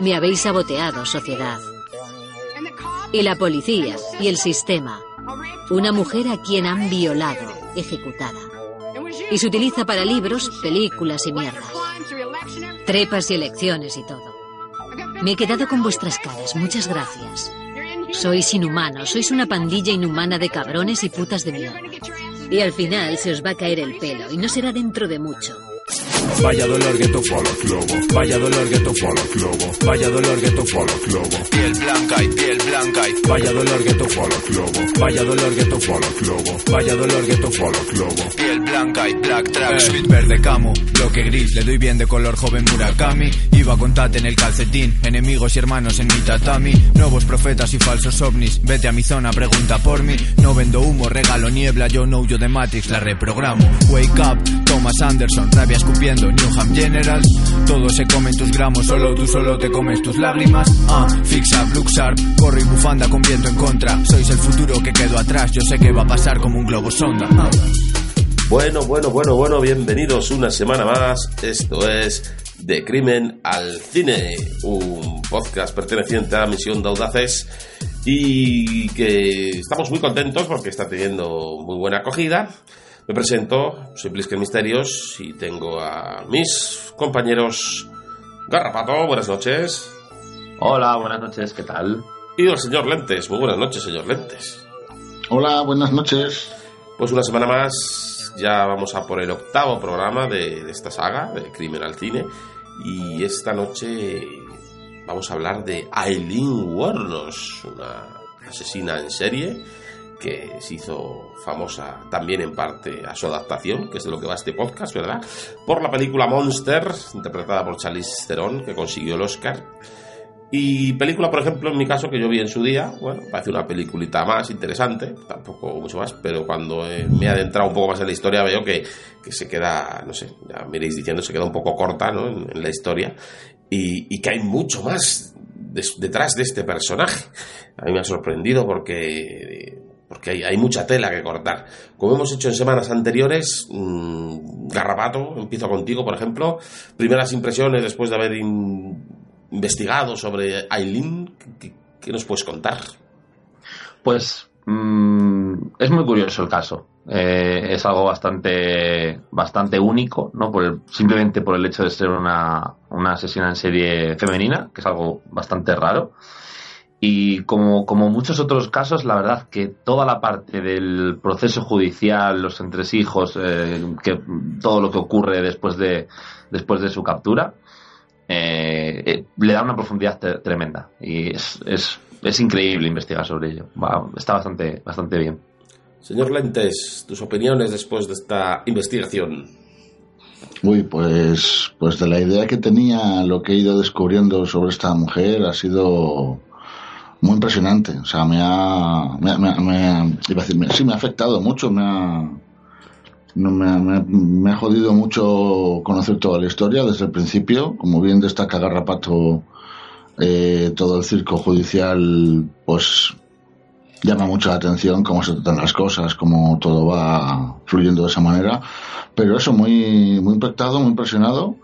Me habéis saboteado, sociedad. Y la policía y el sistema. Una mujer a quien han violado, ejecutada. Y se utiliza para libros, películas y mierdas. Trepas y elecciones y todo. Me he quedado con vuestras caras, muchas gracias. Sois inhumanos, sois una pandilla inhumana de cabrones y putas de mierda. Y al final se os va a caer el pelo, y no será dentro de mucho. Vaya dolor que los globos, vaya dolor que los globos, vaya dolor que los globos. Piel blanca y piel blanca y vaya dolor que los globos, vaya dolor que los globos, vaya dolor que los globos. Piel blanca y black track, sweet verde camo, bloque gris, le doy bien de color joven Murakami. Iba con tate en el calcetín, enemigos y hermanos en mi tatami, nuevos profetas y falsos ovnis. Vete a mi zona, pregunta por mí. No vendo humo, regalo niebla, yo no huyo de Matrix, la reprogramo. Wake up, Thomas Anderson, rabia escupiendo, Newham Generals. Todos se comen tus gramos, solo tú solo te comes tus lágrimas. Ah, fix up, look sharp, gorro y bufanda con viento en contra. Sois el futuro que quedó atrás, yo sé que va a pasar como un globo sonda. Ah. Bueno, bueno, bueno, bueno, bienvenidos una semana más. Esto es De Crimen al Cine, un podcast perteneciente a la misión de Audaces y que estamos muy contentos porque está teniendo muy buena acogida. Me presento, soy Blisker Misterios y tengo a mis compañeros Garrapato, buenas noches. Hola, buenas noches, ¿qué tal? Y el señor Lentes, muy buenas noches, señor Lentes. Hola, buenas noches. Pues una semana más, ya vamos a por el octavo programa de, de esta saga, de Crimen al Cine. Y esta noche vamos a hablar de Aileen Wuornos, una asesina en serie que se hizo famosa también en parte a su adaptación, que es de lo que va este podcast, ¿verdad? Por la película Monster, interpretada por Charlize Theron, que consiguió el Oscar. Y película, por ejemplo, en mi caso, que yo vi en su día, bueno, parece una peliculita más interesante, tampoco mucho más, pero cuando eh, me he adentrado un poco más en la historia veo que, que se queda, no sé, ya me iréis diciendo, se queda un poco corta, ¿no? En, la historia, y, que hay mucho más detrás de este personaje. A mí me ha sorprendido porque porque hay, mucha tela que cortar. Como hemos hecho en semanas anteriores, mmm, Garrapato, empiezo contigo, por ejemplo. Primeras impresiones después de haber in, investigado sobre Aileen, ¿qué, ¿qué, nos puedes contar? Pues mmm, es muy curioso el caso. Eh, es algo bastante bastante único, ¿no? Por el, simplemente por el hecho de ser una asesina en serie femenina, que es algo bastante raro. Y como, como muchos otros casos, la verdad que toda la parte del proceso judicial, los entresijos, eh, que, todo lo que ocurre después de, después de su captura, eh, eh, le da una profundidad tremenda. Y es, es, es, increíble investigar sobre ello. Va, está bastante, bastante bien. Señor Lentes, tus opiniones después de esta investigación. Uy, pues, pues de la idea que tenía, lo que he ido descubriendo sobre esta mujer ha sido muy impresionante. O sea, me ha, me, me, me, iba a decir, sí, me ha afectado mucho, me ha, me, ha jodido mucho conocer toda la historia desde el principio. Como bien destaca Garrapato, eh, todo el circo judicial, pues llama mucho la atención cómo se tratan las cosas, cómo todo va fluyendo de esa manera. Pero eso, muy, muy impactado, muy impresionado.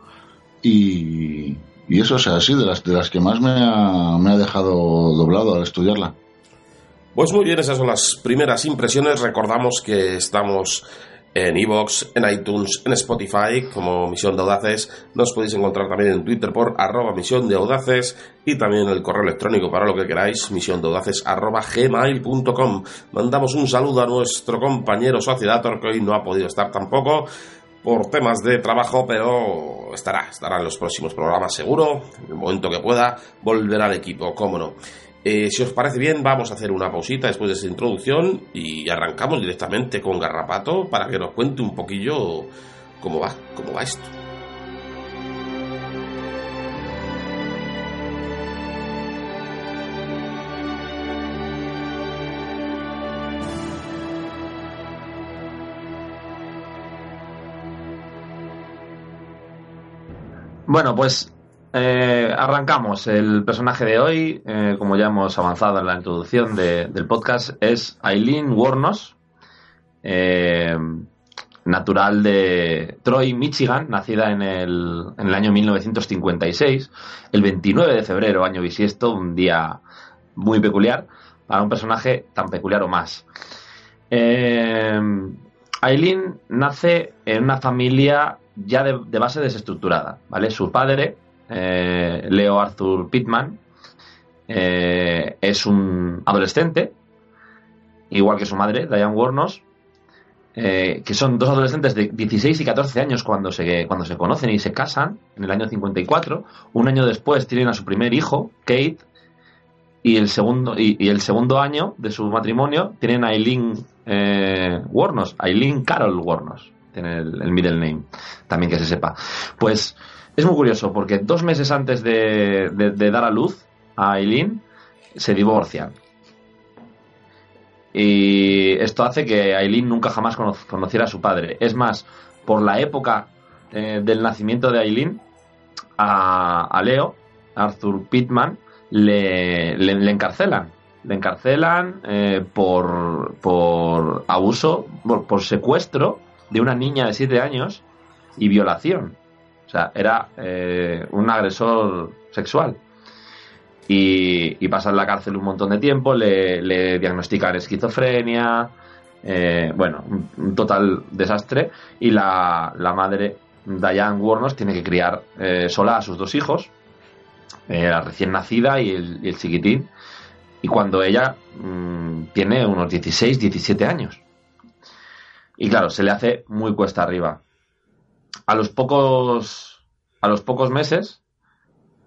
Y, y eso es así, de las, de las que más me ha, me ha dejado doblado al estudiarla. Pues muy bien, esas son las primeras impresiones. Recordamos que estamos en iVoox, en iTunes, en Spotify como Misión de Audaces. Nos podéis encontrar también en Twitter por arroba Misión de Audaces y también en el correo electrónico para lo que queráis, misión de audaces. Mandamos un saludo a nuestro compañero Sociedator que hoy no ha podido estar tampoco por temas de trabajo, pero estará, estará en los próximos programas seguro. En el momento que pueda, volverá al equipo, cómo no. Eh, si os parece bien, vamos a hacer una pausita después de esa introducción y arrancamos directamente con Garrapato para que nos cuente un poquillo cómo va, cómo va esto. Bueno, pues eh, arrancamos. El personaje de hoy, eh, como ya hemos avanzado en la introducción del podcast, es Eileen Wornos, eh, natural de Troy, Michigan, nacida en el, en el año 1956, el 29 de febrero, año bisiesto, un día muy peculiar para un personaje tan peculiar o más. Eileen nace en una familia ya de, base desestructurada, ¿vale? Su padre eh, Leo Arthur Pittman, eh, es un adolescente, igual que su madre, Diane Warnos, eh, que son dos adolescentes de 16 y 14 años cuando se, cuando se conocen y se casan, en el año 54. Un año después tienen a su primer hijo, Kate, y el segundo, y, el segundo año de su matrimonio tienen a Eileen eh, Warnos, Eileen Carol Warnos, tiene el, middle name, también que se sepa. Pues es muy curioso porque dos meses antes de, dar a luz a Aileen se divorcian. Y esto hace que Aileen nunca jamás conociera a su padre. Es más, por la época eh, del nacimiento de Aileen, a, Leo, Arthur Pittman, le, encarcelan. Le encarcelan eh, por, por abuso, por secuestro de una niña de 7 años y violación. O sea, era eh, un agresor sexual. Y, pasa en la cárcel un montón de tiempo, le, diagnostican esquizofrenia, eh, bueno, un, total desastre. Y la, madre, Diane Warnos, tiene que criar eh, sola a sus dos hijos, la recién nacida y el, chiquitín. Y cuando ella mm, tiene unos 16, 17 años. Y claro, se le hace muy cuesta arriba a los pocos, a los pocos meses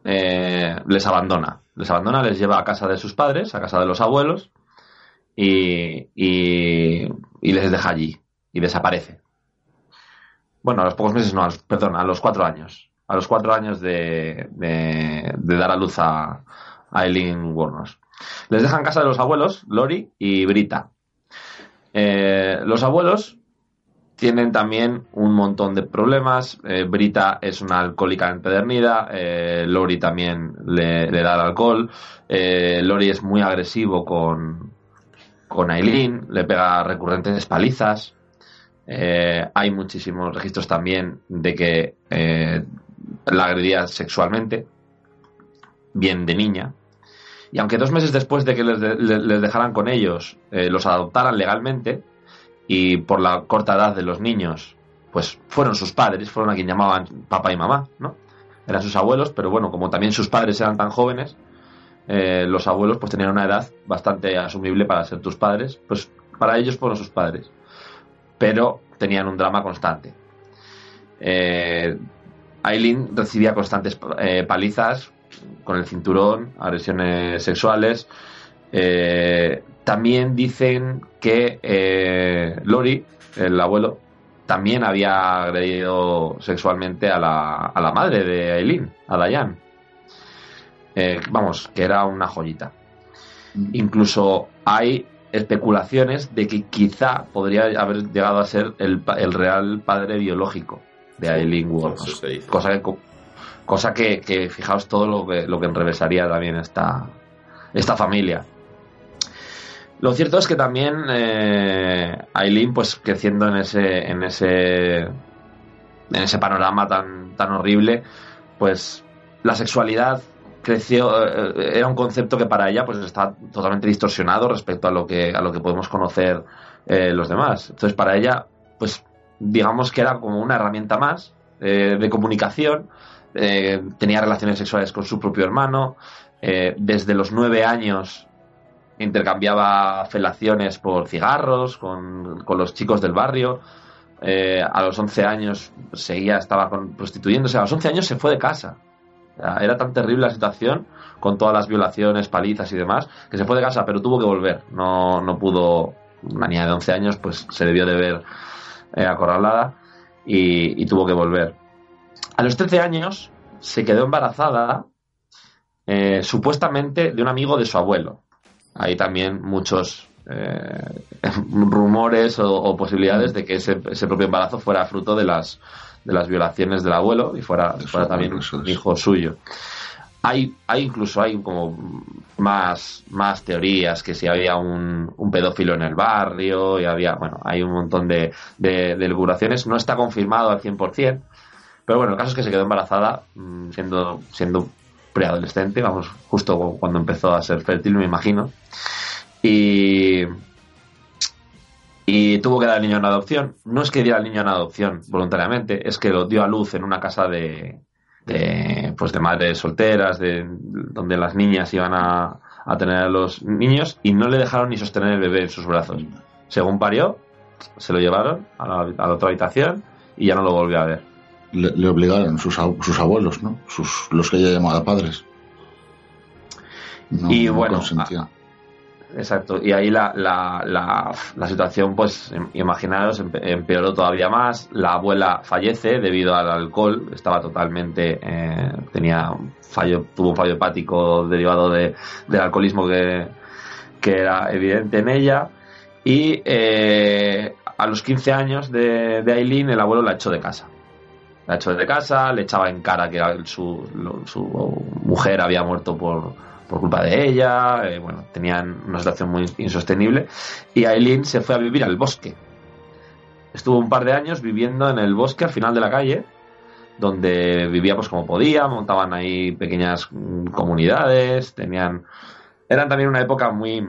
eh, les abandona. Les abandona, les lleva a casa de sus padres, a casa de los abuelos, y, y, les deja allí, y desaparece. Bueno, a los pocos meses, no, perdón, a los cuatro años. A los cuatro años de, de, dar a luz a, a Eileen Warnos. Les dejan casa de los abuelos, Lori y Brita. Eh, los abuelos tienen también un montón de problemas. Eh, Brita es una alcohólica empedernida, eh, Lori también le, da el alcohol, eh, Lori es muy agresivo con, con Aileen, le pega recurrentes palizas. hay muchísimos registros también de que la agredía sexualmente, bien de niña. Y aunque dos meses después de que les, les dejaran con ellos, los adoptaran legalmente, y por la corta edad de los niños, pues fueron sus padres, fueron a quien llamaban papá y mamá, ¿no? Eran sus abuelos, pero bueno, como también sus padres eran tan jóvenes, eh, los abuelos pues tenían una edad bastante asumible para ser tus padres, pues para ellos fueron sus padres, pero tenían un drama constante. Eh, Aileen recibía constantes eh, palizas con el cinturón, agresiones sexuales, eh, también dicen que eh, Lori, el abuelo, también había agredido sexualmente a la, a la madre de Eileen, a Diane. Eh, vamos, que era una joyita. Mm. Incluso hay especulaciones de que quizá podría haber llegado a ser el, real padre biológico de Eileen Wuornos. Cosa que, cosa que, fijaos todo lo que, lo que enrevesaría también esta, esta familia. Lo cierto es que también eh, Aileen, pues creciendo en ese, en ese, en ese panorama tan, tan horrible, pues la sexualidad creció, eh, era un concepto que para ella pues está totalmente distorsionado respecto a lo que, a lo que podemos conocer eh, los demás. Entonces para ella, pues digamos que era como una herramienta más de comunicación, tenía relaciones sexuales con su propio hermano, desde los nueve años intercambiaba felaciones por cigarros con, los chicos del barrio. Eh, a los 11 años seguía, estaba prostituyéndose. A los 11 años se fue de casa. Era tan terrible la situación con todas las violaciones, palizas y demás, que se fue de casa, pero tuvo que volver. No, no pudo. Una niña de 11 años, pues se debió de ver eh, acorralada y, tuvo que volver. A los 13 años se quedó embarazada, eh, supuestamente de un amigo de su abuelo. Hay también muchos eh, rumores o, posibilidades de que ese, propio embarazo fuera fruto de las, de las violaciones del abuelo y fuera, fuera también un hijo suyo. Hay, hay incluso hay como más, más teorías que si había un, un pedófilo en el barrio y había, bueno, hay un montón de, de, de No está confirmado al 100%, pero bueno, el caso es que se quedó embarazada mm, siendo, siendo preadolescente, vamos, justo cuando empezó a ser fértil, me imagino. Y, y tuvo que dar al niño en adopción. No es que diera al niño en adopción voluntariamente, es que lo dio a luz en una casa de, de, pues de madres solteras, de, donde las niñas iban a, a tener a los niños y no le dejaron ni sostener el bebé en sus brazos. Según parió, se lo llevaron a a la otra habitación y ya no lo volvió a ver. Le, obligaron sus, sus abuelos, ¿no? Sus, los que ella llamaba padres. y bueno, Exacto, y ahí la, la, la, situación, pues imaginaros, empeoró todavía más. La abuela fallece debido al alcohol, estaba totalmente, eh, tenía fallo, tuvo un fallo hepático derivado de, del alcoholismo que, que era evidente en ella. Y eh, a los 15 años de, de Aileen, el abuelo la echó de casa. La echó de casa, le echaba en cara que su, su mujer había muerto por por culpa de ella, eh, bueno, tenían una situación muy insostenible y Aileen se fue a vivir al bosque. Estuvo un par de años viviendo en el bosque al final de la calle, donde vivía como podía, montaban ahí pequeñas mm, comunidades, tenían eran también una época muy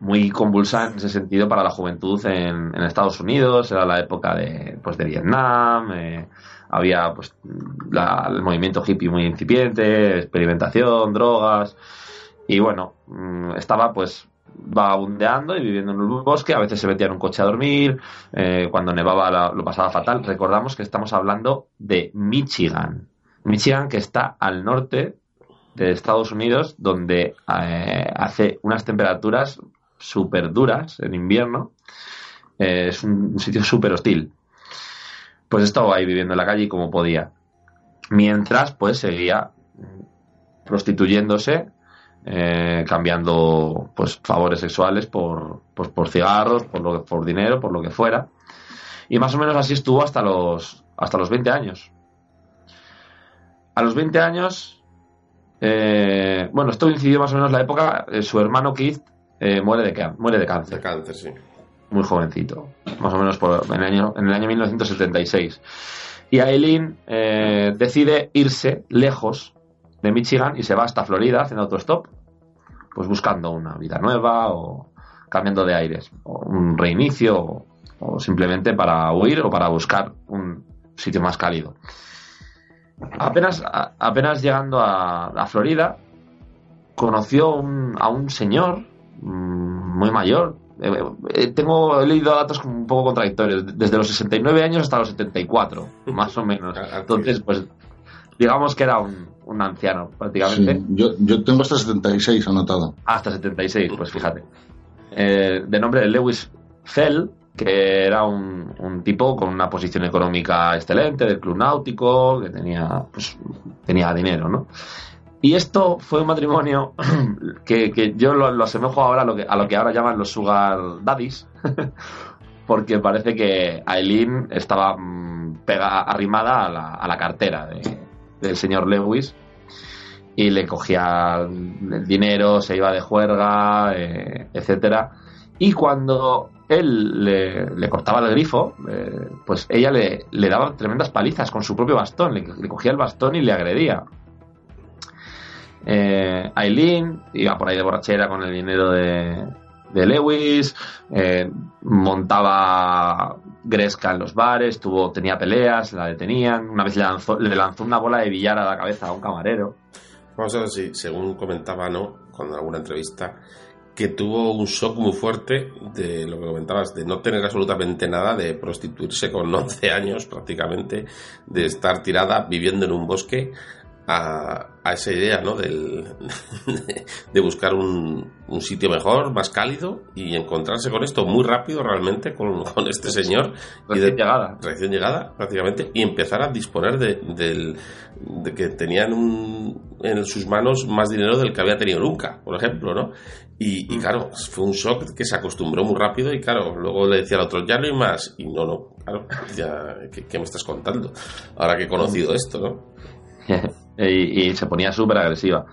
muy convulsa en ese sentido para la juventud en, Estados Unidos, era la época de pues de Vietnam, eh, había pues el movimiento hippie muy incipiente, experimentación, drogas. Y bueno, mm, estaba pues vagabundeando y viviendo en el bosque, a veces se metía en un coche a dormir, eh, cuando nevaba lo pasaba fatal. Recordamos que estamos hablando de Michigan, Michigan que está al norte de Estados Unidos, donde eh, hace unas temperaturas súper duras en invierno. Eh, es un sitio súper hostil pues estaba ahí viviendo en la calle como podía. Mientras, pues seguía prostituyéndose, eh, cambiando pues favores sexuales por, pues, por cigarros, por, lo, por dinero, por lo que fuera. Y más o menos así estuvo hasta los, hasta los 20 años. A los 20 años, eh, bueno, esto incidió más o menos la época, eh, su hermano Keith muere, de, muere de cáncer. De cáncer, sí muy jovencito, más o menos por, en, el año, en el año 1976. Y Aileen eh, decide irse lejos de Michigan y se va hasta Florida haciendo autostop, pues buscando una vida nueva o cambiando de aires, o un reinicio o, simplemente para huir o para buscar un sitio más cálido. Apenas, apenas llegando a, Florida, conoció a un señor mm, muy mayor, eh, eh, tengo he leído datos un poco contradictorios, desde los 69 años hasta los 74, más o menos. Entonces, pues digamos que era un, un anciano prácticamente. yo, yo, tengo hasta 76 anotado. Hasta 76, pues fíjate. Eh, de nombre Lewis Fell, que era un, un, tipo con una posición económica excelente del club náutico, que tenía, pues, tenía dinero, ¿no? Y esto fue un matrimonio que, yo lo, asemejo ahora a lo, que, a lo que ahora llaman los sugar daddies, porque parece que Aileen estaba mm, pega, arrimada a la, a la cartera del señor Lewis y le cogía el dinero, se iba de juerga, eh, etcétera. Y cuando él le, cortaba el grifo, eh, pues ella le, daba tremendas palizas con su propio bastón, le cogía el bastón y le agredía. Eh, Aileen iba por ahí de borrachera con el dinero de, Lewis, eh, montaba gresca en los bares, tuvo, tenía peleas, la detenían, una vez le lanzó, le lanzó una bola de billar a la cabeza a un camarero. Vamos a ver si, según comentaba, ¿no? Con alguna entrevista, que tuvo un shock muy fuerte de lo que comentabas, de no tener absolutamente nada, de prostituirse con 11 años prácticamente, de estar tirada viviendo en un bosque a, esa idea, ¿no? Del, de buscar un, un, sitio mejor, más cálido y encontrarse con esto muy rápido realmente con, con este señor. Recién llegada. Recién llegada, prácticamente, y empezar a disponer de, del, de que tenían un, en sus manos más dinero del que había tenido nunca, por ejemplo, ¿no? Y, y, mm. claro, fue un shock que se acostumbró muy rápido y claro, luego le decía al otro, ya no hay más. Y no, no, claro, ya, ¿qué, me estás contando? Ahora que he conocido esto, ¿no? y, se ponía súper agresiva.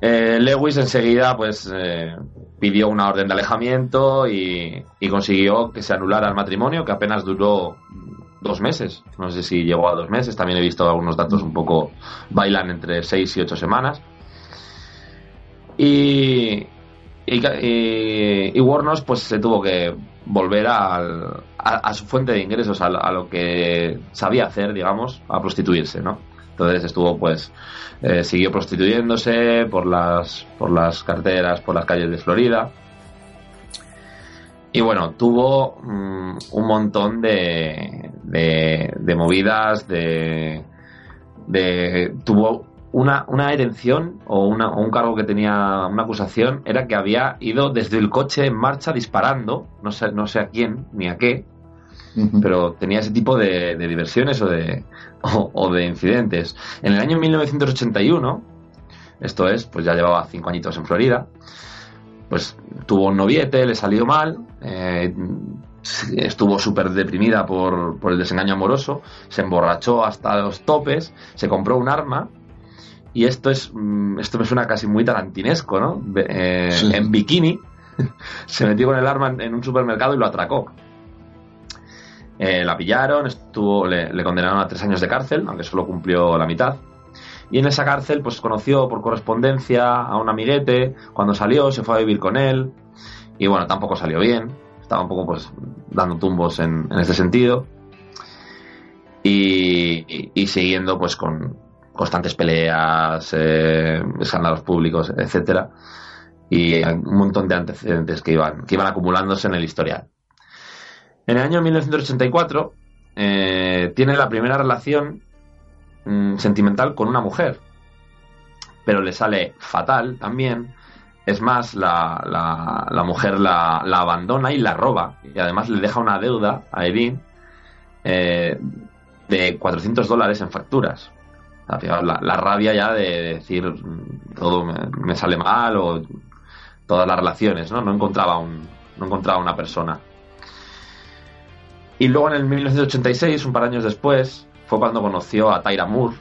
Eh, Lewis enseguida pues eh, pidió una orden de alejamiento y, consiguió que se anulara el matrimonio, que apenas duró dos meses. No sé si llegó a dos meses, también he visto algunos datos un poco bailan entre seis y ocho semanas. Y, y, y, Warnos pues se tuvo que volver a, su fuente de ingresos, a, a, lo que sabía hacer, digamos, a prostituirse, ¿no? Entonces estuvo, pues, eh, siguió prostituyéndose por las, por las carteras, por las calles de Florida. Y bueno, tuvo mm, un montón de, de, movidas, de, de, tuvo una, una detención o, una, un cargo que tenía una acusación era que había ido desde el coche en marcha disparando, no sé, no sé a quién ni a qué, pero tenía ese tipo de, diversiones o de, o, de incidentes. En el año 1981, esto es, pues ya llevaba cinco añitos en Florida, pues tuvo un noviete, le salió mal, eh, estuvo súper deprimida por, por, el desengaño amoroso, se emborrachó hasta los topes, se compró un arma y esto es mm, esto me suena casi muy tarantinesco, ¿no? Eh, en bikini se metió con el arma en un supermercado y lo atracó. Eh, la pillaron, estuvo, le, condenaron a tres años de cárcel, aunque solo cumplió la mitad. Y en esa cárcel, pues conoció por correspondencia a un amiguete. Cuando salió, se fue a vivir con él. Y bueno, tampoco salió bien. Estaba un poco, pues, dando tumbos en, en este sentido. Y, y, siguiendo, pues, con constantes peleas, eh, escándalos públicos, etcétera. Y un montón de antecedentes que iban, que iban acumulándose en el historial. En el año 1984 eh, tiene la primera relación mm, sentimental con una mujer, pero le sale fatal también. Es más, la, la, mujer la, abandona y la roba. Y además le deja una deuda a Edin eh, de 400 dólares en facturas. La, rabia ya de decir mm, todo me, sale mal o todas las relaciones, ¿no? No encontraba, un, no encontraba una persona. Y luego en el 1986, un par de años después, fue cuando conoció a Tyra Moore,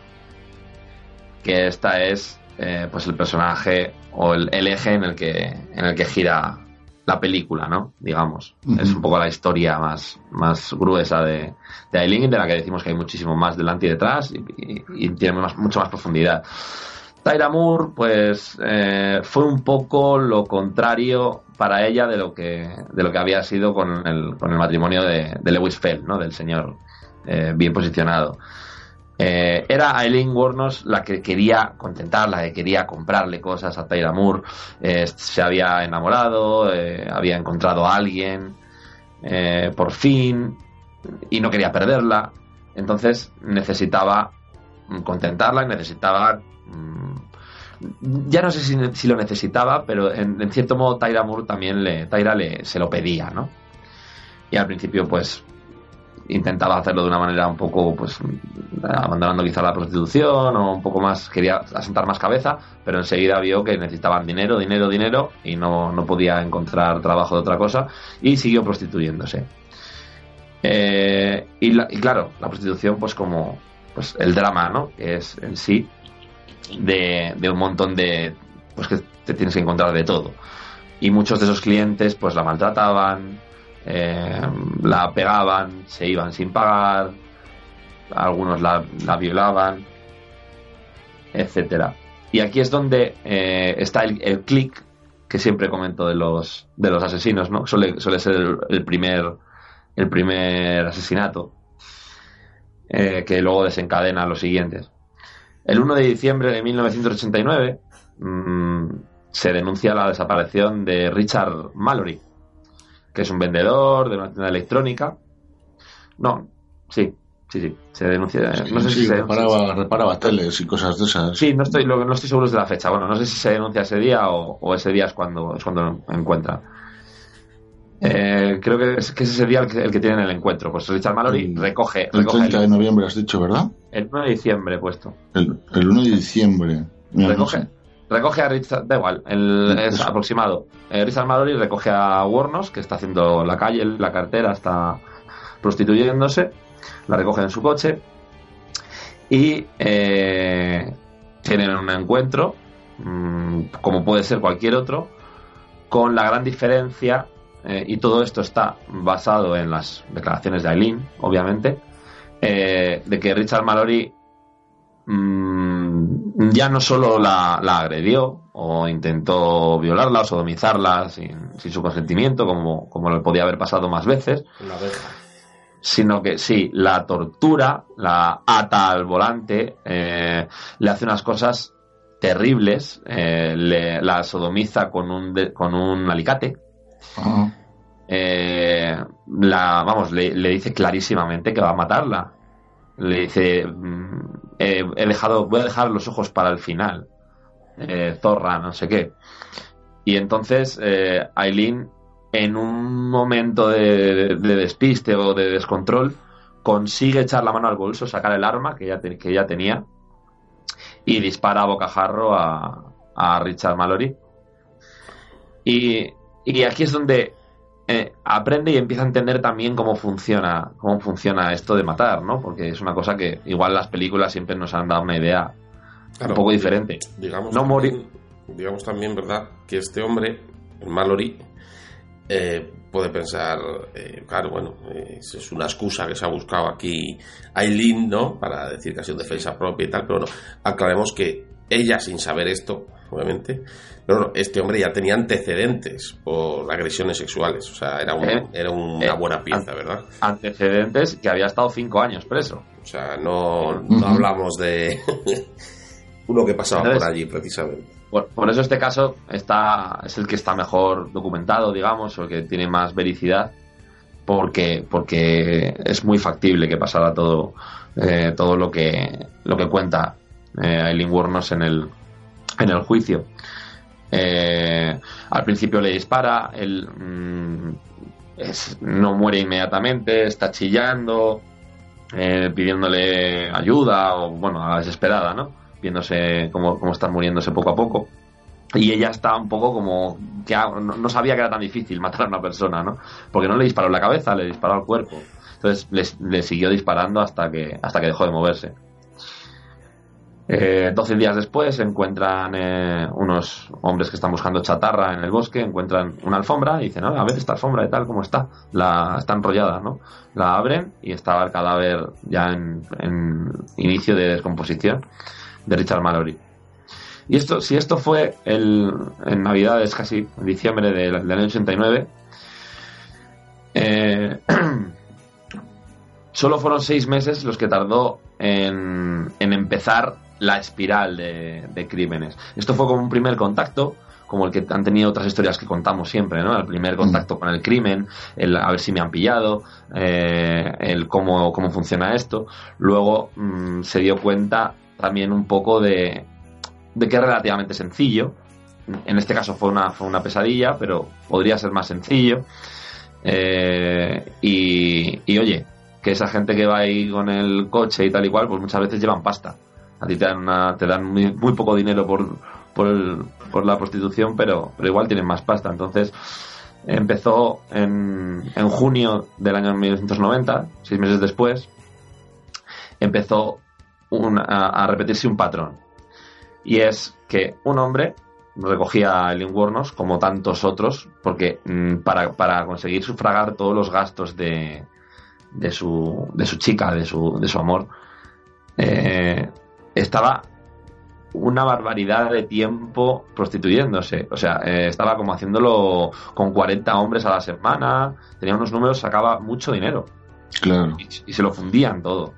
que esta es eh, pues el personaje o el, eje en el que en el que gira la película, ¿no? Digamos. Es un poco la historia más, más gruesa de, de Aileen, de la que decimos que hay muchísimo más delante y detrás y, tiene mucho más profundidad. Tyra Moore, pues, eh, fue un poco lo contrario para ella de lo que, de lo que había sido con el, con el matrimonio de, Lewis Fell, ¿no? Del señor eh, bien posicionado. Eh, era Aileen Warnos la que quería contentarla, la que quería comprarle cosas a Tyra Moore. se había enamorado, había encontrado a alguien, por fin, y no quería perderla. Entonces necesitaba contentarla y necesitaba mm, ya no sé si, lo necesitaba, pero en, cierto modo Tyra Moore también le, Tyra le, se lo pedía, ¿no? Y al principio, pues, intentaba hacerlo de una manera un poco, pues, abandonando quizá la prostitución o un poco más, quería asentar más cabeza, pero enseguida vio que necesitaban dinero, dinero, dinero y no, no podía encontrar trabajo de otra cosa y siguió prostituyéndose. Eh, y, y, claro, la prostitución, pues como pues el drama, ¿no? Que es en sí de, un montón de... pues que te tienes que encontrar de todo. Y muchos de esos clientes pues la maltrataban, eh, la pegaban, se iban sin pagar, algunos la, violaban, etcétera. Y aquí es donde eh, está el, clic que siempre comento de los, de los asesinos, ¿no? Suele, suele ser el, primer, el primer asesinato eh, que luego desencadena los siguientes. El 1 de diciembre de 1989 mm, se denuncia la desaparición de Richard Mallory, que es un vendedor de una tienda electrónica. No, sí, sí, sí, se denuncia. Sí, no sé sí, si se reparaba, reparaba teles y cosas de esas. Sí, no estoy, no estoy seguro de la fecha. Bueno, no sé si se denuncia ese día o, o ese día es cuando, es cuando lo encuentran. Eh, creo que es, que ese día el que, el que tienen el encuentro. Pues Richard Mallory El- recoge, El recoge 30 de noviembre has dicho, ¿verdad? el 1 de diciembre puesto. El, el 1 de diciembre. Mira, no Recoge, sé. Recoge a Richard, da igual, el, es Eso. aproximado. Eh, Richard Mallory recoge a Warnos, que está haciendo la calle, la cartera, está prostituyéndose, la recoge en su coche y eh, tienen un encuentro, mm, como puede ser cualquier otro, con la gran diferencia, eh, y todo esto está basado en las declaraciones de Aileen, obviamente, eh, de que Richard Mallory mm, ya no solo la, la agredió o intentó violarla o sodomizarla sin, sin su consentimiento, como, como le podía haber pasado más veces, Una abeja. sino que sí, la tortura, la ata al volante, eh, le hace unas cosas terribles, eh, le- la sodomiza con un, de- con un alicate, eh, la, vamos, le, le dice clarísimamente que va a matarla. Le dice, mm, eh, he dejado, voy a dejar los ojos para el final. Eh, zorra, no sé qué. Y entonces eh, Aileen, en un momento de, de despiste o de descontrol, consigue echar la mano al bolso, sacar el arma que ya, que ya tenía y dispara a bocajarro a, a Richard Mallory. Y, y aquí es donde eh, aprende y empieza a entender también cómo funciona, cómo funciona esto de matar, ¿no? Porque es una cosa que igual las películas siempre nos han dado una idea Claro, un poco diferente. Digamos, No también, digamos también, ¿verdad? Que este hombre, el Mallory, eh, puede pensar, eh, claro, bueno, eh, eso es una excusa que se ha buscado aquí Aileen, ¿no? Para decir que ha sido defensa propia y tal, pero no, aclaremos que ella, sin saber esto, obviamente, pero no, este hombre ya tenía antecedentes por agresiones sexuales, o sea, era, un- Eh, era una eh, buena pieza, ¿verdad? Antecedentes que había estado cinco años preso. O sea, no, no hablamos de uno que pasaba Entonces- por allí, precisamente. Por, por eso este caso está, es el que está mejor documentado, digamos, o el que tiene más vericidad, porque, porque es muy factible que pasara todo, eh, todo lo que, lo que cuenta eh, Aileen Wuornos en el, en el juicio. Eh, al principio le dispara, él mm, no muere inmediatamente, está chillando, eh, pidiéndole ayuda o, bueno, a la desesperada, ¿no? Viéndose cómo, cómo está muriéndose poco a poco. Y ella está un poco como que no sabía que era tan difícil matar a una persona, ¿no? Porque no le disparó en la cabeza, le disparó al cuerpo. Entonces le, le siguió disparando hasta que, hasta que dejó de moverse. Eh, 12 días después encuentran eh, unos hombres que están buscando chatarra en el bosque, encuentran una alfombra y dicen, "Ah, a ver esta alfombra y tal, ¿cómo está? La, está enrollada, ¿no? La abren y estaba el cadáver ya en, inicio de descomposición de Richard Mallory. Y esto, si esto fue el, en Navidades, casi diciembre del, del año 89, eh, solo fueron seis meses los que tardó en empezar la espiral de, de crímenes. Esto fue como un primer contacto, como el que han tenido otras historias que contamos siempre, ¿no? El primer contacto con el crimen, el a ver si me han pillado, eh, el cómo, cómo funciona esto. Luego mm, se dio cuenta también un poco de, de que es relativamente sencillo. En este caso fue una, fue una pesadilla, pero podría ser más sencillo. Eh, y, y oye, que esa gente que va ahí con el coche y tal y cual, pues muchas veces llevan pasta. A ti te dan, una- te dan muy, poco dinero por, por, el- la prostitución, pero, igual tienen más pasta. Entonces empezó en, en junio del año 1990, seis meses después, empezó a, repetirse un patrón. Y es que un hombre recogía a Eileen Wuornos, como tantos otros, porque mm, para, para conseguir sufragar todos los gastos de, de, su, de su chica, de su, de su amor, eh, estaba una barbaridad de tiempo prostituyéndose. O sea, eh, estaba como haciéndolo con 40 hombres a la semana, tenía unos números, sacaba mucho dinero Claro. y, y se lo fundían todo.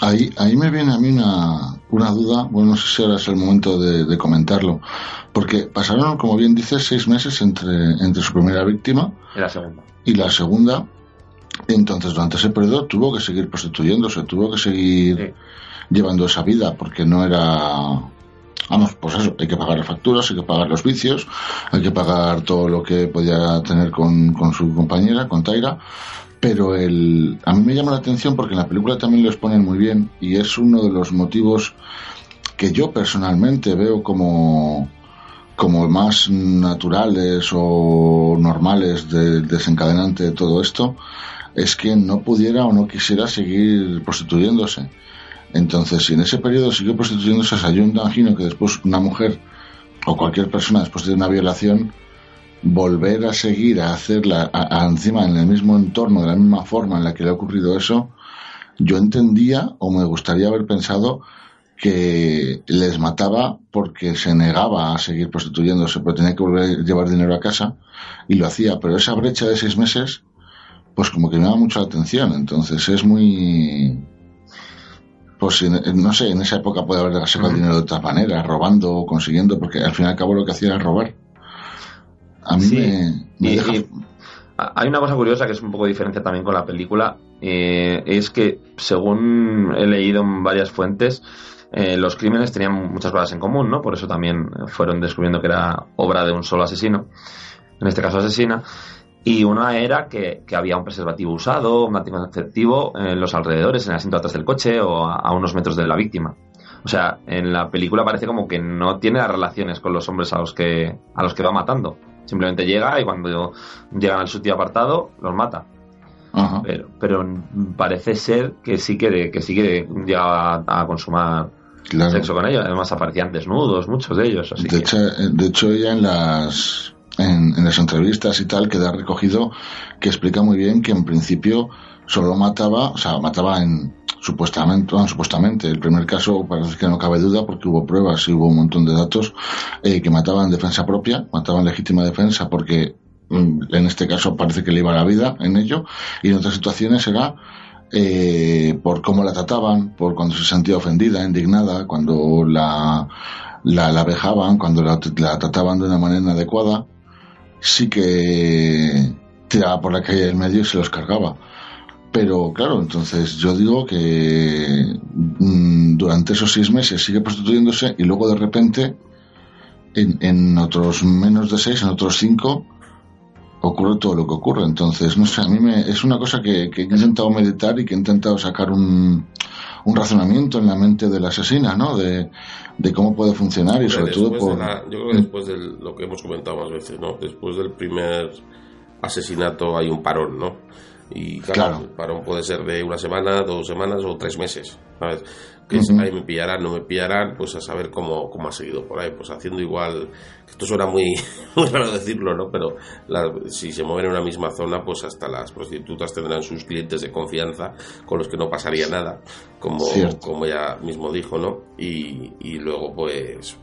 Ahí, ahí me viene a mí una, una duda, bueno, no sé si ahora es el momento de, de comentarlo, porque pasaron, como bien dices, seis meses entre, entre su primera víctima Era segunda. y la segunda, entonces durante ese periodo tuvo que seguir prostituyéndose, tuvo que seguir llevando esa vida porque no era Vamos, pues eso, hay que pagar las facturas, hay que pagar los vicios, hay que pagar todo lo que podía tener con, con su compañera, con Taira, pero el, a mí me llama la atención porque en la película también lo exponen muy bien y es uno de los motivos que yo personalmente veo como, como más naturales o normales del desencadenante de todo esto, es que no pudiera o no quisiera seguir prostituyéndose. Entonces, si en ese periodo siguió prostituyéndose, hay un imagino que después una mujer o cualquier persona después de una violación volver a seguir a hacerla encima en el mismo entorno, de la misma forma en la que le ha ocurrido eso, yo entendía o me gustaría haber pensado que les mataba porque se negaba a seguir prostituyéndose, pero tenía que volver a llevar dinero a casa y lo hacía. Pero esa brecha de seis meses, pues como que me da mucha atención. Entonces es muy, pues no sé, en esa época puede haber sacado el dinero de otra manera, robando o consiguiendo, porque al fin y al cabo lo que hacía era robar. A mí me, hay una cosa curiosa que es un poco diferente también con la película, eh, es que según he leído en varias fuentes, eh, los crímenes tenían muchas cosas en común, ¿no? Por eso también fueron descubriendo que era obra de un solo asesino, en este caso asesina. Y una era que, había un preservativo usado, un anticonceptivo en los alrededores, en el asiento atrás del coche o a, unos metros de la víctima. O sea, en la película parece como que no tiene las relaciones con los hombres a los que, a los que va matando. Simplemente llega y cuando llegan al sitio apartado, los mata. Pero, pero parece ser que sí que, que sí que llega a, consumar sexo con ellos. Además aparecían desnudos, muchos de ellos. de, hecho, de hecho, ella en las en, las entrevistas y tal queda recogido que explica muy bien que en principio solo mataba, o sea, mataba en supuestamente, supuestamente, el primer caso parece que no cabe duda porque hubo pruebas y hubo un montón de datos eh, que mataban en defensa propia, mataban legítima defensa porque mm, en este caso parece que le iba la vida en ello. Y en otras situaciones era eh, por cómo la trataban, por cuando se sentía ofendida, indignada, cuando la, la, la vejaban, cuando la trataban de una manera inadecuada sí que tiraba por la calle del medio y se los cargaba. Pero claro, entonces yo digo que mm, durante esos seis meses sigue prostituyéndose y luego de repente en, en, otros menos de seis, en otros cinco, ocurre todo lo que ocurre. Entonces, no sé, a mí me, es una cosa que, que he intentado meditar y que he intentado sacar un, un razonamiento en la mente del asesina, ¿no? De, cómo puede funcionar y sobre todo por... yo creo que después de lo que hemos comentado más veces, ¿no? Después del primer asesinato hay un parón, ¿no? Y claro, el parón puede ser de una semana, dos semanas o tres meses, ¿sabes? Que ahí me pillarán, no me pillarán, pues a saber cómo, cómo ha seguido por ahí, pues haciendo igual, esto suena muy, muy raro decirlo, ¿no? Pero si se mueven en una misma zona, pues hasta las prostitutas tendrán sus clientes de confianza con los que no pasaría nada, como, como ella mismo dijo, ¿no? Y, y luego, pues,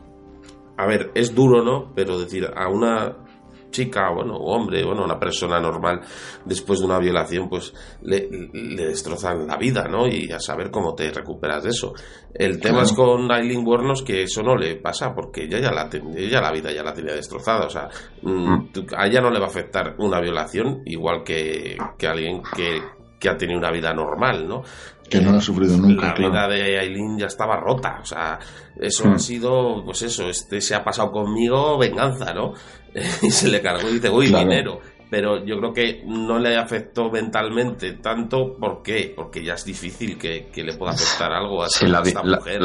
a ver, es duro, ¿no? Pero decir, a una chica, bueno, o hombre, bueno, una persona normal, después de una violación, pues le, destrozan la vida, ¿no? Y a saber cómo te recuperas de eso. El tema es con Aileen Wuornos que eso no le pasa, porque ella ya la, ella la vida ya la tenía destrozada, o sea, mm, mm. a ella no le va a afectar una violación igual que, que alguien que, que ha tenido una vida normal, ¿no? Que no ha sufrido nunca. La vida de Aileen ya estaba rota, o sea, eso ha hmm. sido, pues eso, este se ha pasado conmigo venganza, ¿no? y se le cargó y dice, uy, dinero. Pero yo creo que no le afectó mentalmente tanto, ¿por qué? Porque ya es difícil que, le pueda afectar algo a, la, esta mujer.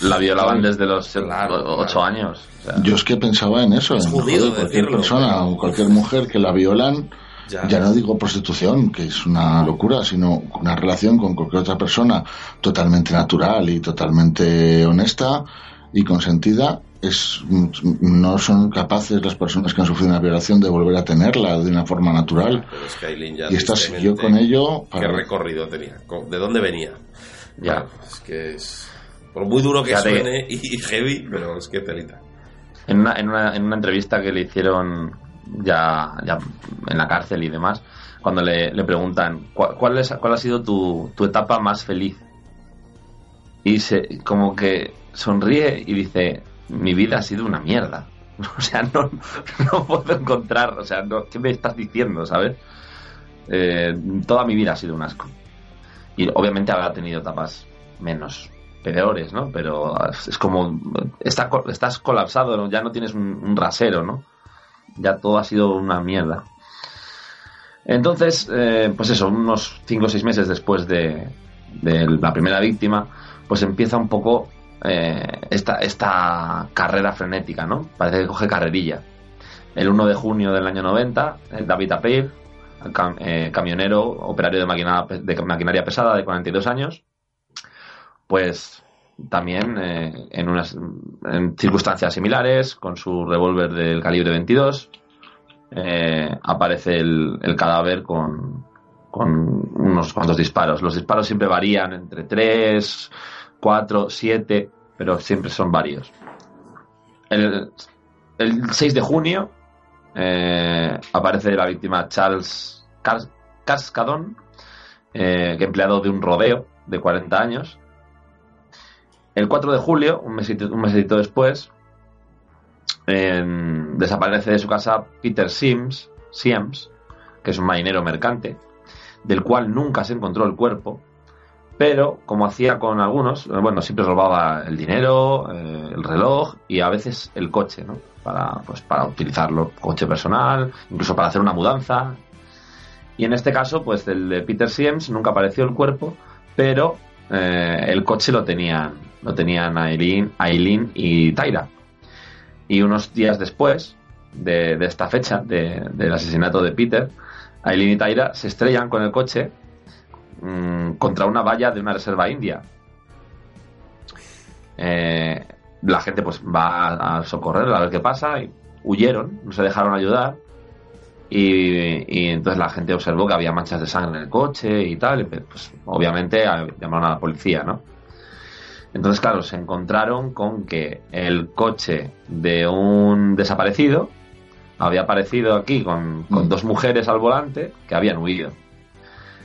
La, violaban desde los ocho años. Yo es que pensaba en eso, en cualquier persona o cualquier mujer que la violan ya. no digo prostitución, que es una locura, sino una relación con cualquier otra persona totalmente natural y totalmente honesta y consentida. Es, no son capaces las personas que han sufrido una violación de volver a tenerla de una forma natural. y esta siguió con ello. ¿Qué recorrido tenía? ¿De dónde venía? Ya. es que es. Por muy duro que suene y heavy, pero es que telita. En una, en, una, en una entrevista que le hicieron ya, ya en la cárcel y demás, cuando le, le preguntan ¿cuál, es, cuál ha sido tu, tu etapa más feliz. Y se, como que sonríe y dice, mi vida ha sido una mierda. O sea, no, no puedo encontrar, o sea, no, ¿qué me estás diciendo, sabes? eh, toda mi vida ha sido un asco. Y obviamente habrá tenido etapas menos peores, ¿no? Pero es como, estás colapsado, ya no tienes un, rasero, ¿no? Ya todo ha sido una mierda. Entonces, eh, pues eso, unos 5 o 6 meses después de, la primera víctima, pues empieza un poco eh, esta, esta carrera frenética, ¿no? Parece que coge carrerilla. El 1 de junio del año 90, David Apeir, eh, camionero, operario de, de maquinaria pesada de 42 años, pues también eh, en unas en circunstancias similares, con su revólver del calibre 22, eh, aparece el, cadáver con, con, unos cuantos disparos. Los disparos siempre varían entre 3, 4, 7, pero siempre son varios. El, el 6 de junio eh, aparece la víctima Charles Cascadón, empleado de un rodeo de 40 años, el 4 de julio, un mesito, después, desaparece de su casa Peter Sims, Sims, que es un marinero mercante, del cual nunca se encontró el cuerpo, pero como hacía con algunos, bueno, siempre robaba el dinero, eh, el reloj y a veces el coche, ¿no? Para, pues, para utilizarlo, coche personal, incluso para hacer una mudanza. Y en este caso, pues el de Peter Sims nunca apareció el cuerpo, pero eh, el coche lo tenían, lo tenían Aileen, Aileen y Tyra. Y unos días después de, esta fecha, del asesinato de Peter, Aileen y Tyra se estrellan con el coche mm, contra una valla de una reserva india. Eh, la gente pues va a socorrer a ver qué pasa y huyeron, no se dejaron ayudar y, entonces la gente observó que había manchas de sangre en el coche y tal. Y pues obviamente llamaron a la policía, ¿no? Entonces, claro, se encontraron con que el coche de un desaparecido había aparecido aquí con, mm. dos mujeres al volante que habían huido.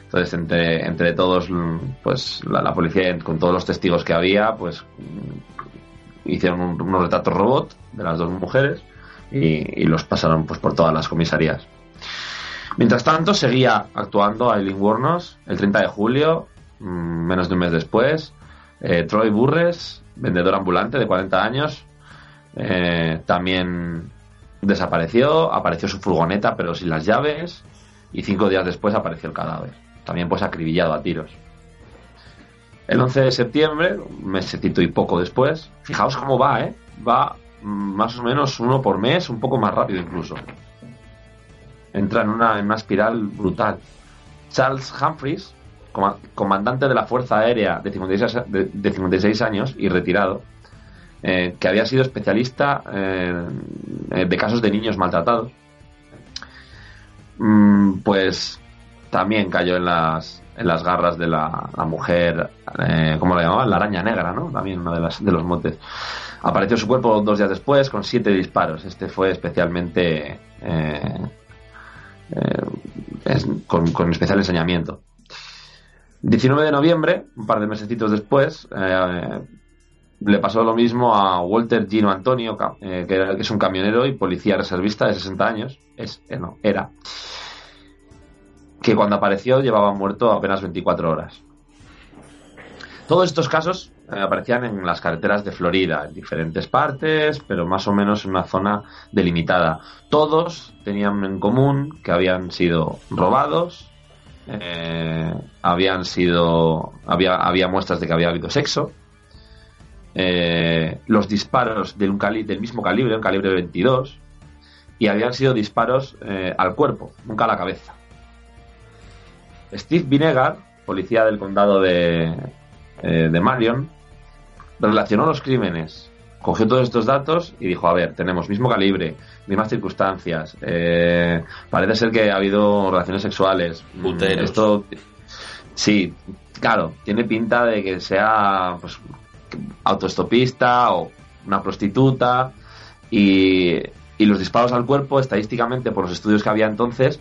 Entonces, entre, entre todos, pues la, policía, con todos los testigos que había, pues hicieron unos retratos robot de las dos mujeres y, y, los pasaron pues por todas las comisarías. Mientras tanto, seguía actuando Aileen Wuornos el 30 de julio, mm, menos de un mes después. Eh, Troy Burres, vendedor ambulante de 40 años, eh, también desapareció. Apareció su furgoneta, pero sin las llaves. Y cinco días después apareció el cadáver. También pues acribillado a tiros. El 11 de septiembre, un mesecito y poco después, fijaos cómo va, ¿eh? Va más o menos uno por mes, un poco más rápido incluso entra en una, en una espiral brutal. Charles Humphreys, comandante de la Fuerza Aérea de 56, años y retirado, eh, que había sido especialista eh, de casos de niños maltratados, mm, pues también cayó en las, en las garras de la, mujer, eh, ¿cómo la llamaban? La araña negra, ¿no? También uno de, las, de los motes. Apareció su cuerpo dos días después con siete disparos. Este fue especialmente eh, con, especial enseñamiento. 19 de noviembre, un par de mesecitos después, eh, le pasó lo mismo a Walter Gino Antonio, eh, que, es un camionero y policía reservista de 60 años, es, no, era, que cuando apareció llevaba muerto apenas 24 horas. Todos estos casos eh, aparecían en las carreteras de Florida, en diferentes partes, pero más o menos en una zona delimitada. Todos tenían en común que habían sido robados, eh, habían sido, había, había muestras de que había habido sexo, eh, los disparos del, un del mismo calibre, un calibre 22, y habían sido disparos al cuerpo, nunca a la cabeza. Steve Vinegar, policía del condado de, eh, de Marion, relacionó los crímenes, cogió todos estos datos y dijo, a ver, tenemos mismo calibre, mismas circunstancias, eh, parece ser que ha habido relaciones sexuales. Mm, esto, sí, claro, tiene pinta de que sea pues, autoestopista o una prostituta y, y los disparos al cuerpo, estadísticamente, por los estudios que había entonces,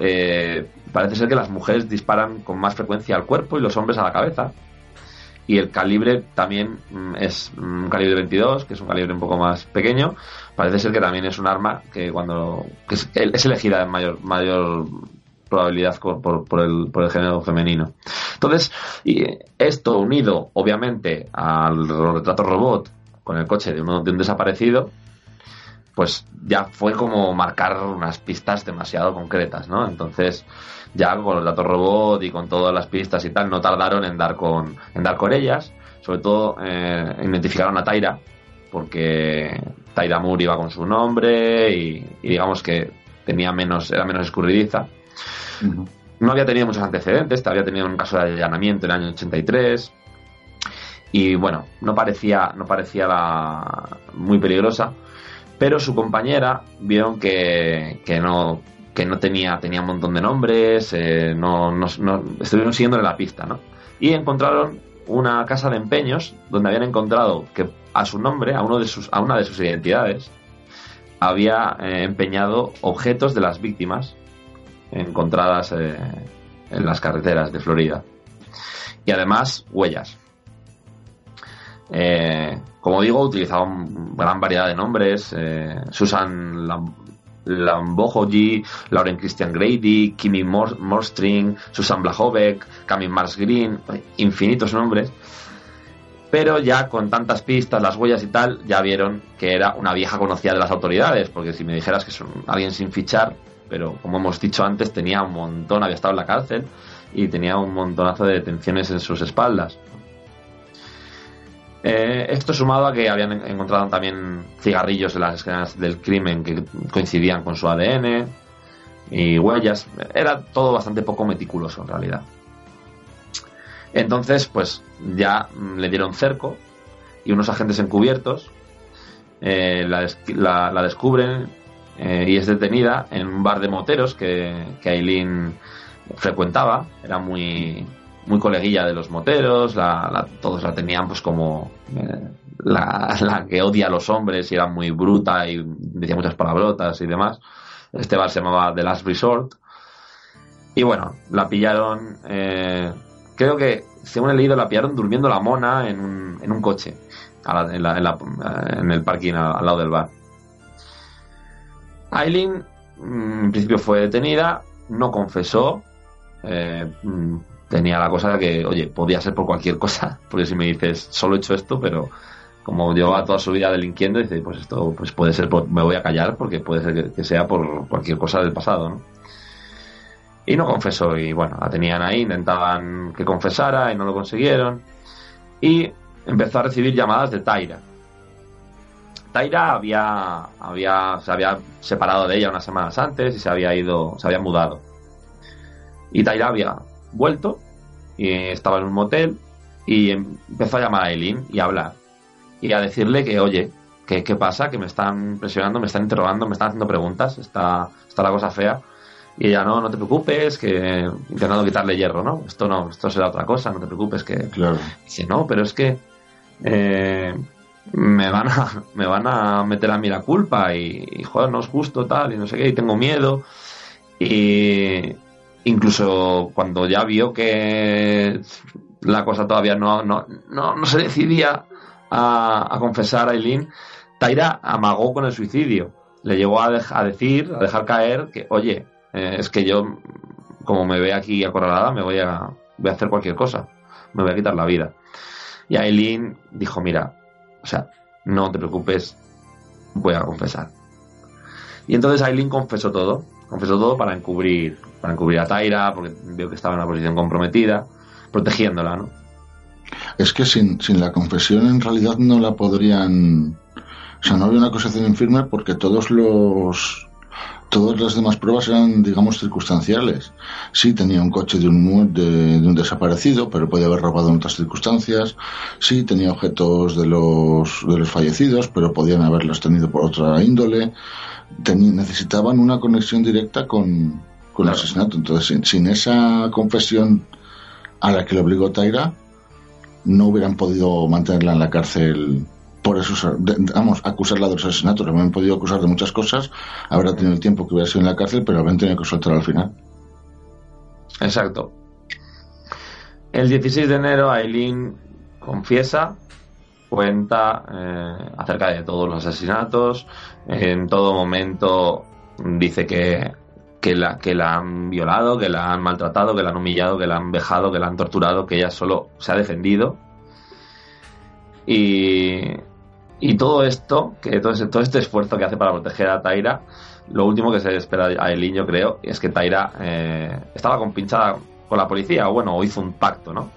eh, parece ser que las mujeres disparan con más frecuencia al cuerpo y los hombres a la cabeza y el calibre también mm, es un calibre 22, que es un calibre un poco más pequeño. Parece ser que también es un arma que cuando es, elegida en mayor mayor probabilidad por, el, por el género femenino. Entonces, y esto unido, obviamente, al retrato robot con el coche de, de un desaparecido, pues ya fue como marcar unas pistas demasiado concretas, ¿no? Entonces, ya con el datos robot y con todas las pistas y tal, no tardaron en dar con, en dar con ellas. Sobre todo, eh, identificaron a Taira, porque Taira Moore iba con su nombre y, digamos que tenía menos, era menos escurridiza. No había tenido muchos antecedentes, había tenido un caso de allanamiento en el año 83 y bueno, no parecía, no parecía la, muy peligrosa, pero su compañera vieron que, que no que no tenía, tenía un montón de nombres, eh, no, estuvieron siguiéndole la pista, ¿no? Y encontraron una casa de empeños donde habían encontrado que a su nombre, a, uno de sus, a una de sus identidades, había eh, empeñado objetos de las víctimas encontradas eh, en las carreteras de Florida. Y además, huellas. Eh, como digo, utilizaban gran variedad de nombres. Susan Lambojoji, Lauren Christian Grady, Kimi Morstring, Susan Blahovec, Camille Mars Green, infinitos nombres. Pero ya con tantas pistas, las huellas y tal, ya vieron que era una vieja conocida de las autoridades, porque si me dijeras que son alguien sin fichar, pero como hemos dicho antes, tenía un montón, había estado en la cárcel y tenía un montonazo de detenciones en sus espaldas. Eh, esto sumado a que habían encontrado también cigarrillos en las escenas del crimen que coincidían con su ADN y huellas. Era todo bastante poco meticuloso en realidad. Entonces, pues ya le dieron cerco y unos agentes encubiertos eh, la, descubren eh, y es detenida en un bar de moteros que, que Aileen frecuentaba. Era muy, muy coleguilla de los moteros, todos la tenían pues como eh, la, que odia a los hombres y era muy bruta y decía muchas palabrotas y demás. Este bar se llamaba The Last Resort. Y bueno, la pillaron, eh, creo que, según he leído, la pillaron durmiendo la mona en un, en un coche, en, el parking al, lado del bar. Aileen, mm, en principio fue detenida, no confesó, eh, mm, tenía la cosa de que, oye, podía ser por cualquier cosa, porque si me dices, solo he hecho esto, pero como llevaba toda su vida delinquiendo, dice, pues esto pues puede ser, por, me voy a callar porque puede ser que, sea por cualquier cosa del pasado, ¿no? Y no confesó, y bueno, la tenían ahí, intentaban que confesara y no lo consiguieron. Y empezó a recibir llamadas de Taira. Taira había, había, se había separado de ella unas semanas antes y se había ido, se había mudado. Y Taira había vuelto y estaba en un motel y empezó a llamar a Eileen y a hablar y a decirle que, oye, ¿qué, qué pasa? Que me están presionando, me están interrogando, me están haciendo preguntas, está, está la cosa fea. Y ella, no, no te preocupes, que intentando quitarle hierro, ¿no? Esto no, esto será otra cosa, no te preocupes, que... Claro. Dice, no, pero es que eh, me, van a, me van a meter a mí la culpa y, y, joder, no es justo, tal, y no sé qué, y tengo miedo. Y, incluso cuando ya vio que la cosa todavía no, no, no, se decidía a, confesar a Eileen, Taira amagó con el suicidio. Le llegó a, decir, a dejar caer que, oye, eh, es que yo, como me ve aquí acorralada, me voy a, voy a hacer cualquier cosa, me voy a quitar la vida. Y Aileen dijo, mira, o sea, no te preocupes, voy a confesar. Y entonces Aileen confesó todo, confesó todo para encubrir, para encubrir a Taira, porque vio que estaba en una posición comprometida, protegiéndola, ¿no? Es que sin, sin la confesión en realidad no la podrían... O sea, no había una acusación firme porque todos los todas las demás pruebas eran, digamos, circunstanciales. Sí, tenía un coche de un, de, un desaparecido, pero podía haber robado en otras circunstancias. Sí, tenía objetos de los, de los fallecidos, pero podían haberlos tenido por otra índole. necesitaban una conexión directa con, con el asesinato. Entonces, sin, esa confesión a la que le obligó Taira, no hubieran podido mantenerla en la cárcel por eso, vamos, acusarla de los asesinatos. Le hubieran podido acusar de muchas cosas, habrá tenido el tiempo que hubiera sido en la cárcel, pero habrían tenido que soltar al final. Exacto. El 16 de enero, Aileen confiesa, cuenta eh, acerca de todos los asesinatos. En todo momento dice que que la, que la han violado, que la han maltratado, que la han humillado, que la han vejado, que la han torturado, que ella solo se ha defendido. Y, y todo esto, que todo, todo este esfuerzo que hace para proteger a Taira, lo último que se espera a Elin, yo creo, es que Taira eh, estaba compinchada con la policía, o bueno, o hizo un pacto, ¿no?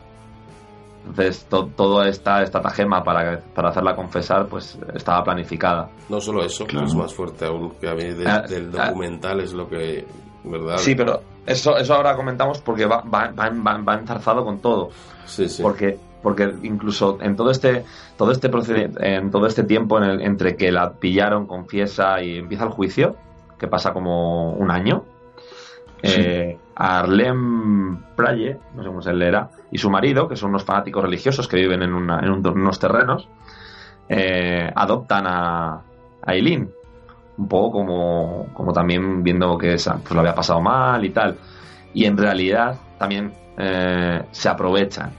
Entonces, toda esta estratagema para, para hacerla confesar, pues estaba planificada. No solo eso, es más fuerte aún que a mí ah, del ah. documental es lo que. ¿Verdad? Sí, pero eso, eso ahora comentamos porque va, va, va, va enzarzado con todo. Sí, sí. Porque, porque incluso en todo este, todo este en todo este tiempo en el, entre que la pillaron, confiesa y empieza el juicio, que pasa como un año, eh, Arlem Praye, no sé cómo se leerá, y su marido, que son unos fanáticos religiosos que viven en, unos terrenos, eh, adoptan a, Eileen. Un poco como, como también viendo que pues, lo había pasado mal y tal. Y en realidad también eh, se aprovechan.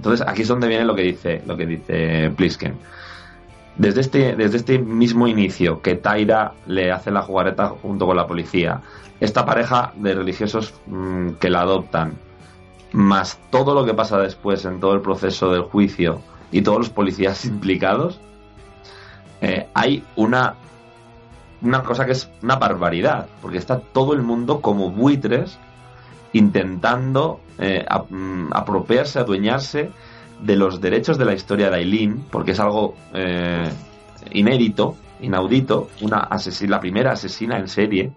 Entonces aquí es donde viene lo que dice, lo que dice Plisken. Desde este, desde este mismo inicio que Taira le hace la jugareta junto con la policía, esta pareja de religiosos mm, que la adoptan, más todo lo que pasa después en todo el proceso del juicio y todos los policías implicados, eh, hay una, una cosa que es una barbaridad, porque está todo el mundo como buitres intentando eh, mm, apropiarse, adueñarse de los derechos de la historia de Aileen, porque es algo eh, inédito, inaudito, una la primera asesina en serie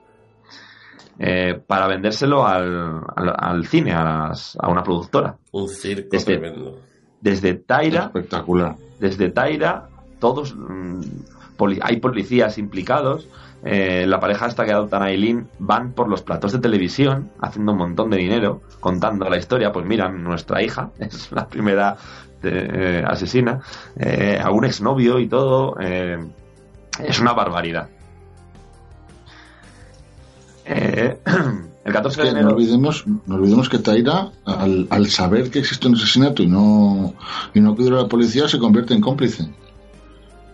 eh, para vendérselo al, al, cine, a, a, una productora. Un circo desde, tremendo. Desde Taira. Espectacular. Desde Taira, todos. Mm, hay policías implicados. Eh, la pareja esta que adoptan a Eileen van por los platos de televisión haciendo un montón de dinero, contando la historia. Pues mira, nuestra hija es la primera eh, asesina, a un exnovio y todo. es una barbaridad. Eh, el 14 de enero. No olvidemos, no olvidemos que Taira, al, saber que existe un asesinato y no, y no acudir a la policía, se convierte en cómplice.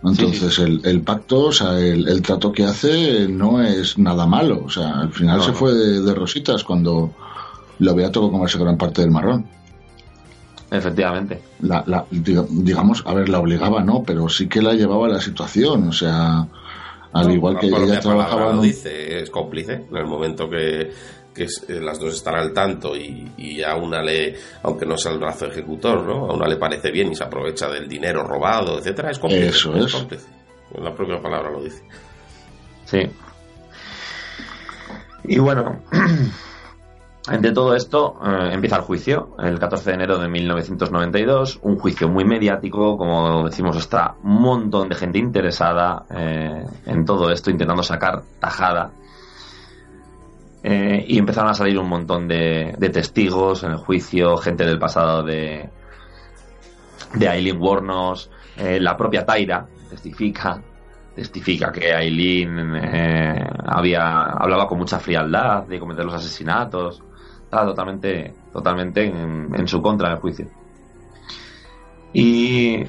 Entonces, El, pacto, o sea, el, trato que hace no es nada malo. O sea, al final se fue de, rositas cuando lo había tocado comerse gran parte del marrón. Efectivamente. La, digamos, a ver, la obligaba, no, pero sí que la llevaba a la situación. O sea, al igual que ella trabajaba. Lo dice, es cómplice en el momento que, que eh, las dos están al tanto y, a una le, aunque no sea el brazo ejecutor, ¿no? A una le parece bien y se aprovecha del dinero robado, etcétera, es cómplice. Eso es. Cómplice. La propia palabra lo dice. Sí. Y bueno, Entre todo esto eh, empieza el juicio, el 14 de enero de 1992, un juicio muy mediático, como decimos, está un montón de gente interesada eh, en todo esto, intentando sacar tajada. Eh, y empezaron a salir un montón de, testigos en el juicio, gente del pasado de, de Aileen Warnos, la propia Taira testifica, testifica que Aileen había, hablaba con mucha frialdad de cometer los asesinatos está totalmente, totalmente en, su contra del juicio. Y,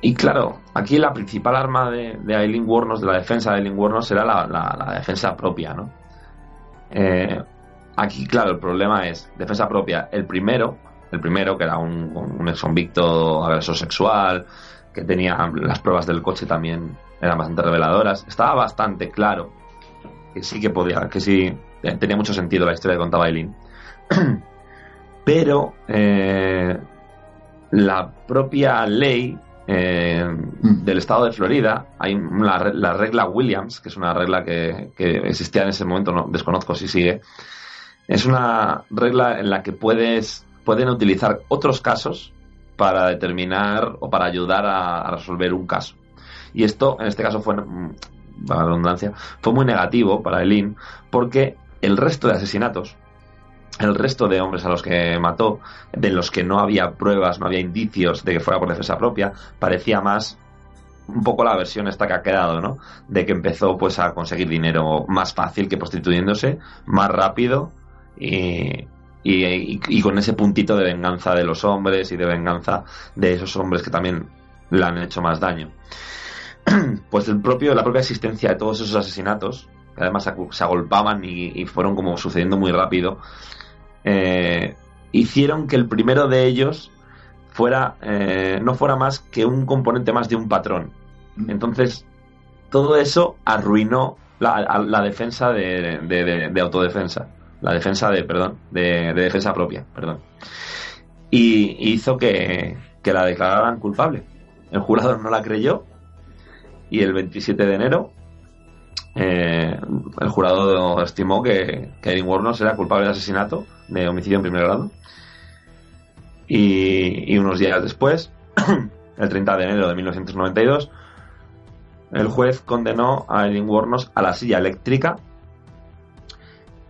y, claro, aquí la principal arma de, Aileen Wuornos, de la defensa de Aileen Wuornos, será la, defensa propia, ¿no? Eh, aquí, claro, el problema es defensa propia. El primero, el primero, que era un, un ex convicto agresor sexual, que tenía las pruebas del coche también eran bastante reveladoras, estaba bastante claro que sí que podía, que sí tenía mucho sentido la historia que contaba Aileen. Pero eh, la propia ley eh, mm. del estado de Florida, hay la, regla Williams, que es una regla que, existía en ese momento, no desconozco si sigue, es una regla en la que puedes, pueden utilizar otros casos para determinar o para ayudar a, resolver un caso. Y esto, en este caso, fue, mm, para la redundancia, fue muy negativo para Eileen, porque el resto de asesinatos el resto de hombres a los que mató, de los que no había pruebas, no había indicios de que fuera por defensa propia, parecía más un poco la versión esta que ha quedado, ¿no? De que empezó pues a conseguir dinero más fácil que prostituyéndose, más rápido y, y, con ese puntito de venganza de los hombres y de venganza de esos hombres que también le han hecho más daño. Pues el propio, la propia existencia de todos esos asesinatos que además se agolpaban y, fueron como sucediendo muy rápido, eh, hicieron que el primero de ellos fuera eh, no fuera más que un componente más de un patrón. Entonces, todo eso arruinó la, defensa de, autodefensa, la defensa de, perdón, de, defensa propia, perdón. Y hizo que, que la declararan culpable. El jurado no la creyó y el 27 de enero eh, el jurado estimó que, que Erin Warnos era culpable de asesinato, de homicidio en primer grado. Y, unos días después, el 30 de enero de 1992, el juez condenó a Erin Warnos a la silla eléctrica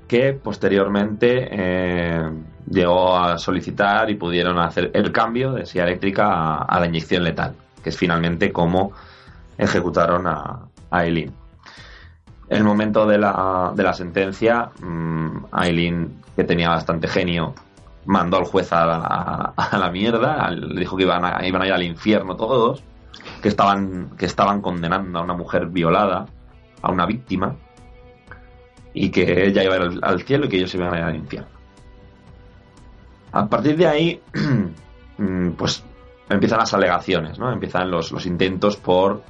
que posteriormente eh, llegó a solicitar y pudieron hacer el cambio de silla eléctrica a, la inyección letal, que es finalmente como ejecutaron a, Eileen. El momento de la, de la sentencia, mm, Aileen, que tenía bastante genio, mandó al juez a la, mierda, le dijo que iban a, iban a ir al infierno todos, que estaban, que estaban condenando a una mujer violada, a una víctima, y que ella iba a ir al, cielo y que ellos iban a ir al infierno. A partir de ahí, mm, pues empiezan las alegaciones, ¿no? Empiezan los, los intentos por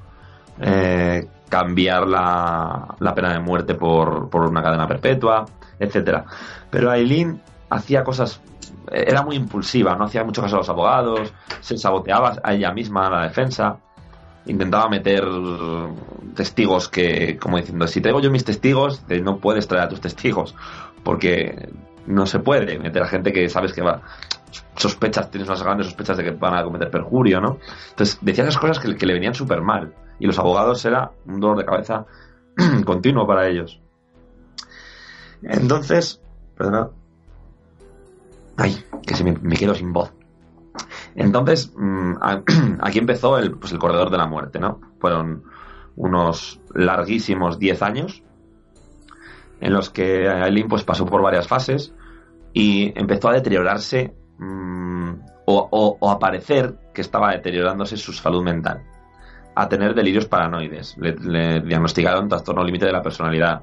eh, cambiar la, la, pena de muerte por, por una cadena perpetua, etcétera. Pero Aileen hacía cosas era muy impulsiva, no hacía mucho caso a los abogados, se saboteaba a ella misma la defensa, intentaba meter testigos que, como diciendo, si traigo yo mis testigos, no puedes traer a tus testigos, porque no se puede meter a gente que sabes que va, sospechas, tienes unas grandes sospechas de que van a cometer perjurio, ¿no? Entonces decía esas cosas que, que le venían súper mal, y los abogados era un dolor de cabeza continuo para ellos. Entonces, perdona, Ay, que se me, quedo sin voz. Entonces, mm, aquí empezó el, pues el corredor de la muerte, ¿no? Fueron unos larguísimos 10 años en los que Aileen pues, pasó por varias fases y empezó a deteriorarse mm, o, a parecer que estaba deteriorándose su salud mental, a tener delirios paranoides. Le, le diagnosticaron trastorno límite de la personalidad.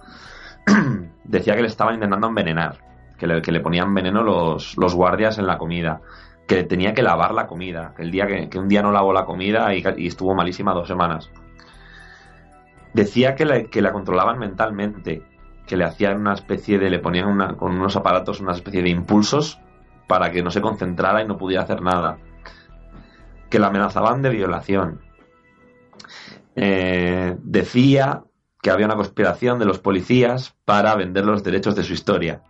Decía que le estaban intentando envenenar que le, ponían veneno los, los, guardias en la comida, que tenía que lavar la comida, que el día que, un día no lavó la comida y, estuvo malísima dos semanas. Decía que, la controlaban mentalmente, que le hacían una especie de, le ponían una, con unos aparatos una especie de impulsos para que no se concentrara y no pudiera hacer nada. Que la amenazaban de violación. Eh, decía que había una conspiración de los policías para vender los derechos de su historia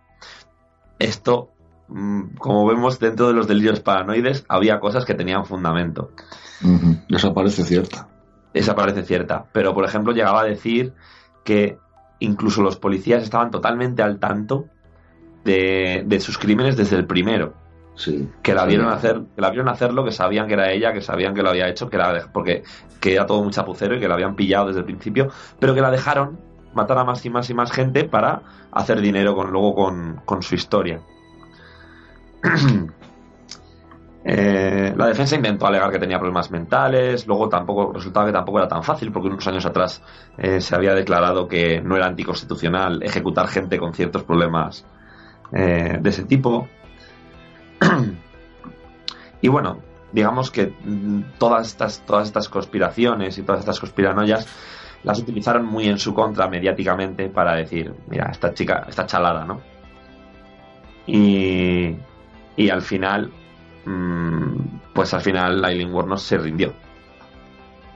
esto, mm, como vemos dentro de los delirios paranoides, había cosas que tenían fundamento. Esa parece cierta. Esa parece cierta. Pero, por ejemplo, llegaba a decir que incluso los policías estaban totalmente al tanto de, sus crímenes desde el primero. Sí, que la vieron hacer que la vieron hacerlo que sabían que era ella que sabían que lo había hecho que la porque que era todo un chapucero y que la habían pillado desde el principio pero que la dejaron matar a más y más y más gente para hacer dinero con, luego con, su historia. Eh, la defensa intentó alegar que tenía problemas mentales, luego tampoco resultaba que tampoco era tan fácil porque unos años atrás eh, se había declarado que no era anticonstitucional ejecutar gente con ciertos problemas eh, de ese tipo. Y bueno, digamos que mm, todas estas, todas estas conspiraciones y todas estas conspiranoias las utilizaron muy en su contra mediáticamente para decir, mira, esta chica está chalada, ¿no? Y, y al final, mm, pues al final Aileen Wuornos se rindió.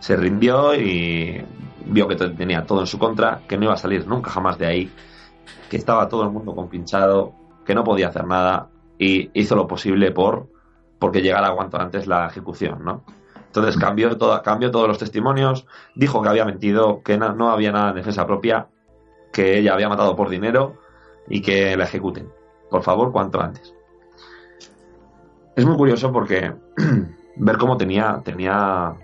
Se rindió y vio que tenía todo en su contra, que no iba a salir nunca jamás de ahí, que estaba todo el mundo compinchado, que no podía hacer nada y hizo lo posible por porque llegara cuanto antes la ejecución, ¿no? Entonces cambió, todo, cambió todos los testimonios, dijo que había mentido, que no, había nada en defensa propia, que ella había matado por dinero y que la ejecuten. Por favor, cuanto antes. Es muy curioso porque ver cómo tenía, tenía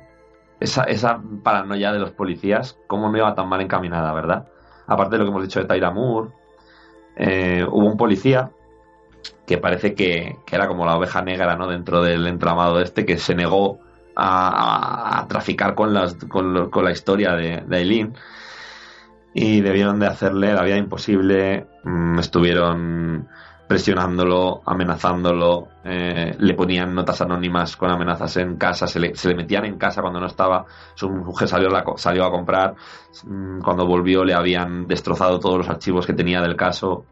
esa, esa paranoia de los policías, cómo no iba tan mal encaminada, ¿verdad? Aparte de lo que hemos dicho de Tyra Moore, eh, hubo un policía que parece que, era como la oveja negra, ¿no? Dentro del entramado este, que se negó a, traficar con, las, con, la historia de, de Eileen. y debieron de hacerle la vida imposible. Mm, estuvieron presionándolo, amenazándolo, eh, le ponían notas anónimas con amenazas en casa, se le, metían en casa cuando no estaba, su mujer salió, salió a comprar, mm, cuando volvió le habían destrozado todos los archivos que tenía del caso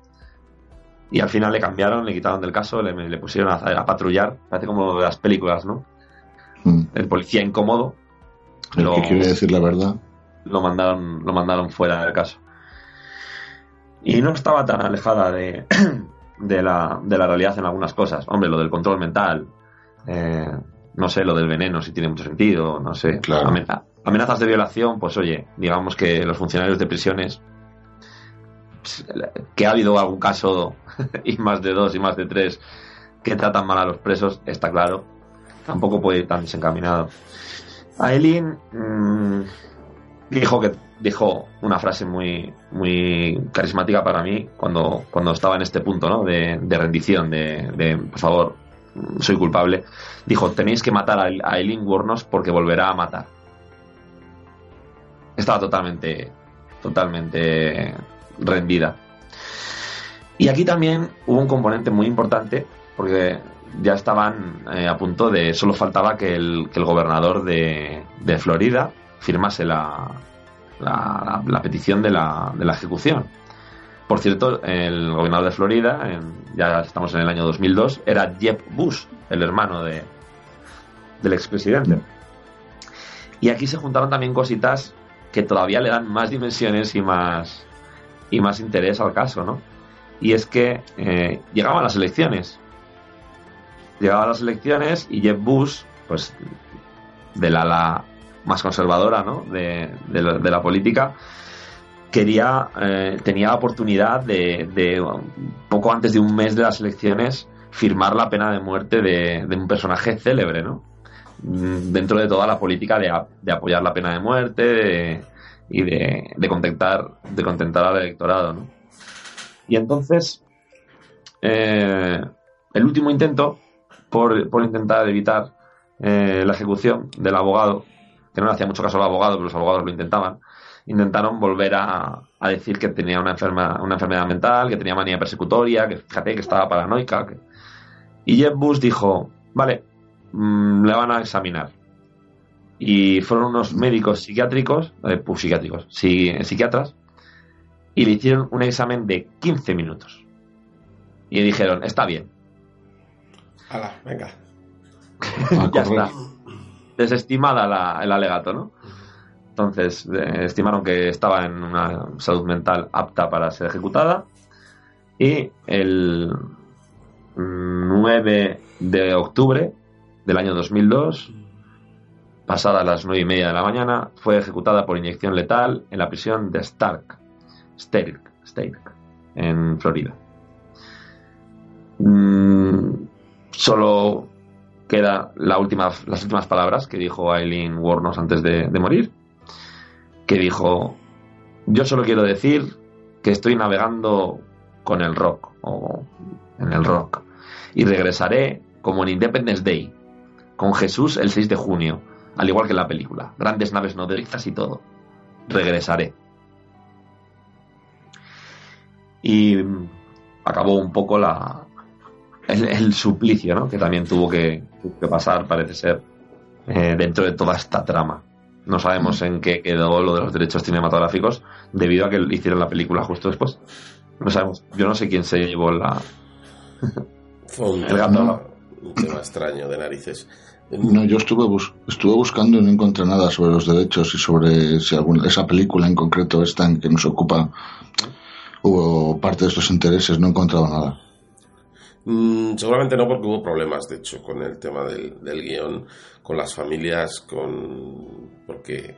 y al final le cambiaron, le quitaron del caso, le, pusieron a, patrullar, parece como de las películas, ¿no? Mm. El policía incómodo. El que quiere decir la verdad. Lo mandaron, lo mandaron fuera del caso. Y no estaba tan alejada de, de la, de la realidad en algunas cosas. Hombre, lo del control mental, eh, no sé, lo del veneno, si tiene mucho sentido, no sé. Amenazas de violación, pues oye, digamos que los funcionarios de prisiones, que ha habido algún caso, y más de dos y más de tres, que tratan mal a los presos, está claro. Tampoco puede ir tan desencaminado. Aileen mm, dijo que dijo una frase muy, muy carismática para mí cuando, cuando estaba en este punto ¿no? de, rendición, de, por favor, soy culpable. Dijo, tenéis que matar a, Eileen Wuornos porque volverá a matar. Estaba totalmente, totalmente rendida. Y aquí también hubo un componente muy importante porque ya estaban eh, a punto de, solo faltaba que el, que el gobernador de, Florida firmase la, la, petición de la, de la, ejecución. Por cierto, el gobernador de Florida, ya estamos en el año 2002, era Jeb Bush, el hermano de, del expresidente. Y aquí se juntaron también cositas que todavía le dan más dimensiones y más, y más interés al caso, ¿no? Y es que eh, llegaban las elecciones. Llegaban las elecciones y Jeb Bush, pues del ala más conservadora ¿no? de, la, política, quería, eh, tenía la oportunidad de, poco antes de un mes de las elecciones, firmar la pena de muerte de, un personaje célebre, ¿no? Mm, dentro de toda la política de, apoyar la pena de muerte y de, contentar, de contentar al electorado, ¿no? Y entonces, eh, el último intento por, por intentar evitar eh, la ejecución del abogado que no le hacía mucho caso al abogado, pero los abogados lo intentaban, intentaron volver a, decir que tenía una, enferma, una enfermedad mental, que tenía manía persecutoria, que fíjate que estaba paranoica. Y Jeff Bush dijo, vale, mm, le van a examinar. Y fueron unos médicos psiquiátricos, eh, pues psiquiátricos, psiquiatras, y le hicieron un examen de 15 minutos. Y dijeron, está bien. Hala, venga. ya está desestimada el alegato, ¿no? Entonces, eh, estimaron que estaba en una salud mental apta para ser ejecutada y el 9 de octubre del año 2002, pasada las 9 y media de la mañana, fue ejecutada por inyección letal en la prisión de Stark, Stark, Stark en Florida. Mm, solo queda la última, las últimas palabras que dijo Eileen Warnos antes de, morir, que dijo, yo solo quiero decir que estoy navegando con el rock, o en el rock, y regresaré como en Independence Day, con Jesús el 6 de junio, al igual que en la película, grandes naves nodrizas y todo. Regresaré. Y acabó un poco la, el, suplicio ¿no? que también tuvo que, pasar, parece ser, eh, dentro de toda esta trama. No sabemos en qué quedó lo de los derechos cinematográficos debido a que hicieron la película justo después. No sabemos. Yo no sé quién se llevó la. Fue un, tema extraño de narices. No, yo estuve, estuve buscando y no encontré nada sobre los derechos y sobre si alguna, esa película en concreto, esta en que nos ocupa, hubo parte de estos intereses, no he encontrado nada. Mm, seguramente no, porque hubo problemas, de hecho, con el tema del, guion, con las familias, con porque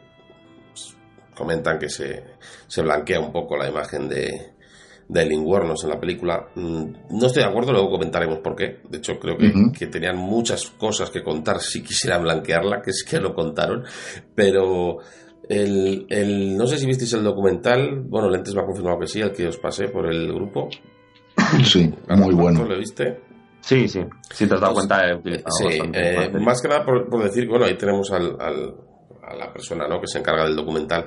pues, comentan que se, se, blanquea un poco la imagen de, de en la película. Mm, no estoy de acuerdo, luego comentaremos por qué. De hecho, creo que, tenían muchas cosas que contar si quisieran blanquearla, que es que lo contaron, pero... El, el, no sé si visteis el documental, bueno, Lentes me ha confirmado que sí, el que os pasé por el grupo, Sí, muy bueno. ¿Lo viste? Sí, sí, sí te has dado cuenta de Sí, eh, más que nada por, decir, bueno, ahí tenemos al, a la persona ¿no? que se encarga del documental.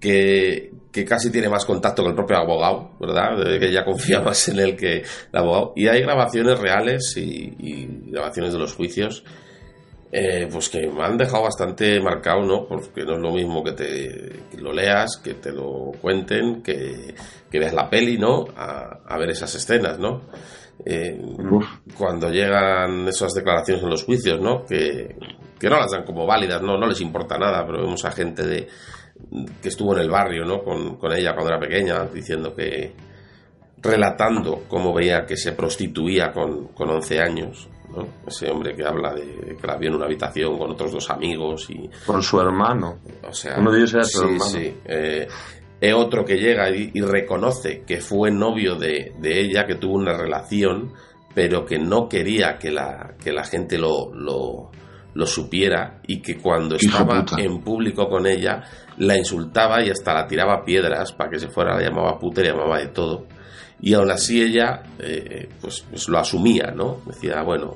Que, que casi tiene más contacto con el propio abogado, ¿verdad? Que ella confía más en él que el abogado. Y hay grabaciones reales y, grabaciones de los juicios, eh, pues que me han dejado bastante marcado, ¿no? Porque no es lo mismo que te lo leas, que te lo cuenten, que, que veas la peli, ¿no? A, a ver esas escenas, ¿no? Eh, cuando llegan esas declaraciones en los juicios, ¿no? Que, que no las dan como válidas, ¿no? No les importa nada, pero vemos a gente de que estuvo en el barrio, ¿no? Con, ella cuando era pequeña, diciendo que, relatando cómo veía que se prostituía con, con 11 años, ¿no? Ese hombre que habla de que la vio en una habitación con otros dos amigos y... Con su hermano. O sea... Uno de ellos era su hermano. Sí, eh, otro que llega y, reconoce que fue novio de, de, ella, que tuvo una relación, pero que no quería que la, que la gente lo, lo, lo supiera y que cuando estaba en público con ella la insultaba y hasta la tiraba piedras para que se fuera, la llamaba puta, le llamaba de todo. Y aún así ella eh, pues, pues, lo asumía, ¿no? Decía, bueno,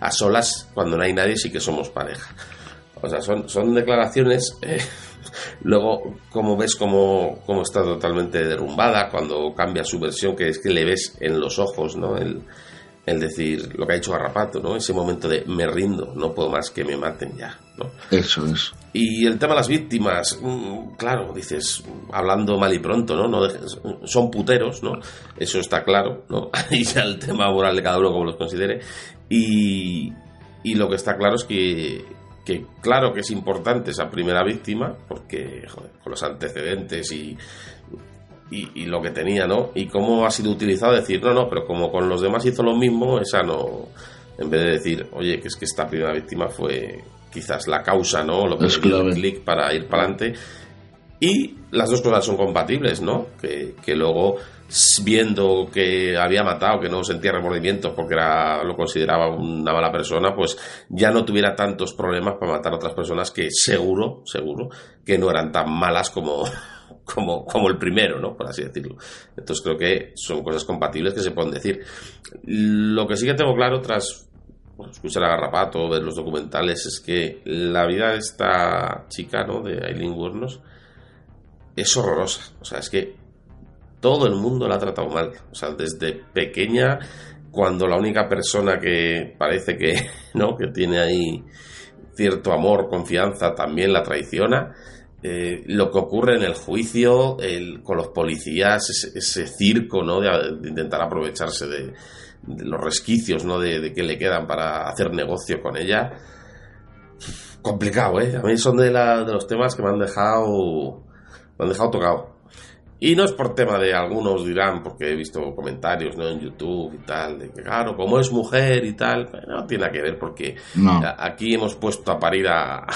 a solas cuando no hay nadie sí que somos pareja. O sea, son, son declaraciones... Eh, luego, como ves cómo, cómo, está totalmente derrumbada, cuando cambia su versión, que es que le ves en los ojos, ¿no? El, el decir lo que ha dicho Garrapato, ¿no? Ese momento de me rindo, no puedo más que me maten ya, ¿no? Eso es. Y el tema de las víctimas, mm, claro, dices, hablando mal y pronto, ¿no? no son puteros, ¿no? Eso está claro, ¿no? Y ya el tema moral de cada uno como los considere. Y, y lo que está claro es que, que claro que es importante esa primera víctima, porque joder, con los antecedentes y y, lo que tenía, ¿no? Y cómo ha sido utilizado decir, no, no, pero como con los demás hizo lo mismo, esa no. En vez de decir, oye, que es que esta primera víctima fue quizás la causa, ¿no? Lo que es el clic para ir para adelante. Y las dos cosas son compatibles, ¿no? Que, que, luego, viendo que había matado, que no sentía remordimientos porque era, lo consideraba una mala persona, pues ya no tuviera tantos problemas para matar a otras personas que seguro, seguro, que no eran tan malas como, como, como el primero, ¿no? Por así decirlo. Entonces creo que son cosas compatibles que se pueden decir. Lo que sí que tengo claro tras escuchar a Garrapato, ver los documentales, es que la vida de esta chica, ¿no? De Aileen Wuornos es horrorosa. O sea, es que todo el mundo la ha tratado mal. O sea, desde pequeña, cuando la única persona que parece que, ¿no? Que tiene ahí cierto amor, confianza, también la traiciona eh, lo que ocurre en el juicio con los policías, ese, circo ¿no? De, intentar aprovecharse de, los resquicios ¿no? De, que le quedan para hacer negocio con ella. Complicado, ¿eh? A mí son de, de los temas que me han dejado, me han dejado tocado. Y no es por tema de algunos dirán, porque he visto comentarios ¿no? en YouTube y tal, de que claro, como es mujer y tal, no tiene que ver porque aquí hemos puesto a parir a,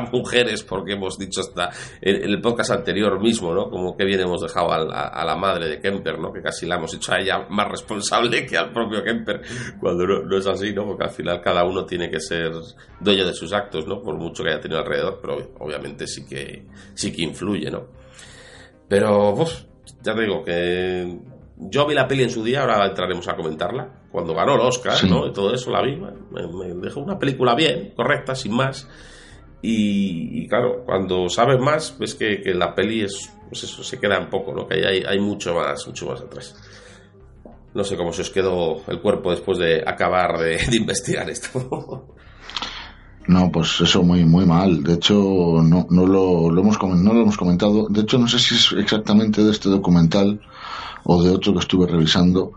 mujeres, porque hemos dicho hasta en, el podcast anterior mismo, ¿no? Como que bien hemos dejado a, la madre de Kemper, ¿no? Que casi la hemos hecho a ella más responsable que al propio Kemper, cuando no, es así, ¿no? Porque al final cada uno tiene que ser dueño de sus actos, ¿no? Por mucho que haya tenido alrededor, pero obviamente sí que, sí que influye, ¿no? Pero, ya te digo que yo vi la peli en su día, ahora entraremos a comentarla. Cuando ganó el Oscar, ¿no? Y todo eso la vi. Me, me, dejó una película bien, correcta, sin más. Y, claro, cuando sabes más, ves que, la peli es, pues eso, se queda un poco, ¿no? Que hay, hay mucho más, mucho más atrás. No sé cómo se os quedó el cuerpo después de acabar de, investigar esto. No, pues eso muy muy mal. De hecho, no, lo, hemos, no lo hemos comentado. De hecho, no sé si es exactamente de este documental o de otro que estuve revisando.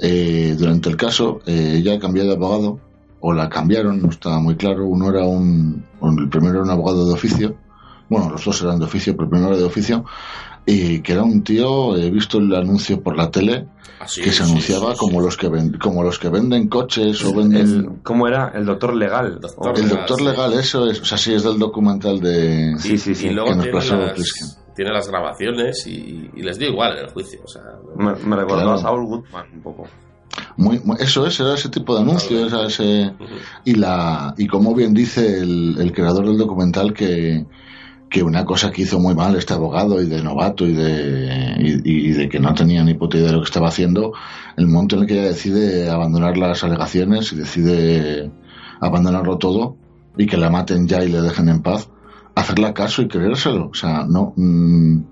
Eh, durante el caso, eh, ella ha cambiado de abogado o la cambiaron, no estaba muy claro. Uno era un, el primero era un abogado de oficio, bueno, los dos eran de oficio, pero el primero era de oficio, y que era un tío, he visto el anuncio por la tele, ah, que se anunciaba como los que como los que venden coches o venden cómo era el doctor legal. El doctor legal eso es o sea sí es del documental de sí sí sí. Y luego tiene, las, tiene, las, grabaciones y, les dio igual en el juicio o sea me, me recordó a Saul Goodman un poco muy, eso es, era ese tipo de anuncio, ese, y la y como bien dice el, creador del documental que, que una cosa que hizo muy mal este abogado y de novato y de, y, de que no tenía ni puta idea de lo que estaba haciendo, el momento en el que ella decide abandonar las alegaciones y decide abandonarlo todo y que la maten ya y le dejen en paz, hacerle caso y creérselo. O sea, no. Mm,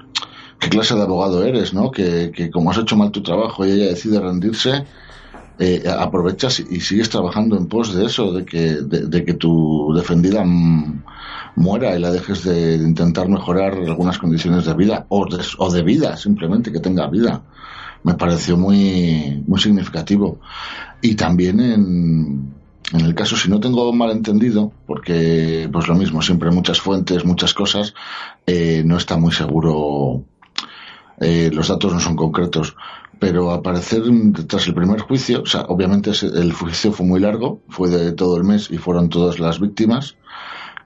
¿Qué clase de abogado eres, no? Que, que como has hecho mal tu trabajo y ella decide rendirse, eh, aprovechas y, sigues trabajando en pos de eso, de que, de, que tu defendida muera y la dejes de, intentar mejorar algunas condiciones de vida o de, o de vida, simplemente que tenga vida. Me pareció muy, muy significativo. Y también en, en el caso, si no tengo mal entendido, porque pues lo mismo, siempre muchas fuentes, muchas cosas, eh, no está muy seguro, eh, los datos no son concretos, pero al parecer tras el primer juicio, o sea, obviamente el juicio fue muy largo, fue de todo el mes y fueron todas las víctimas.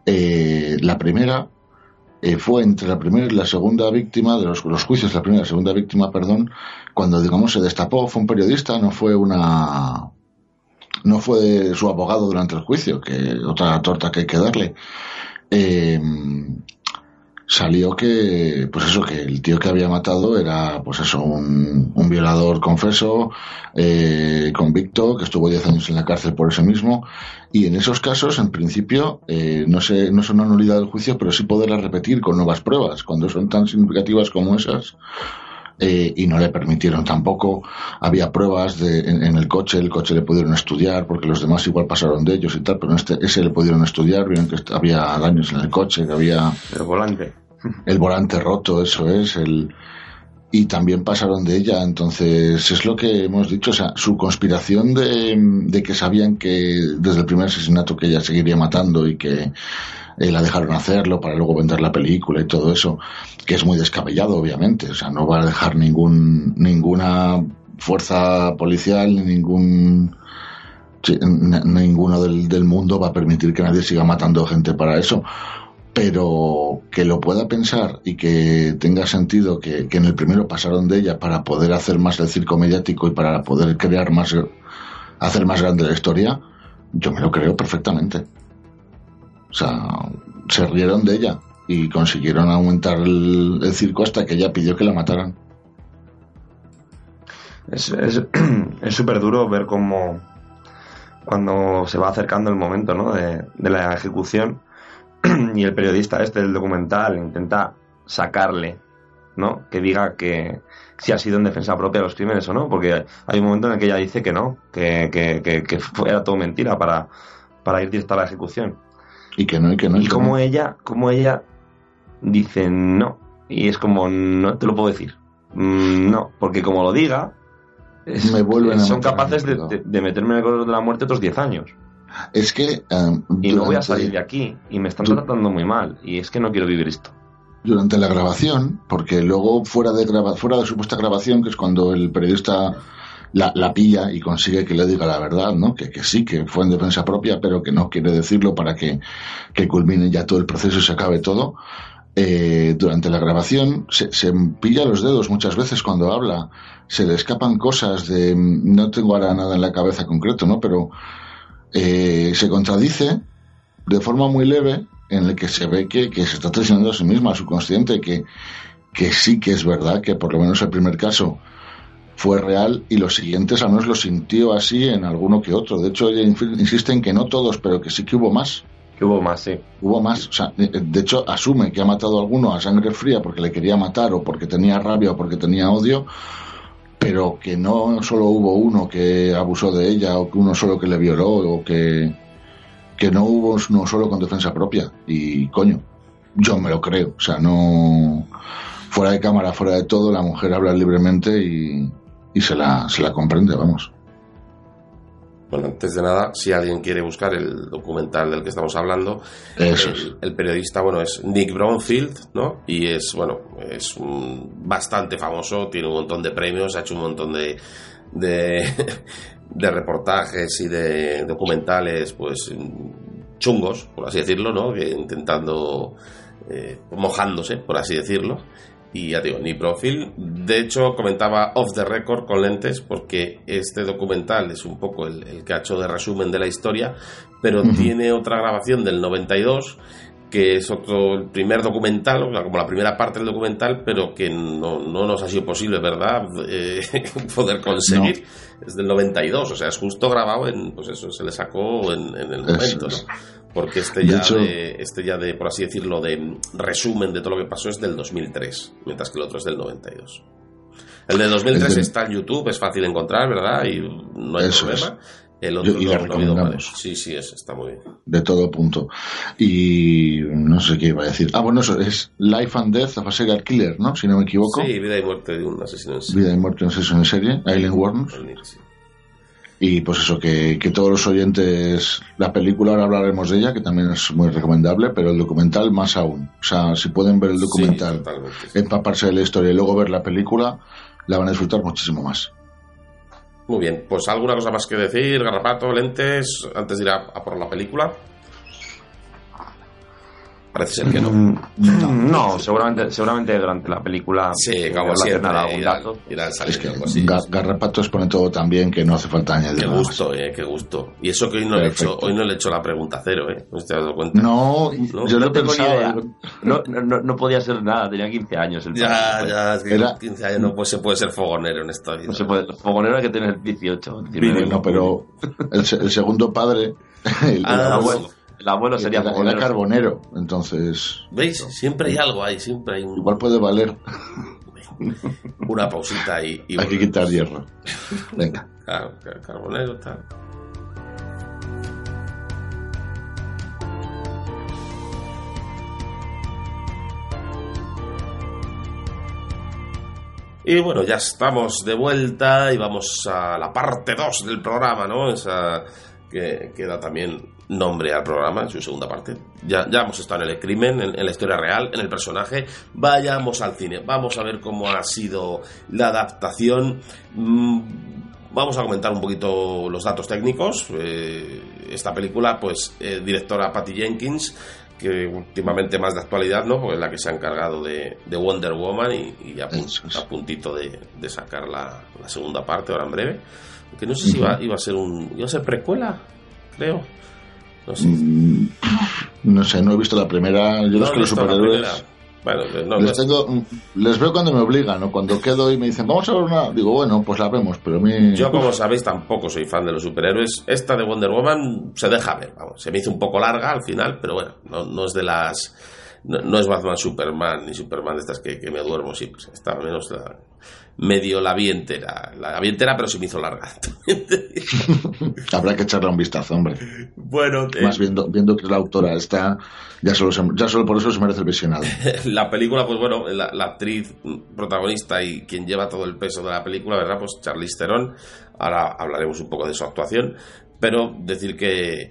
Eh, la primera fue entre la primera y la segunda víctima de los, los juicios, la primera y la segunda víctima, perdón, cuando digamos se destapó, fue un periodista, no fue una no fue su abogado durante el juicio, que otra torta que hay que darle. Eh, salió que, pues eso, que el tío que había matado era, pues eso, un, violador confeso, eh, convicto, que estuvo 10 años en la cárcel por eso mismo. Y en esos casos, en principio, eh, no, sé, no son una nulidad del juicio, pero sí poderla repetir con nuevas pruebas. Cuando son tan significativas como esas, eh, y no le permitieron tampoco. Había pruebas de, en, el coche, el coche le pudieron estudiar porque los demás igual pasaron de ellos y tal, pero en este, ese le pudieron estudiar, vieron que había daños en el coche, que había... El volante. El volante roto, eso es, el... Y también pasaron de ella, entonces es lo que hemos dicho, o sea, su conspiración de, de que sabían que desde el primer asesinato que ella seguiría matando y que eh, la dejaron hacerlo para luego vender la película y todo eso, que es muy descabellado, obviamente. O sea, no va a dejar ningún, ninguna fuerza policial, ningún ninguno del, del, mundo va a permitir que nadie siga matando gente para eso. Pero que lo pueda pensar y que tenga sentido que, en el primero pasaron de ella para poder hacer más el circo mediático y para poder crear más, hacer más grande la historia, yo me lo creo perfectamente. O sea, se rieron de ella y consiguieron aumentar el, circo hasta que ella pidió que la mataran. Es súper es, duro ver cómo cuando se va acercando el momento ¿no? de, la ejecución y el periodista este del documental intenta sacarle, ¿no? Que diga que si ha sido en defensa propia de los crímenes o no, porque hay un momento en el que ella dice que no, que, que, que, que era todo mentira para, para ir directo a la ejecución. Y que no, y que no. Y, como ella, como ella dice no. Y es como, no te lo puedo decir. Mm, no, porque como lo diga, me vuelven son capaces de, meterme en el color de la muerte otros 10 años. Es que. Em, y no voy a salir de aquí. Y me están tratando muy mal. Y es que no quiero vivir esto. Durante la grabación, porque luego fuera de, graba, fuera de supuesta grabación, que es cuando el periodista la, la, pilla y consigue que le diga la verdad, ¿no? Que, que, sí, que fue en defensa propia, pero que no quiere decirlo para que, que culmine ya todo el proceso y se acabe todo. Eh, durante la grabación se, se, pilla los dedos muchas veces cuando habla, se le escapan cosas de, no tengo ahora nada en la cabeza concreto, ¿no? Pero eh, se contradice de forma muy leve en el que se ve que, que se está traicionando a sí misma, a su consciente, que, que sí que es verdad que por lo menos el primer caso fue real y los siguientes al menos lo sintió así en alguno que otro. De hecho, ella insiste en que no todos, pero que sí que hubo más. Que hubo más, sí. Hubo más. O sea, de hecho, asume que ha matado a alguno a sangre fría porque le quería matar o porque tenía rabia o porque tenía odio, pero que no solo hubo uno que abusó de ella o que uno solo que le violó o que, que no hubo uno solo con defensa propia. Y coño, yo me lo creo. O sea, no. Fuera de cámara, fuera de todo, la mujer habla libremente y, y se la, se la comprende, vamos. Bueno, antes de nada, si alguien quiere buscar el documental del que estamos hablando, el, periodista, bueno, es Nick Brownfield, ¿no? Y es, bueno, es bastante famoso, tiene un montón de premios, ha hecho un montón de, de, de reportajes y de documentales, pues, chungos, por así decirlo, ¿no? Que intentando, eh, mojándose, por así decirlo. Y ya digo, ni profil. De hecho, comentaba off the record con lentes, porque este documental es un poco el, que ha hecho de resumen de la historia, pero tiene otra grabación del 92 que es otro el primer documental, como la primera parte del documental, pero que no, no nos ha sido posible, ¿verdad?, eh, poder conseguir. Es del 92, o sea, es justo grabado en, pues eso, se le sacó en, el momento, ¿no? Porque este ya, de, este ya de, por así decirlo, de resumen de todo lo que pasó es del 2003, mientras que el otro es del 92. El de 2003 está en YouTube, es fácil de encontrar, ¿verdad? Y no hay problema. El otro y no, Sí, sí, es, está muy bien. De todo punto. Y no sé qué iba a decir. Ah, bueno, eso es Life and Death of a Serial Killer, ¿no? Si no me equivoco. Sí, Vida y Muerte de un asesino en serie. Vida y Muerte de un asesino en serie. Aileen Worms. Y pues eso, que, que, todos los oyentes, la película ahora hablaremos de ella, que también es muy recomendable, pero el documental más aún. O sea, si pueden ver el documental, empaparse de la historia y luego ver la película, la van a disfrutar muchísimo más. Muy bien, pues alguna cosa más que decir, garrapato, lentes, antes de ir a por la película. Parece ser que no. Mm, no, seguramente, seguramente durante la película. Sí, como siempre. Nada, algún dato. es que Garrapato expone todo tan bien que no hace falta añadir. Qué gusto, eh, qué gusto. Y eso que hoy no, le he hecho, hoy no le he hecho la pregunta cero, ¿eh? ¿No te has dado cuenta? No, yo no, tengo ni idea. No, no, no, podía ser nada, tenía 15 años. El ya, ya, es que Era... 15 años no se puede ser fogonero en esta vida. No se puede, fogonero hay que tener 18. no, pero el, el segundo padre. El, ah, bueno el abuelo sería era, carbonero, entonces. ¿Veis? Siempre hay algo ahí, siempre hay un... Igual puede valer. Una pausita y. y hay que quitar hierro. Venga. Claro, carbonero, tal. Y bueno, ya estamos de vuelta y vamos a la parte 2 del programa, ¿no? Esa que, que da también nombre al programa, en su segunda parte. Ya, ya hemos estado en el crimen, en, la historia real, en el personaje. Vayamos al cine, vamos a ver cómo ha sido la adaptación. Mm, vamos a comentar un poquito los datos técnicos. Eh, esta película, pues, eh, directora Patty Jenkins, que últimamente más de actualidad, ¿no? Porque es la que se ha encargado de, Wonder Woman y, a, puntito de, sacar la, segunda parte ahora en breve. Que no sé si iba, iba a ser un. iba a ser precuela, creo. Mm, no sé. no he visto la primera. Yo los que los superhéroes. Bueno, les, tengo, les veo cuando me obligan, ¿no? Cuando quedo y me dicen, vamos a ver una. Digo, bueno, pues la vemos, pero a mí. Yo, como sabéis, tampoco soy fan de los superhéroes. Esta de Wonder Woman se deja ver, vamos. Se me hizo un poco larga al final, pero bueno, no, no es de las. No, es Batman Superman ni Superman de estas que, que me duermo, sí, pues está menos la, medio la vi entera. La vi entera, pero se me hizo larga. Habrá que echarle un vistazo, hombre. Bueno, más viendo, viendo que la autora está, ya solo, ya solo por eso se merece el visionado. la película, pues bueno, la, actriz protagonista y quien lleva todo el peso de la película, ¿verdad? Pues Charlize Theron. Ahora hablaremos un poco de su actuación, pero decir que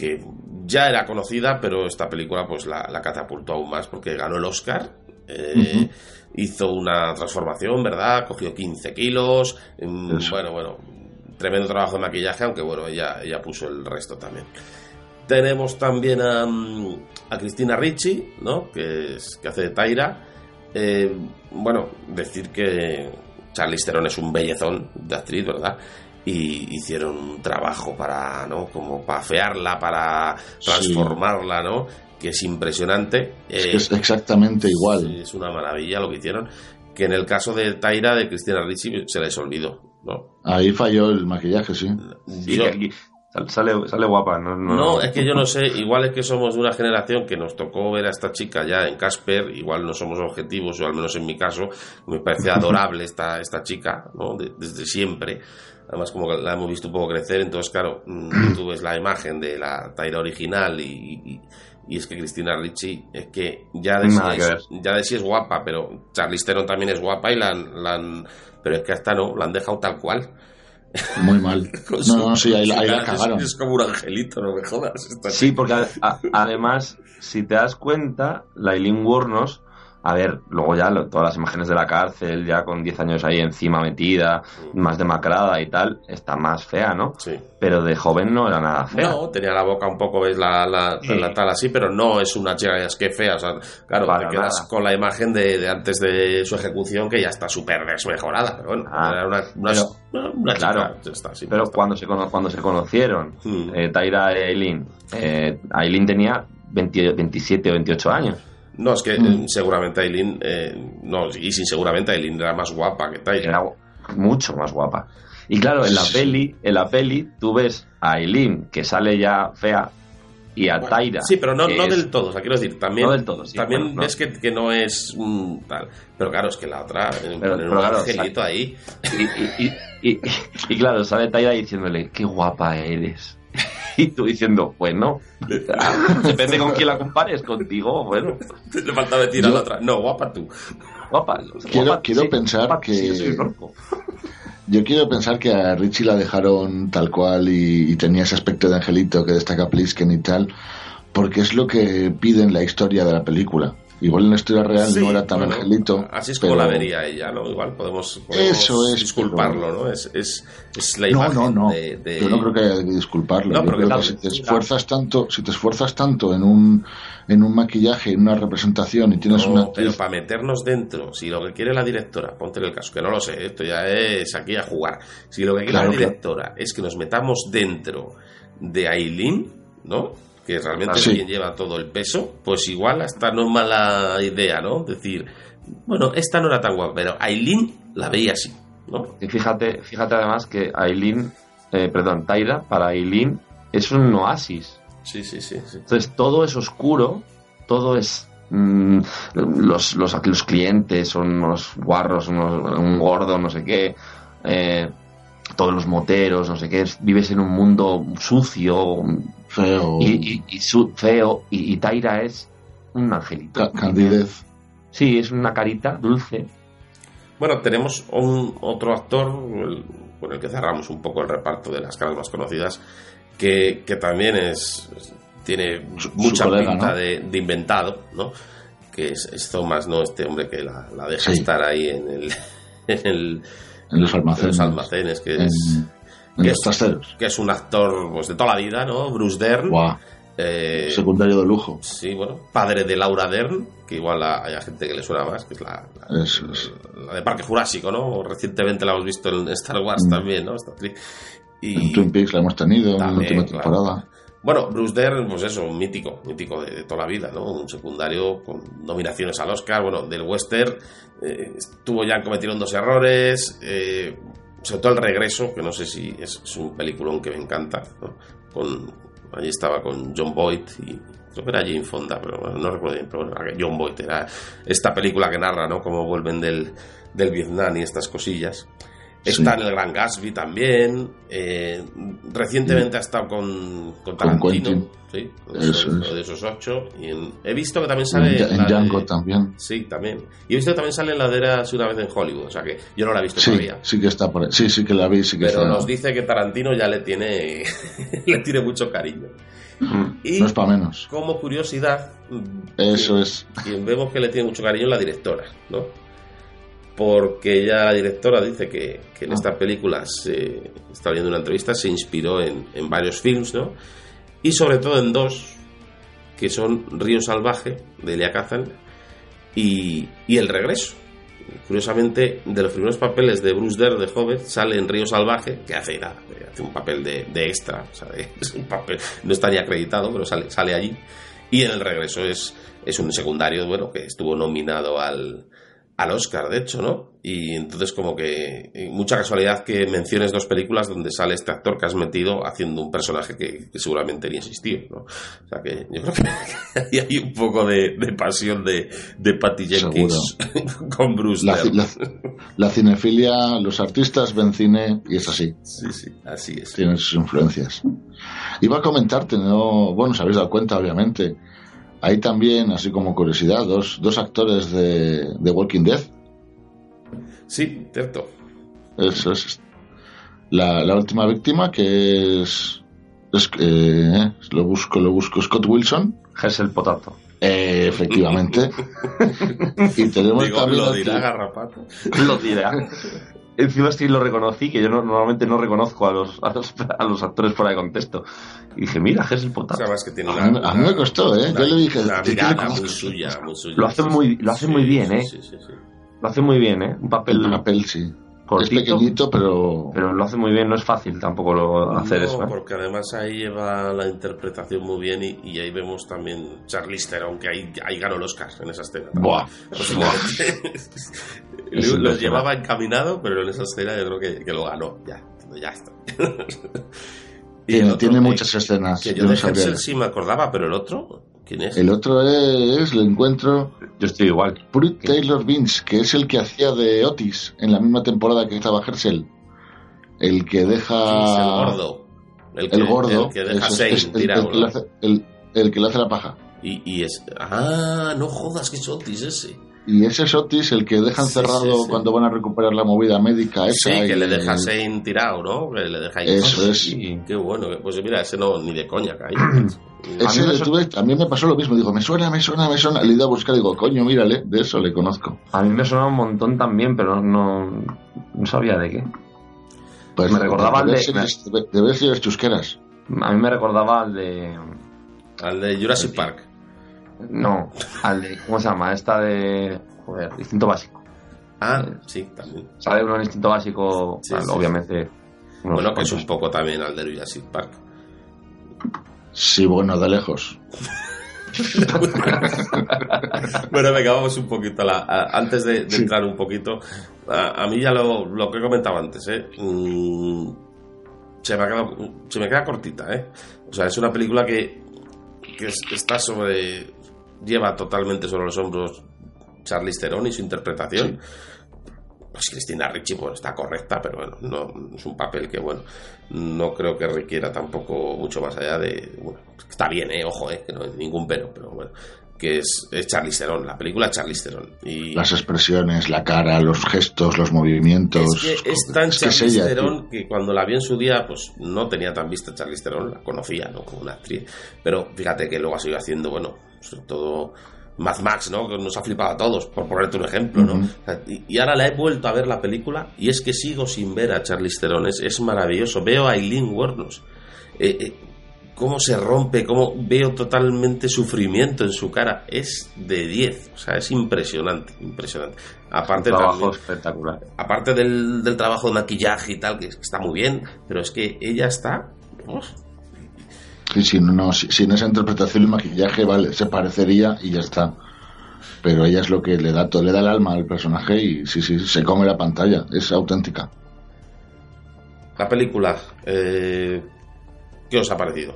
que ya era conocida, pero esta película pues la, catapultó aún más porque ganó el Oscar. Eh, hizo una transformación, ¿verdad? Cogió 15 kilos. Mm, bueno, bueno, tremendo trabajo de maquillaje, aunque bueno, ella, ella puso el resto también. Tenemos también a, mm, a Cristina Ricci, ¿no? Que, es, que hace de Taira. Eh, bueno, decir que Charlize Theron es un bellezón de actriz, ¿verdad? y hicieron un trabajo para, ¿no? Como para fearla, para transformarla, ¿no? Que es impresionante. es, eh, exactamente igual. Es una maravilla lo que hicieron. Que en el caso de Taira, de Cristina Ricci, se les olvidó. ¿no? Ahí falló el maquillaje, sí. sale, sale guapa. No, no, es que yo no sé. Igual es que somos de una generación que nos tocó ver a esta chica ya en Casper. Igual no somos objetivos, o al menos en mi caso. Me parece adorable esta, esta chica, ¿no? desde siempre además como la hemos visto un poco crecer, entonces claro, mm, tú ves la imagen de la Taira original y, y es que Cristina Ricci es que ya de, sí es, ya de sí es guapa, pero Charlize Theron también es guapa y la han, pero es que hasta no, la han dejado tal cual. Muy mal. no, no, sí, ahí, la cagaron. Es, como un angelito, no me jodas. Sí, porque además, si te das cuenta, la Eileen Wuornos a ver, luego ya todas las imágenes de la cárcel, ya con 10 años ahí encima metida, más demacrada y tal, está más fea, ¿no? Sí. Pero de joven no era nada fea. No, tenía la boca un poco, ves, la, la, tal así, pero no es una chica es que fea. O sea, claro, te quedas con la imagen de, antes de su ejecución que ya está súper desmejorada. Pero bueno, ah, era una, una, claro, pero cuando se, cuando se conocieron, hmm. eh, Taira y Aileen, eh, Aileen tenía 27 o 28 años. No, es que mm. seguramente Aileen, eh, no, y sin seguramente Aileen era más guapa que Tyra. Era mucho más guapa. Y claro, en la peli, en la peli, tú ves a Aileen que sale ya fea y a Taira. Sí, pero no, no del todo, o sea, quiero decir, también, no del todo, también ves que, que, no es tal. Pero claro, es que la otra, pero, un angelito ahí. Y, y, y, y, claro, sale Taira diciéndole, qué guapa eres. Y tú diciendo, bueno, depende con quién la compares, contigo, bueno. Le falta decir a la otra, no, guapa tú. Guapa. Quiero, quiero pensar que... yo quiero pensar que a Richie la dejaron tal cual y, tenía ese aspecto de angelito que destaca Plisken y tal, porque es lo que pide en la historia de la película. Igual en la historia real no era tan angelito. Así es como la vería ella, ¿no? Igual podemos, Eso es, disculparlo, ¿no? Es, es, es, la imagen no, no, no. De, Yo no creo que haya que disculparlo. No, Yo creo que si te esfuerzas tanto, si te esfuerzas tanto en un, en un maquillaje, en una representación y tienes una Pero para meternos dentro, si lo que quiere la directora, ponte en el caso, que no lo sé, esto ya es aquí a jugar. Si lo que quiere la directora es que nos metamos dentro de Aileen, ¿no? Que realmente es quien lleva todo el peso, pues igual hasta no es mala idea, ¿no? Decir, bueno, esta no era tan guapa, pero Aileen la veía así, ¿no? Y fíjate, fíjate además que Aileen, eh, perdón, Taira, para Aileen es un oasis. Sí, sí, sí, Entonces todo es oscuro, todo es mm, los, los, los clientes son unos guarros, un gordo, no sé qué. Eh, todos los moteros, no sé qué, vives en un mundo sucio, feo y, y, feo y, Taira es un angelito. candidez. Sí, es una carita dulce. Bueno, tenemos un otro actor con el que cerramos un poco el reparto de las caras más conocidas, que, que también es tiene mucha pinta de, inventado, ¿no? Que es, Thomas, ¿no? Este hombre que la, deja estar ahí en el, en el en los almacenes, almacenes que es que, es, que es un actor pues, de toda la vida, ¿no? Bruce Dern. Eh, Secundario de lujo. Sí, bueno. Padre de Laura Dern, que igual hay gente que le suena más, que es la, la, de Parque Jurásico, ¿no? Recientemente la hemos visto en Star Wars mm. también, ¿no? y, en Twin Peaks la hemos tenido en la última temporada. Bueno, Bruce Dern, pues eso, un mítico, mítico de, toda la vida, ¿no? Un secundario con nominaciones al Oscar, bueno, del western, eh, estuvo ya cometieron dos errores, eh, sobre todo el regreso, que no sé si es, un peliculón que me encanta. Con, allí estaba con John Boyd y creo que era Jane Fonda, pero no recuerdo bien, pero John Boyd era esta película que narra, ¿no? Cómo vuelven del, del Vietnam y estas cosillas. Está en el Gran Gatsby también. Eh, recientemente ha estado con, con Tarantino. sí, de esos ocho. Y he visto que también sale. En, Django también. Sí, también. Y he visto que también sale en la de una vez en Hollywood. O sea que yo no la he visto sí, todavía. Sí, que está por ahí. Sí, sí que la vi. Sí que Pero nos dice que Tarantino ya le tiene, le tiene mucho cariño. Mm, y no es para menos. Como curiosidad. Eso es. Quien vemos que le tiene mucho cariño es la directora, ¿no? Porque ya la directora dice que, en ah. esta película, se, está viendo una entrevista, se inspiró en, varios films, ¿no? Y sobre todo en dos, que son Río Salvaje, de Elia Kazan, y, El Regreso. Curiosamente, de los primeros papeles de Bruce Dern de joven, sale en Río Salvaje, que hace, hace un papel de, extra, es un papel, no está ni acreditado, pero sale, sale allí. Y en El Regreso es, es un secundario, bueno, que estuvo nominado al, al Oscar, de hecho, ¿no? Y entonces como que eh, mucha casualidad que menciones dos películas donde sale este actor que has metido haciendo un personaje que, seguramente ni existió, ¿no? O sea que yo creo que hay un poco de, pasión de, de Patty Jenkins con Bruce la, la, cinefilia, los artistas ven cine y es así. Sí, sí, así es. Tienen sus influencias. Iba a comentarte, ¿no? Bueno, os habéis dado cuenta, obviamente hay también, así como curiosidad, dos, dos actores de, de Walking Dead. Sí, cierto. Eso es. La, la última víctima que es, es eh, lo busco, lo busco, Scott Wilson. Es el potato. Eh, efectivamente. y tenemos también lo dirá Garrapato. Lo dirá. Encima sí lo reconocí, que yo normalmente no reconozco a los, a los, actores fuera de contexto. Y dije, mira, es el potato. que tiene a, mí me costó, ¿eh? yo le dije, muy suya, muy suya. Lo hace muy, lo hace muy bien, ¿eh? Sí, sí, sí. Lo hace muy bien, ¿eh? Un papel. Un papel, sí es pequeñito, pero. Pero lo hace muy bien, no es fácil tampoco lo, hacer eso. ¿eh? porque además ahí lleva la interpretación muy bien y, ahí vemos también Charlize Theron, que ahí, ahí ganó el Oscar en esa escena. Buah. lo llevaba encaminado, pero en esa escena yo creo que, que lo ganó. Ya, ya está. tiene, muchas escenas. Que yo, de Hensel sí me acordaba, pero el otro, ¿quién es? El otro es, lo encuentro. Yo estoy igual. Pruitt Taylor Vince, que es el que hacía de Otis en la misma temporada que estaba Herschel. El que deja. el gordo. El, gordo. El que deja es, el, el, que le hace la paja. Y, y es. Ah, no jodas, que es Otis ese. Y ese es Otis el que deja encerrado cuando van a recuperar la movida médica esa. Sí, que le deja Shane tirado, ¿no? Que le deja Eso es. qué bueno. Pues mira, ese no, ni de coña cae. ese a, mí me pasó lo mismo. Digo, me suena, me suena, me suena. Le he ido a buscar y digo, coño, mírale, de eso le conozco. A mí me suena un montón también, pero no, no sabía de qué. Pues me recordaba al de... De ver si chusqueras. A mí me recordaba al de... Al de Jurassic Park. No, al de, ¿cómo se llama? Esta de, joder, instinto básico. Ah, sí, también. Sale uno en instinto básico, obviamente. Bueno, que es un poco también al de Jurassic Park. Sí, bueno, de lejos. bueno, venga, vamos un poquito. la, antes de, entrar un poquito, a, mí ya lo, lo, que he comentado antes, ¿eh? Mm, se, me se me queda cortita. ¿eh? O sea, es una película que, que está sobre lleva totalmente sobre los hombros Charlize Theron y su interpretación. Pues Cristina Ricci pues, está correcta, pero bueno, no es un papel que bueno, no creo que requiera tampoco mucho más allá de bueno, está bien, eh, ojo, eh, que no hay ningún pero, pero bueno, que es, es Charlize Theron, la película Charlize Theron. Y Las expresiones, la cara, los gestos, los movimientos. Es, que es tan Charlize Theron que cuando la vi en su día, pues no tenía tan vista Charlize Theron, la conocía, ¿no? Como una actriz. Pero fíjate que luego ha seguido haciendo, bueno, sobre todo Mad Max, ¿no? Que nos ha flipado a todos, por ponerte un ejemplo, ¿no? y, ahora la he vuelto a ver la película y es que sigo sin ver a Charlize Theron, es, maravilloso. Veo a Eileen Wuornos. Eh, eh, cómo se rompe, cómo veo totalmente sufrimiento en su cara. Es de 10, o sea, es impresionante, impresionante. Aparte, trabajo espectacular. Aparte del, trabajo de maquillaje y tal, que está muy bien, pero es que ella está... Sí, sí, no, sin esa interpretación y maquillaje, vale, se parecería y ya está. Pero ella es lo que le da, le da el alma al personaje y sí, sí, se come la pantalla, es auténtica. La película, eh, ¿qué os ha parecido?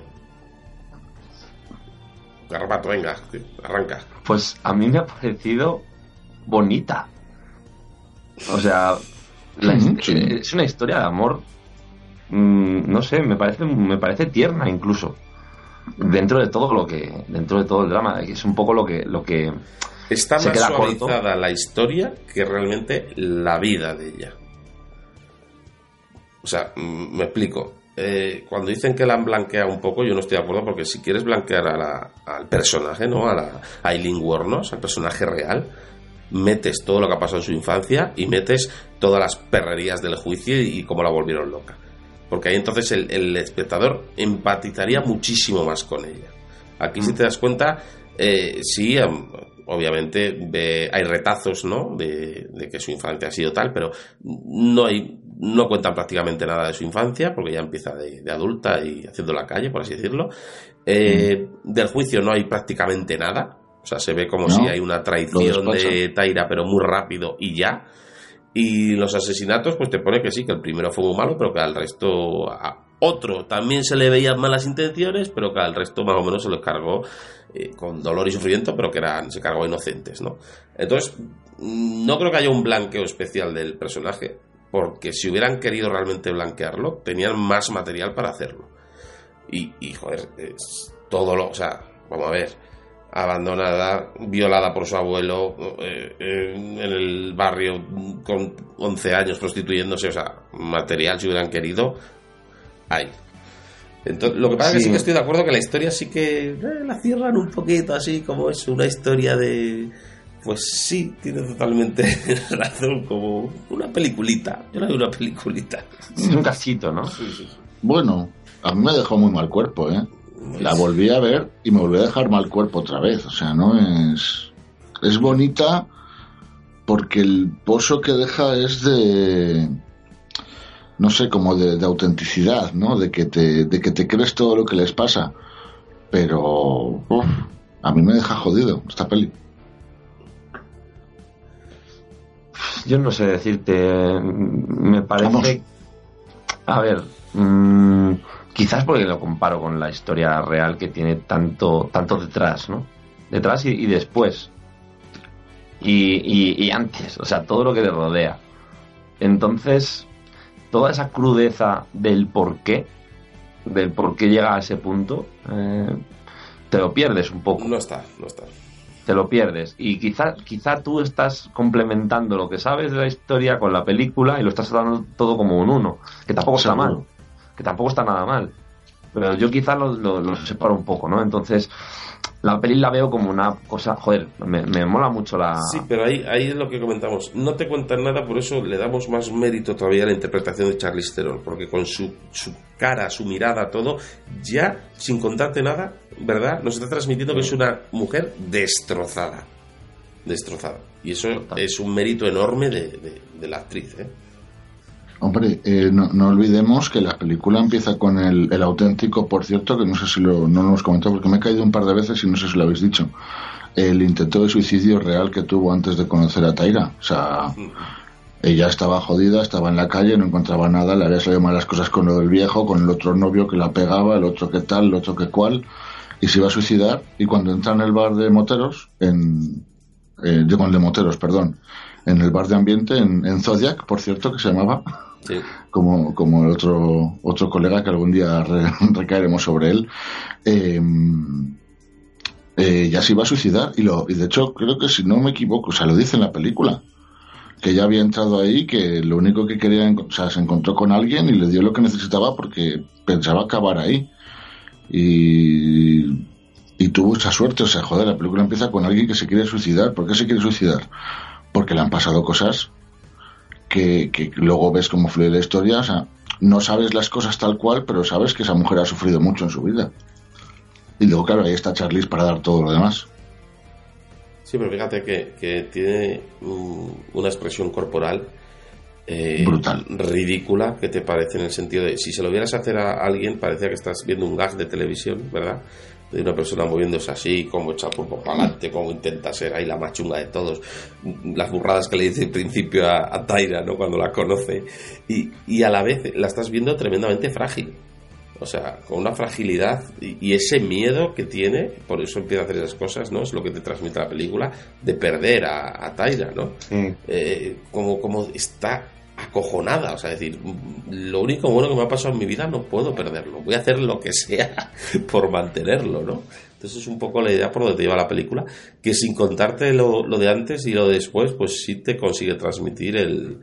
Garrapato, venga, arranca. Pues a mí me ha parecido bonita. O sea, es una historia de amor. Mm, no sé, me parece, me parece tierna incluso. Dentro de todo lo que, dentro de todo el drama, es un poco lo que, lo que está más suavizada la historia que realmente la vida de ella. O sea, me explico. Eh, cuando dicen que la han blanqueado un poco, yo no estoy de acuerdo porque si quieres blanquear al personaje, ¿no? A, la, a Eileen Wuornos, al personaje real, metes todo lo que ha pasado en su infancia y metes todas las perrerías del juicio y, cómo la volvieron loca. Porque ahí entonces el, espectador empatizaría muchísimo más con ella. Aquí si te das cuenta, eh, sí, obviamente hay retazos, ¿no? De, de, que su infancia ha sido tal, pero no hay no cuentan prácticamente nada de su infancia, porque ya empieza de, adulta y haciendo la calle, por así decirlo. Eh, mm. Del juicio no hay prácticamente nada. O sea, se ve como si hay una traición de Taira, pero muy rápido y ya. Y los asesinatos, pues te pone que sí, que el primero fue muy malo, pero que al resto, a otro también se le veían malas intenciones, pero que al resto más o menos se los cargó eh, con dolor y sufrimiento, pero que eran, se cargó inocentes, ¿no? Entonces, mm, no creo que haya un blanqueo especial del personaje porque si hubieran querido realmente blanquearlo, tenían más material para hacerlo. Y, joder, es todo lo. O sea, vamos a ver. Abandonada, violada por su abuelo, eh, en el barrio con 11 años prostituyéndose, o sea, material si hubieran querido, hay. Entonces, lo que pasa es que sí que estoy de acuerdo que la historia sí que eh, la cierran un poquito así, como es una historia de pues sí, tiene totalmente razón, como una peliculita. Yo la veo una peliculita. Es un casito, ¿no? Bueno, a mí me dejó muy mal cuerpo, ¿eh? La volví a ver y me volvió a dejar mal cuerpo otra vez. O sea, no es. Es bonita porque el pozo que deja es de. No sé, como de, autenticidad, ¿no? De que, te, de que te crees todo lo que les pasa. Pero. a mí me deja jodido esta peli. yo no sé decirte. Me parece. A ver. Mm, Quizás porque lo comparo con la historia real que tiene tanto, tanto detrás, ¿no? Detrás y, después. Y, y, antes, o sea, todo lo que le rodea. Entonces, toda esa crudeza del por qué, del por qué llega a ese punto, eh, te lo pierdes un poco. No está, no está. Te lo pierdes. Y quizá, quizá tú estás complementando lo que sabes de la historia con la película y lo estás dando todo como un uno, que tampoco está mal, que tampoco está nada mal. Pero yo quizá lo, lo separo un poco, ¿no? Entonces, la peli la veo como una cosa, joder, me, mola mucho la... Sí, pero ahí, ahí es lo que comentamos. No te cuentan nada, por eso le damos más mérito todavía a la interpretación de Charlize Theron, porque con su, su cara, su mirada, todo, ya, sin contarte nada, ¿verdad? Nos está transmitiendo que es una mujer destrozada. Destrozada. Y eso es un mérito enorme de, de la actriz, ¿eh? Hombre, eh, no, olvidemos que la película empieza con el, auténtico, por cierto, que no sé si lo, no lo hemos comentado porque me he caído un par de veces y no sé si lo habéis dicho, el intento de suicidio real que tuvo antes de conocer a Taira. O sea, ella estaba jodida, estaba en la calle, no encontraba nada, le había salido mal las cosas con lo del viejo, con el otro novio que la pegaba, el otro que tal, el otro que cual, y se iba a suicidar. Y cuando entra en el bar de moteros, en, eh, digo, el de moteros, perdón, en el bar de ambiente, en, en Zodiac, por cierto, que se llamaba, como, como el otro, otro colega que algún día recaeremos sobre él, em, eh, ya se iba a suicidar. Y, lo, y de hecho, creo que si no me equivoco, o sea, lo dice en la película, que ya había entrado ahí, que lo único que quería, o sea, se encontró con alguien y le dio lo que necesitaba porque pensaba acabar ahí. Y, y tuvo esa suerte, o sea, joder, la película empieza con alguien que se quiere suicidar. ¿Por qué se quiere suicidar? Porque le han pasado cosas que, luego ves cómo fluye la historia. O sea, no sabes las cosas tal cual, pero sabes que esa mujer ha sufrido mucho en su vida. Y luego, claro, ahí está Charlize para dar todo lo demás. Sí, pero fíjate que, tiene una expresión corporal eh, brutal, ridícula, que te parece en el sentido de si se lo vieras hacer a alguien, parecía que estás viendo un gag de televisión, ¿verdad? De una persona moviéndose así, como echa cuerpo para adelante, como intenta ser ahí la más chunga de todos, las burradas que le dice al principio a, Taira, ¿no? Cuando la conoce, y, y, a la vez la estás viendo tremendamente frágil. O sea, con una fragilidad y, ese miedo que tiene, por eso empieza a hacer esas cosas, ¿no? Es lo que te transmite la película, de perder a, a Taira, ¿no? Eh, como, como está acojonada, o sea, decir, lo único bueno que me ha pasado en mi vida no puedo perderlo, voy a hacer lo que sea por mantenerlo, ¿no? Entonces es un poco la idea por donde te lleva la película, que sin contarte lo, de antes y lo de después, pues sí te consigue transmitir el...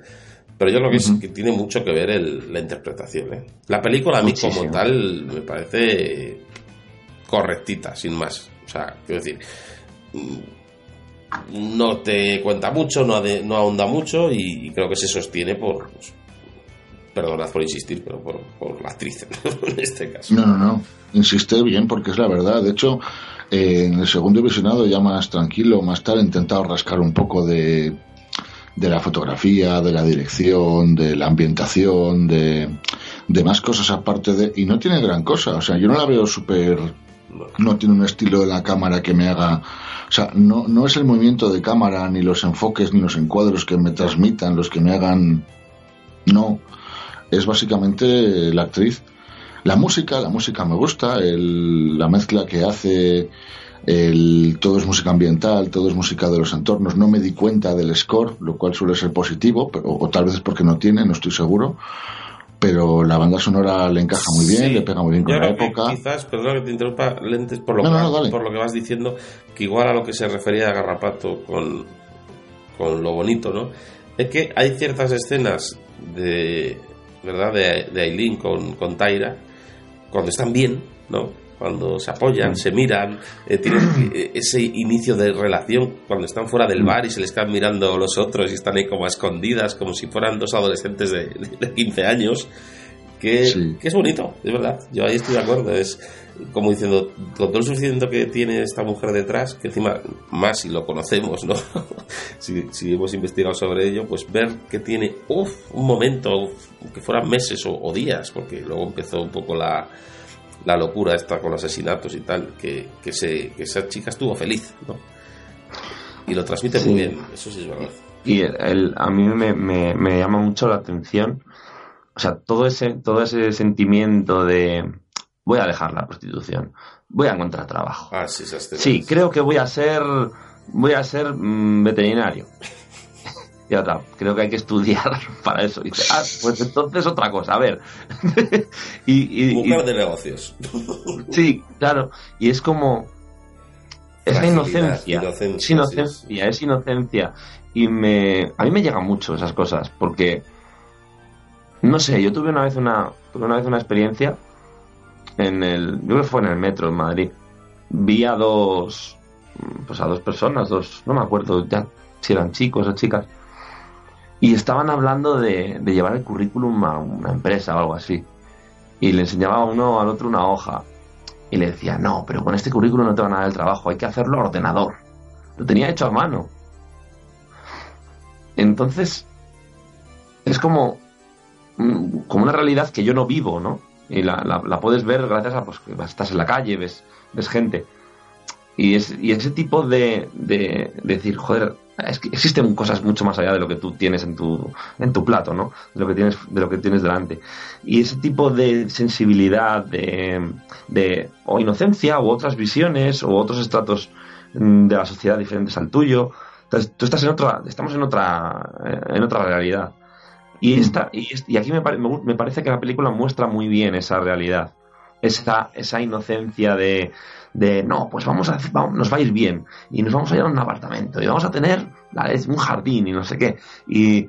Pero yo creo que, que tiene mucho que ver la interpretación, ¿eh? La película a mí como tal me parece correctita, sin más. O sea, quiero decir no te cuenta mucho, no, no ahonda mucho y, creo que se sostiene por, perdonad por insistir, pero por, la actriz en este caso. No, no, no, insiste bien porque es la verdad. De hecho, eh, en el segundo visionado ya más tranquilo, más tarde he intentado rascar un poco de, de la fotografía, de la dirección, de la ambientación, de, de más cosas aparte de... Y no tiene gran cosa, o sea, yo no la veo súper... No tiene un estilo de la cámara que me haga o sea, no, no es el movimiento de cámara, ni los enfoques, ni los encuadros que me transmitan, los que me hagan. No. Es básicamente la actriz. La música, la música me gusta, el, la mezcla que hace, el, todo es música ambiental, todo es música de los entornos. No me di cuenta del score, lo cual suele ser positivo, pero, o tal vez porque no tiene, no estoy seguro pero la banda sonora le encaja muy bien, le pega muy bien con la época. quizás, perdona que te interrumpa, Lentes, por lo, que, por lo que vas diciendo, que igual a lo que se refería a Garrapato con, con lo bonito, ¿no? Es que hay ciertas escenas de, ¿verdad? De, de Aileen con, con Taira, cuando están bien, ¿no? Cuando se apoyan, se miran, eh, tienen eh, ese inicio de relación cuando están fuera del bar y se les están mirando los otros y están ahí como a escondidas, como si fueran dos adolescentes de, 15 años, que, es bonito, es verdad, yo ahí estoy de acuerdo, es como diciendo, con todo el sufrimiento que tiene esta mujer detrás, que encima más si lo conocemos, ¿no? si, si, hemos investigado sobre ello, pues ver que tiene un momento, que fueran meses o días, porque luego empezó un poco la la locura esta con asesinatos y tal, que, que, se, que esa chica estuvo feliz, ¿no? Y lo transmite muy bien, eso sí es verdad. Y el, a mí me, me, llama mucho la atención o sea, todo ese, todo ese sentimiento de voy a dejar la prostitución, voy a encontrar trabajo. Ah, sí, creo que voy a ser, voy a ser mm, veterinario. Y otra, creo que hay que estudiar para eso. Y dice, ah, pues entonces otra cosa, a ver. y, y- de negocios. sí, claro. Y es como. Es la inocencia. inocencia, Es inocencia, es inocencia. Y me. A mí me llegan mucho esas cosas, porque. No sé, yo tuve una vez una. Tuve una vez una experiencia en el. Yo creo que fue en el metro en Madrid. Vi a dos. Pues a dos personas, dos. No me acuerdo ya si eran chicos o chicas. Y estaban hablando de, de llevar el currículum a una empresa o algo así. Y le enseñaba uno al otro una hoja. Y le decía, no, pero con este currículum no te van a dar el trabajo, hay que hacerlo a ordenador. Lo tenía hecho a mano. Entonces, es como, mm, como una realidad que yo no vivo, ¿no? Y la, la- la puedes ver gracias a pues, que estás en la calle, ves, ves gente. Y, es, y ese tipo de, de, de decir, joder, es que existen cosas mucho más allá de lo que tú tienes en tu, en tu plato, ¿no? De lo que tienes, de lo que tienes delante. Y ese tipo de sensibilidad, de, de o inocencia, u otras visiones, o otros estratos mm, de la sociedad diferentes al tuyo. Entonces, tú estás en otra, estamos en otra, eh, en otra realidad. Y, esta, y, y aquí me, pare- me me parece que la película muestra muy bien esa realidad. Esa, esa inocencia de, de no, pues vamos a vamos- nos va a ir bien. Y nos vamos a ir a un apartamento. Y vamos a tener la leche, un jardín y no sé qué. Y,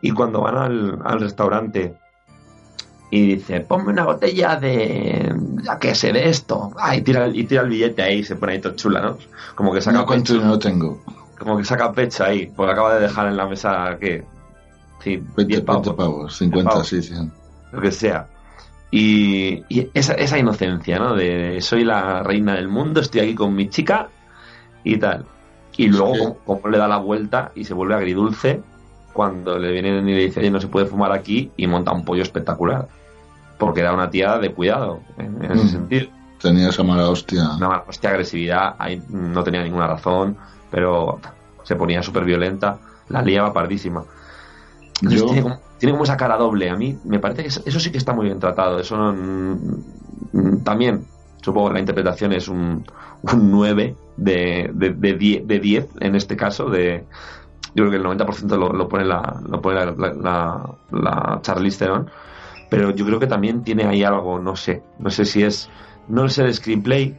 y cuando van al, al restaurante y dice, ponme una botella de, ya que sé, de esto. Ah, y tira, y tira el billete ahí y se pone ahí todo chula, ¿no? Como que saca No pecho, dinero tengo. como que saca pecho ahí, porque acaba de dejar en la mesa que sí, 20, 10 pavos, 20 pavos, 50, pavos. sí, 100. lo que sea. Y, y esa, esa inocencia, ¿no? De soy la reina del mundo, estoy aquí con mi chica y tal. Y luego, Sí. como, como le da la vuelta y se vuelve agridulce cuando le vienen y le dicen, no se puede fumar aquí, y monta un pollo espectacular. Porque era una tía de cuidado, en, en ese Mm. sentido. Tenía esa mala hostia. Una mala hostia, agresividad, ahí no tenía ninguna razón, pero se ponía súper violenta, la liaba pardísima. Yo, tiene, como, tiene como esa cara doble. A mí me parece que eso, sí que está muy bien tratado. Eso no- mm, también, supongo que la interpretación es un, un 9 de, de, de 10, de 10 en este caso. De, yo creo que el 90% lo, lo pone la, lo pone la, la, la, la Charlize. Pero yo creo que también tiene ahí algo, no sé. No sé si es. No es el screenplay.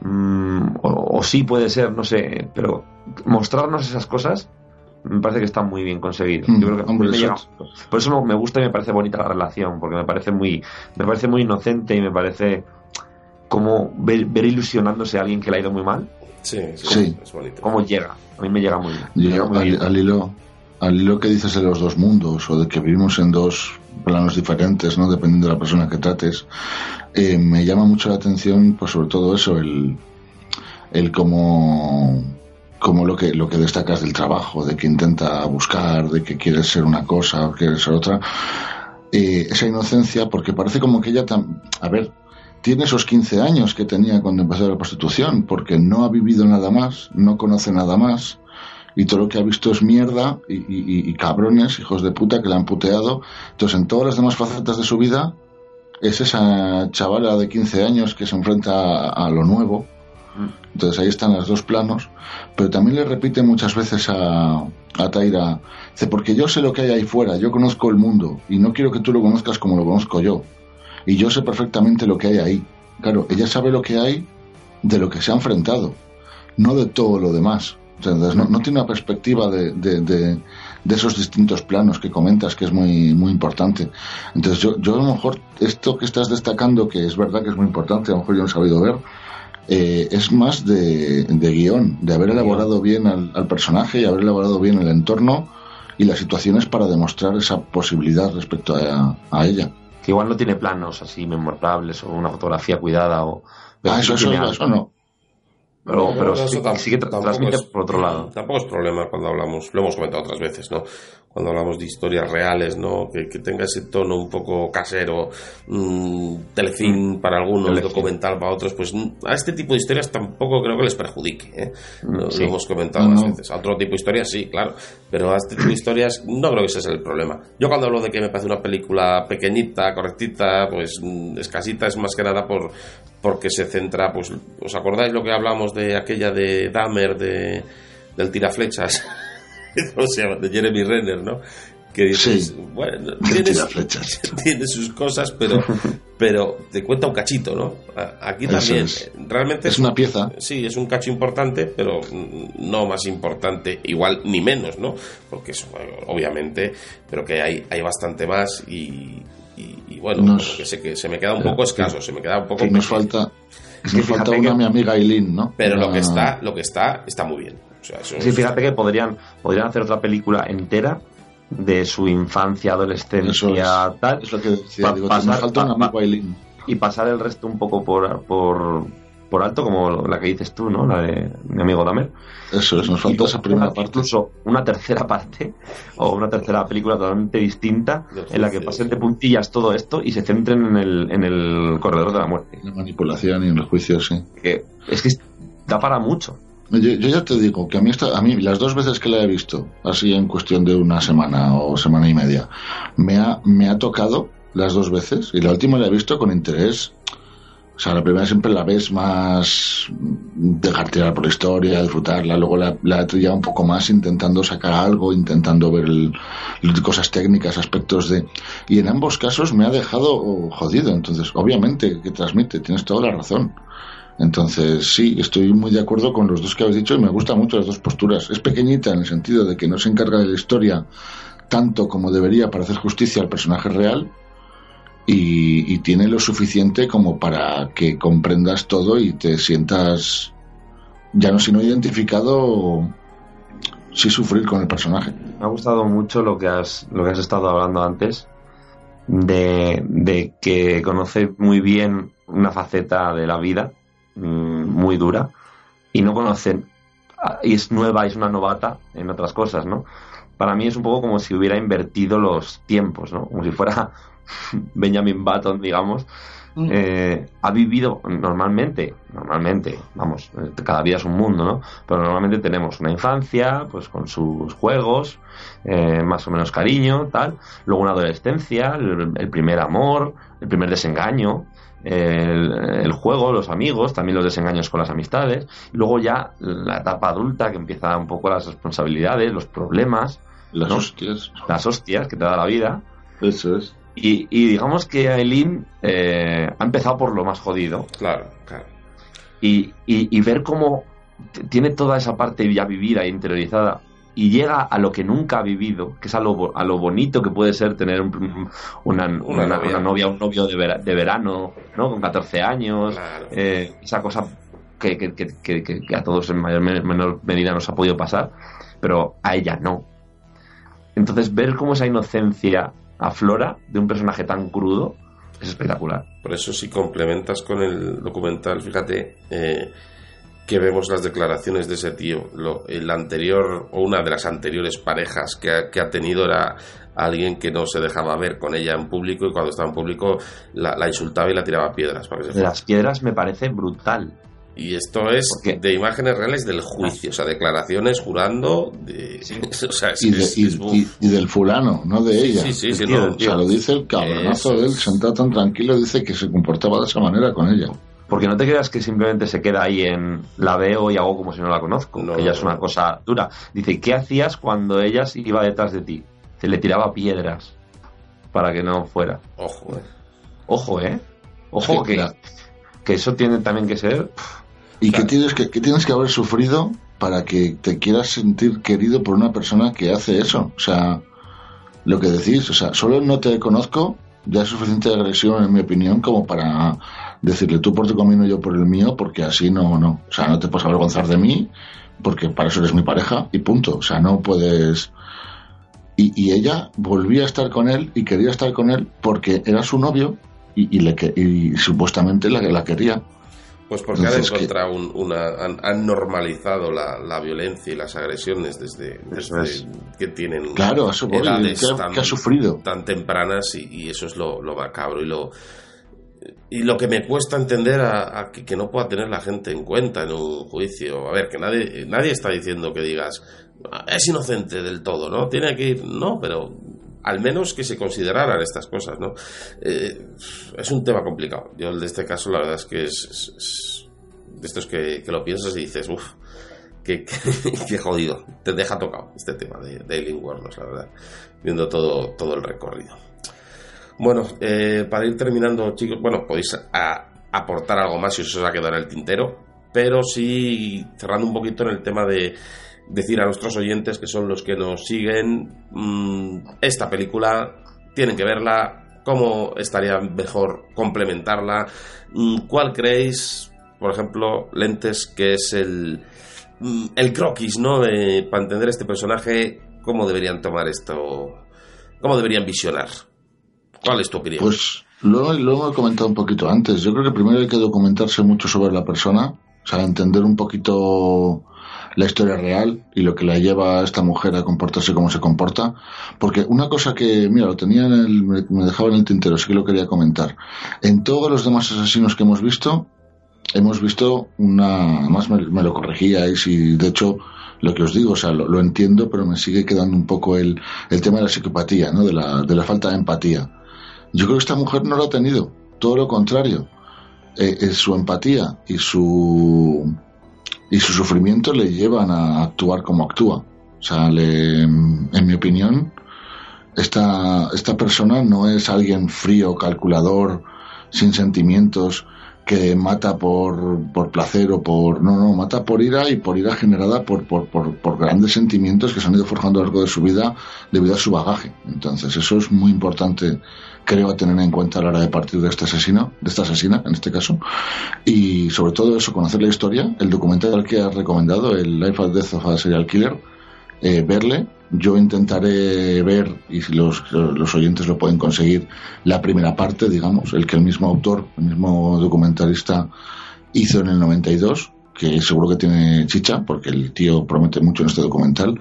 mm, o, o sí puede ser, no sé. Pero mostrarnos esas cosas me parece que está muy bien conseguido. Mm, Yo creo que me llega- por eso no- me gusta y me parece bonita la relación, porque me parece muy, me parece muy inocente y me parece como ver, ver ilusionándose a alguien que le ha ido muy mal, Sí, sí, Sí. es bonito. cómo llega. A mí me llega muy bien. Me llega yo muy al, bien. al hilo, al hilo que dices de los dos mundos o de que vivimos en dos planos diferentes, ¿no? Dependiendo de la persona que trates, eh, me llama mucho la atención, pues sobre todo eso, el, el cómo, como lo que, lo que destacas del trabajo, de que intenta buscar, de que quiere ser una cosa o quiere ser otra. Eh, esa inocencia, porque parece como que ella, tam- a ver, tiene esos 15 años que tenía cuando empezó la prostitución, porque no ha vivido nada más, no conoce nada más, y todo lo que ha visto es mierda y, cabrones, hijos de puta que la han puteado. Entonces, en todas las demás facetas de su vida, es esa chavala de 15 años que se enfrenta a lo nuevo. Entonces ahí están los dos planos, pero también le repite muchas veces a, a Taira, dice, porque yo sé lo que hay ahí fuera, yo conozco el mundo y no quiero que tú lo conozcas como lo conozco yo. Y yo sé perfectamente lo que hay ahí. Claro, ella sabe lo que hay de lo que se ha enfrentado, no de todo lo demás. Entonces, no, no tiene una perspectiva de, de, de- de esos distintos planos que comentas, que es muy, muy importante. Entonces, yo, yo a lo mejor esto que estás destacando, que es verdad que es muy importante, a lo mejor yo no he sabido ver, eh, es más de, de guion, de haber elaborado bien al, al personaje y haber elaborado bien el entorno y las situaciones para demostrar esa posibilidad respecto a, a ella. Que igual no tiene planos así memorables o una fotografía cuidada o... Ah, eso, eso, eso no. Pero, pero sí, que transmite por otro lado. Tampoco es problema cuando hablamos, lo hemos comentado otras veces, ¿no? Cuando hablamos de historias reales, ¿no? Que, tenga ese tono un poco casero, mmm, telefilm mm. para algunos, documental para otros, pues mm, a este tipo de historias tampoco creo que les perjudique, ¿eh? Mm, lo, hemos comentado otras veces. A otro tipo de historias sí, claro, pero a este tipo de historias no creo que ese sea el problema. Yo cuando hablo de que me parece una película pequeñita, correctita, pues escasita, es más que nada por porque se centra, pues, ¿os acordáis lo que hablamos de aquella de Dahmer, de, del tiraflechas? ¿Cómo se llama? De Jeremy Renner, ¿no? Que dices, bueno, tiene, sus cosas, pero, pero te cuenta un cachito, ¿no? Aquí también, realmente... Es una pieza. Sí, es un cacho importante, pero no más importante, igual ni menos, ¿no? Porque eso, obviamente, pero que hay, hay bastante más y, y, bueno, que, se, que se me queda un poco escaso, se me queda un poco... nos falta, nos falta una mi amiga Eileen, ¿no? Pero lo que está, lo que está, está muy bien. sí, fíjate que podrían, podrían hacer otra película entera de su infancia, adolescencia, tal. Es lo que decía, digo, pasar, falta una amiga Eileen. Y pasar el resto un poco por, por, por alto, como la que dices tú, ¿no? La de mi amigo Damer. Eso es, nos falta esa primera parte. Incluso una tercera parte, o una tercera película totalmente distinta, en la que pasen de puntillas todo esto y se centren en el, en el corredor de la muerte. En la manipulación y en los juicios, sí. Que es que da para mucho. Yo, ya te digo que a mí, a mí las dos veces que la he visto, así en cuestión de una semana o semana y media, me ha, me ha tocado las dos veces y la última la he visto con interés o sea, la primera siempre la ves más dejar tirar por la historia, disfrutarla, luego la, la ya un poco más intentando sacar algo, intentando ver cosas técnicas, aspectos de... Y en ambos casos me ha dejado jodido, entonces, obviamente, que transmite, tienes toda la razón. Entonces, sí, estoy muy de acuerdo con los dos que habéis dicho y me gustan mucho las dos posturas. Es pequeñita en el sentido de que no se encarga de la historia tanto como debería para hacer justicia al personaje real, y, tiene lo suficiente como para que comprendas todo y te sientas ya no sino identificado sí sufrir con el personaje. Me ha gustado mucho lo que has lo que has estado hablando antes de, de que conoce muy bien una faceta de la vida mm, muy dura y no conoce y es nueva, es una novata en otras cosas, ¿no? Para mí es un poco como si hubiera invertido los tiempos, ¿no? Como si fuera Benjamin Button, digamos, mm. eh, ha vivido normalmente, normalmente, vamos, cada día es un mundo, ¿no? Pero normalmente tenemos una infancia, pues con sus juegos, eh, más o menos cariño, tal, luego una adolescencia, el, primer amor, el primer desengaño, el, juego, los amigos, también los desengaños con las amistades, y luego ya la etapa adulta que empieza un poco las responsabilidades, los problemas, las hostias, las hostias que te da la vida. Eso es. Y, digamos que Aileen eh, ha empezado por lo más jodido. Claro, claro. Y, y, ver cómo tiene toda esa parte ya vivida e interiorizada y llega a lo que nunca ha vivido, que es a lo, a lo bonito que puede ser tener una, novia. un novio de, de, verano, ¿no? Con 14 años, eh, esa cosa que, que, que, que, a todos en mayor menor medida nos ha podido pasar, pero a ella no. Entonces, ver cómo esa inocencia aflora de un personaje tan crudo es espectacular. Por eso si complementas con el documental, fíjate eh, que vemos las declaraciones de ese tío. Lo, el anterior o una de las anteriores parejas que ha, que ha tenido era alguien que no se dejaba ver con ella en público y cuando estaba en público la, insultaba y la tiraba piedras. Para que las piedras me parece brutal. Y esto es de imágenes reales del juicio, o sea, declaraciones jurando. De, y, del fulano, no de ella. Sí, sí, sí. o sea, lo dice el cabronazo de él, sentado tan tranquilo, dice que se comportaba de esa manera con ella. Porque no te creas que simplemente se queda ahí en la veo y hago como si no la conozco. ella es una cosa dura. Dice, ¿qué hacías cuando ella iba detrás de ti? Se le tiraba piedras para que no fuera. Ojo, eh. Ojo, eh. Ojo que, que eso tiene también que ser. Y que, tienes que, tienes que haber sufrido para que te quieras sentir querido por una persona que hace eso. O sea, lo que decís, o sea, solo no te conozco, ya es suficiente agresión, en mi opinión, como para decirle tú por tu camino, yo por el mío, porque así no, no. O sea, no te puedes avergonzar de mí, porque para eso eres mi pareja, y punto. O sea, no puedes. Y, ella volvía a estar con él y quería estar con él porque era su novio y, y, le, y supuestamente la, la quería Pues porque han encontrado una. Han, normalizado la, violencia y las agresiones desde, que tienen claro, edades tan, ha sufrido. tan tempranas y, eso es lo, macabro y lo. Y lo que me cuesta entender a, que, no pueda tener la gente en cuenta en un juicio. A ver, que nadie, nadie está diciendo que digas es inocente del todo, ¿no? Tiene que ir, no, pero al menos que se consideraran estas cosas, ¿no? Eh, es un tema complicado. Yo de este caso la verdad es que es, de estos que, lo piensas y dices, uff, qué, jodido. Te deja tocado este tema de, de Alien la verdad, viendo todo, todo el recorrido. Bueno, eh, para ir terminando, chicos, bueno, podéis aportar algo más si os ha quedado en el tintero, pero sí cerrando un poquito en el tema de decir a nuestros oyentes que son los que nos siguen mm, esta película, tienen que verla, cómo estaría mejor complementarla, mm, cuál creéis, por ejemplo, Lentes, que es el, mm, el croquis, ¿no? para entender este personaje, cómo deberían tomar esto, cómo deberían visionar. ¿Cuál es tu opinión? Pues lo, lo he comentado un poquito antes. Yo creo que primero hay que documentarse mucho sobre la persona, o sea, entender un poquito la historia real y lo que la lleva a esta mujer a comportarse como se comporta. Porque una cosa que, mira, lo tenía en el, me dejaba en el tintero, sí que lo quería comentar. En todos los demás asesinos que hemos visto, hemos visto una, más me, lo corregíais y de hecho lo que os digo, o sea, lo, entiendo, pero me sigue quedando un poco el, el tema de la psicopatía, ¿no? De la, de la falta de empatía. Yo creo que esta mujer no lo ha tenido, todo lo contrario. Eh, eh, su empatía y su y su sufrimiento le llevan a actuar como actúa. O sea, en mi opinión, esta, esta persona no es alguien frío, calculador, sin sentimientos, que mata por, por placer o por... No, no, mata por ira y por ira generada por, por, por, por grandes sentimientos que se han ido forjando a lo largo de su vida debido a su bagaje. Entonces, eso es muy importante creo a tener en cuenta a la hora de partir de este asesino, de esta asesina en este caso, y sobre todo eso, conocer la historia, el documental que has recomendado, el Life and Death of a Serial Killer, eh, verle. Yo intentaré ver, y si los, los oyentes lo pueden conseguir, la primera parte, digamos, el que el mismo autor, el mismo documentalista hizo en el 92, que seguro que tiene chicha, porque el tío promete mucho en este documental,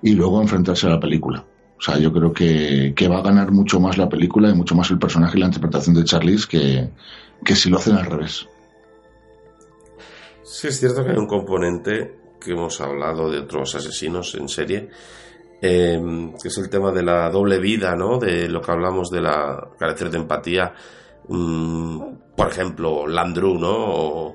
y luego enfrentarse a la película. O sea, yo creo que, va a ganar mucho más la película y mucho más el personaje y la interpretación de Charlize que, que si lo hacen al revés. Sí, es cierto que hay un componente que hemos hablado de otros asesinos en serie, em, que es el tema de la doble vida, ¿no? De lo que hablamos de la carácter de empatía. Mm, por ejemplo, Landru, ¿no?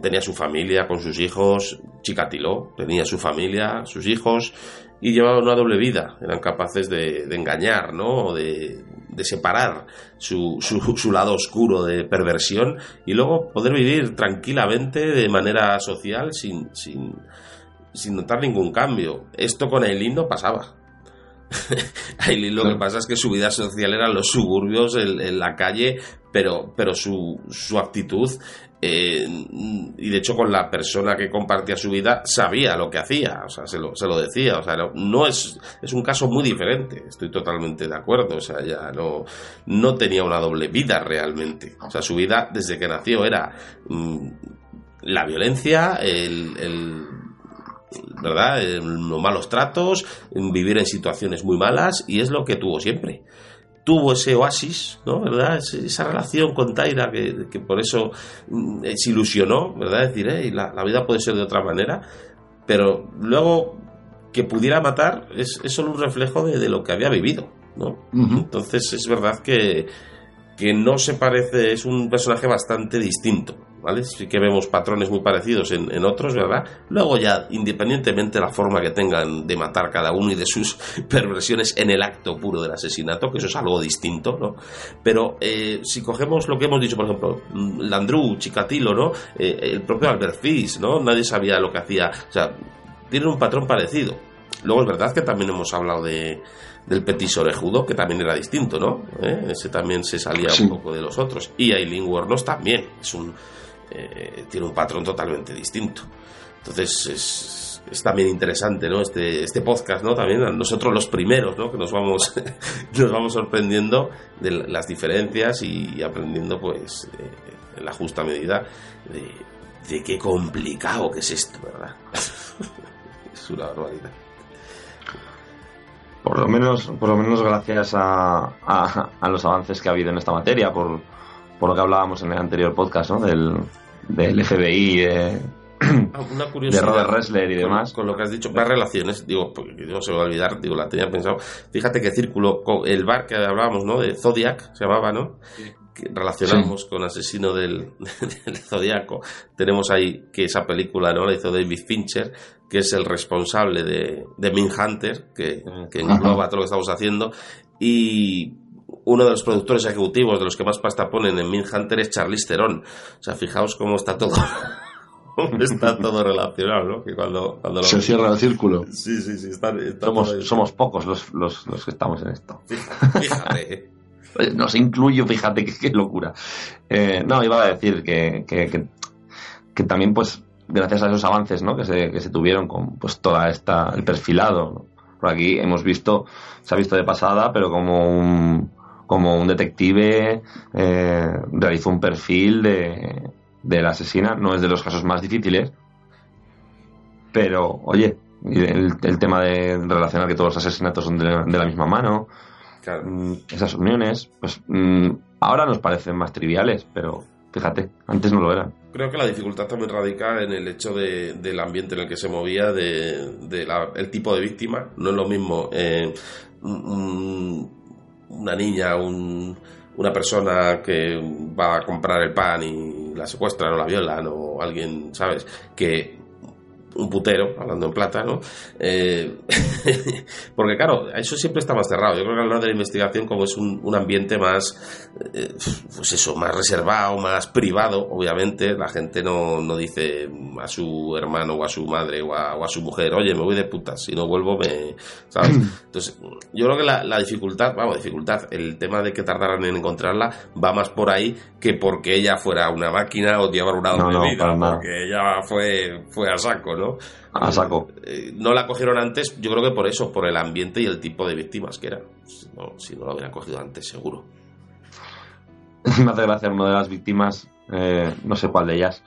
tenía su familia con sus hijos, Chikatilo tenía su familia, sus hijos, y llevaban una doble vida, eran capaces de, engañar, ¿no? De, de separar su, su, lado oscuro de perversión y luego poder vivir tranquilamente de manera social sin, sin, sin notar ningún cambio. Esto con Aileen no pasaba. Aileen lo que pasa es que su vida social era los suburbios, en, la calle, pero, pero su, su actitud eh, y de hecho con la persona que compartía su vida sabía lo que hacía, o sea, se lo, se lo decía, o sea, no, es, es un caso muy diferente, estoy totalmente de acuerdo, o sea, ya no, no tenía una doble vida realmente, o sea, su vida desde que nació era mm, la violencia, el, el ¿verdad? los malos tratos, vivir en situaciones muy malas y es lo que tuvo siempre tuvo ese oasis, ¿no? ¿Verdad? Esa relación con Taira que, por eso mm, se ilusionó, ¿verdad? Es decir, la, vida puede ser de otra manera, pero luego que pudiera matar es, solo un reflejo de, lo que había vivido, ¿no? Entonces es verdad que, que no se parece, es un personaje bastante distinto, ¿vale? Sí que vemos patrones muy parecidos en, otros, ¿verdad? Luego ya, independientemente de la forma que tengan de matar cada uno y de sus perversiones en el acto puro del asesinato, que eso es algo distinto, ¿no? Pero eh, si cogemos lo que hemos dicho, por ejemplo, mm, Landru, Chikatilo, ¿no? Eh, el propio Albert Fish, ¿no? Nadie sabía lo que hacía, o sea, tienen un patrón parecido. Luego es verdad que también hemos hablado de, del Petit Orejudo, que también era distinto, ¿no? ¿Eh? Ese también se salía un poco de los otros. Y Aileen Wuornos también. Es un, eh, tiene un patrón totalmente distinto. Entonces es, también interesante, ¿no? Este, este podcast, ¿no? También nosotros los primeros, ¿no? Que nos vamos, nos vamos sorprendiendo de las diferencias y aprendiendo, pues, eh, en la justa medida de, de qué complicado que es esto, ¿verdad? es una barbaridad. Por lo menos, por lo menos gracias a, a, los avances que ha habido en esta materia, por, por lo que hablábamos en el anterior podcast, ¿no? Del, del FBI, de, Ah, una curiosidad. De Robert Ressler y demás. Con, lo que has dicho, más relaciones, digo, porque no se me va a olvidar, digo, la tenía pensado. Fíjate que Círculo, el bar que hablábamos, ¿no? De Zodiac, se llamaba, ¿no? Que relacionamos con Asesino del, del Zodiaco. Tenemos ahí que esa película, ¿no? La hizo David Fincher, que es el responsable de, de Hunter, que, que engloba todo lo que estamos haciendo. Y uno de los productores ejecutivos de los que más pasta ponen en Hunter es Charlize Theron. O sea, fijaos cómo está todo está todo relacionado, ¿no? Que cuando, cuando Se cierra el círculo. Sí, sí, sí. Está, somos, somos pocos los, los, los, que estamos en esto. Fíjate. Nos incluyo, fíjate, qué locura. Eh, no, iba a decir que, que, que, también, pues, gracias a esos avances ¿no? que, se, que se tuvieron con pues toda esta, el perfilado. Por aquí hemos visto, se ha visto de pasada, pero como un, como un detective eh, realizó un perfil de, de la asesina no es de los casos más difíciles, pero oye, el, el tema de relacionar que todos los asesinatos son de, la misma mano, mm, esas uniones, pues mm, ahora nos parecen más triviales, pero fíjate, antes no lo eran. Creo que la dificultad también radica en el hecho de, del ambiente en el que se movía, de, el tipo de víctima. No es lo mismo eh, una niña, un, una persona que va a comprar el pan y la secuestran o la violan o alguien, ¿sabes? Que un putero, hablando en plata, ¿no? Eh, porque claro, eso siempre está más cerrado. Yo creo que hablar de la investigación como es un, un ambiente más, eh, pues eso, más reservado, más privado, obviamente, la gente no, no dice a su hermano o a su madre o a, su mujer, oye, me voy de putas, si no vuelvo me... ¿sabes? Entonces, yo creo que la, la dificultad, vamos, dificultad, el tema de que tardaran en encontrarla va más por ahí que porque ella fuera una máquina o llevar una doble vida, porque ella fue, fue a saco, ¿no? ¿No? A saco. Eh, no la cogieron antes, yo creo que por eso, por el ambiente y el tipo de víctimas que era. Si no, si no la hubieran cogido antes, seguro. Me hace gracia una de las víctimas, eh, no sé cuál de ellas,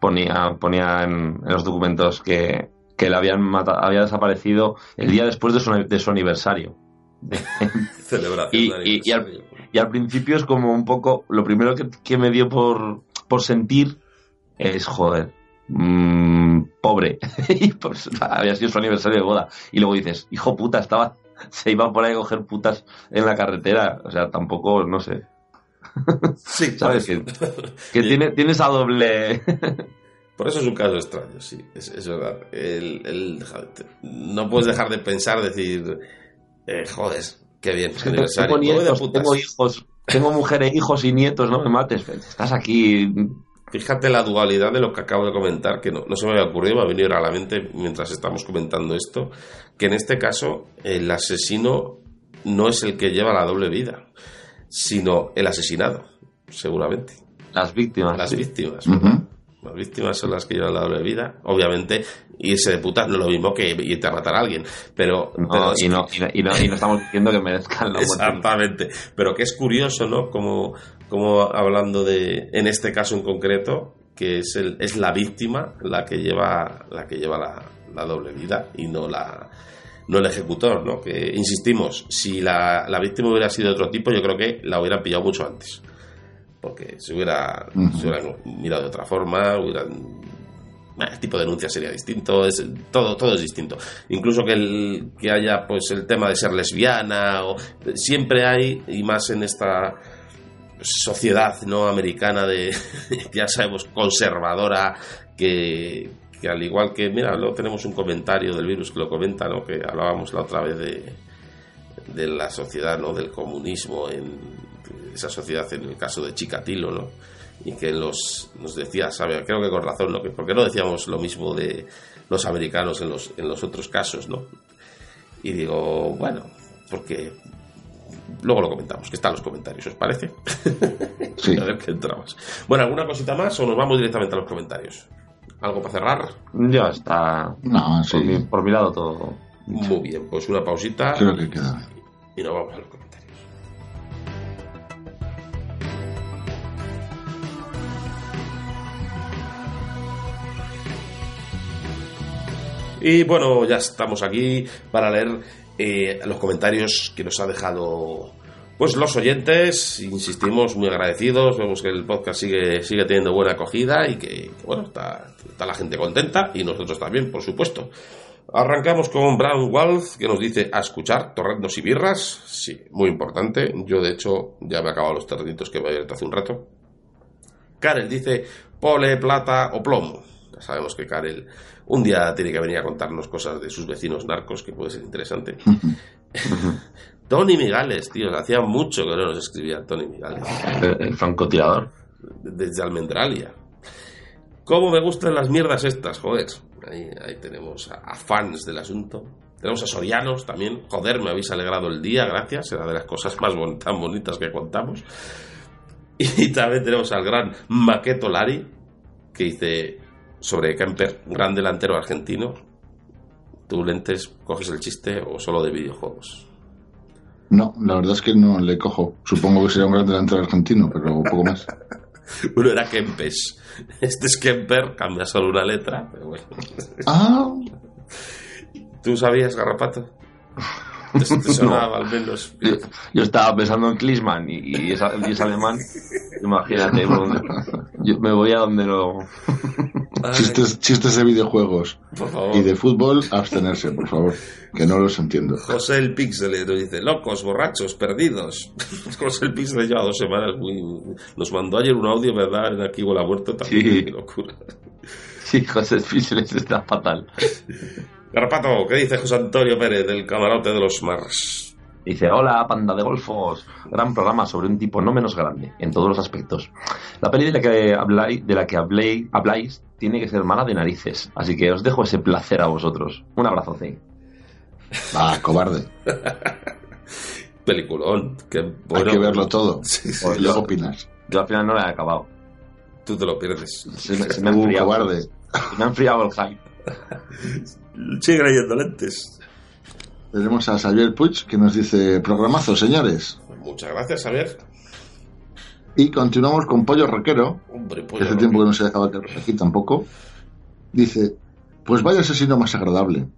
ponía, ponía en, los documentos que, que la habían matado, había desaparecido el día después de su, de su aniversario. Celebración y, y, al, principio es como un poco, lo primero que, que me dio por, por sentir es, joder, mmm, pobre. y pues, había sido su aniversario de boda. Y luego dices, hijo puta, estaba, se iba por ahí a coger putas en la carretera. O sea, tampoco, no sé. Sí, ¿sabes? Que, que tiene, tiene esa doble. Por eso es un caso extraño, sí, es, verdad. El, no puedes dejar de pensar, decir, eh, joder, qué bien, aniversario. Tengo, hijos, tengo mujeres, hijos y nietos, no me mates. Estás aquí Fíjate la dualidad de lo que acabo de comentar, que no, se me había ocurrido, me ha venido a la mente mientras estamos comentando esto, que en este caso el asesino no es el que lleva la doble vida, sino el asesinado, seguramente. Las víctimas. Las víctimas. Las víctimas son las que llevan la doble vida. Obviamente, irse de puta no es lo mismo que irte a matar a alguien. Pero. y, no, y, no, estamos diciendo que merezcan la muerte. Exactamente. Pero que es curioso, ¿no? Como como hablando de, en este caso en concreto, que es, el, es la víctima la que lleva, la, que lleva la, doble vida y no la no el ejecutor, ¿no? Que insistimos, si la, la, víctima hubiera sido de otro tipo, yo creo que la hubieran pillado mucho antes. Porque si hubiera, mirado de otra forma, hubieran el tipo de denuncia sería distinto, es, todo, todo es distinto. Incluso que, el, que haya pues el tema de ser lesbiana, o, siempre hay, y más en esta sociedad no americana de, ya sabemos, conservadora, que, al igual que, mira, luego tenemos un comentario del virus que lo comenta, ¿no? que hablábamos la otra vez de, de la sociedad, ¿no? del comunismo, en esa sociedad en el caso de Chikatilo, ¿no? y que los, nos decía, sabe, creo que con razón, ¿no? ¿por qué no decíamos lo mismo de los americanos en los, en los otros casos? ¿no? Y digo, bueno, porque Luego lo comentamos, que están los comentarios, ¿os parece? Sí. a ver qué entramos. Bueno, ¿alguna cosita más o nos vamos directamente a los comentarios? ¿Algo para cerrar? Ya está. No, por, sí. por mi lado todo. Muy bien, pues una pausita. Creo que queda. Y nos vamos a los comentarios. Y bueno, ya estamos aquí para leer eh, los comentarios que nos ha dejado pues los oyentes, insistimos, muy agradecidos, vemos que el podcast sigue, sigue teniendo buena acogida y que, bueno, está, la gente contenta y nosotros también, por supuesto. Arrancamos con Brown Walth, que nos dice a escuchar, torrendos y birras. Sí, muy importante. Yo, de hecho, ya me he acabado los terrenitos que me había hace un rato. Karel dice pole, plata o plomo. Ya sabemos que Karel un día tiene que venir a contarnos cosas de sus vecinos narcos, que puede ser interesante. Tony Migales, tío, hacía mucho que no nos escribía Tony Migales. El, francotirador. Desde Almendralia. ¿Cómo me gustan las mierdas estas, joder? Ahí, tenemos a, fans del asunto. Tenemos a Sorianos también. Joder, me habéis alegrado el día, gracias. Era de las cosas más tan bonitas que contamos. Y también tenemos al gran Maqueto Lari, que dice sobre Kemper, gran delantero argentino. ¿Tú lentes coges el chiste o solo de videojuegos? No, la verdad es que no le cojo. Supongo que sería un gran delantero argentino, pero poco más. Uno era Kempes. Este es Kemper, cambia solo una letra, pero bueno. Ah. ¿Tú sabías, Garrapato? ¿Te, sonaba al menos? Yo, estaba pensando en Klisman y, es, alemán. Imagínate, yo me voy a donde lo... Chistes, chistes de videojuegos y de fútbol, abstenerse, por favor, que no los entiendo. José el Pixel nos dice, locos, borrachos, perdidos. José el Pixel lleva dos semanas muy... Nos mandó ayer un audio, ¿verdad? En aquí la muerto también. Sí. Qué locura. Sí, José el Pixel está fatal. Garpato, ¿qué dice José Antonio Pérez del camarote de los Mars? Dice, hola, panda de golfos. Gran programa sobre un tipo no menos grande, en todos los aspectos. La peli de la que habláis, de la que habláis tiene que ser mala de narices, así que os dejo ese placer a vosotros. Un abrazo, C. Va, cobarde. Peliculón. Hay que verlo todo. Sí, ¿Qué opinas? Yo al final no la he acabado. Tú te lo pierdes. Se me, ha uh, enfriado. cobarde. Se me ha enfriado el hype. Sigue leyendo lentes. Tenemos a Xavier Puig que nos dice programazo, señores. Muchas gracias, Xavier. Y continuamos con Pollo Roquero, que hace tiempo que no se dejaba que aquí tampoco. Dice, pues vaya asesino más agradable.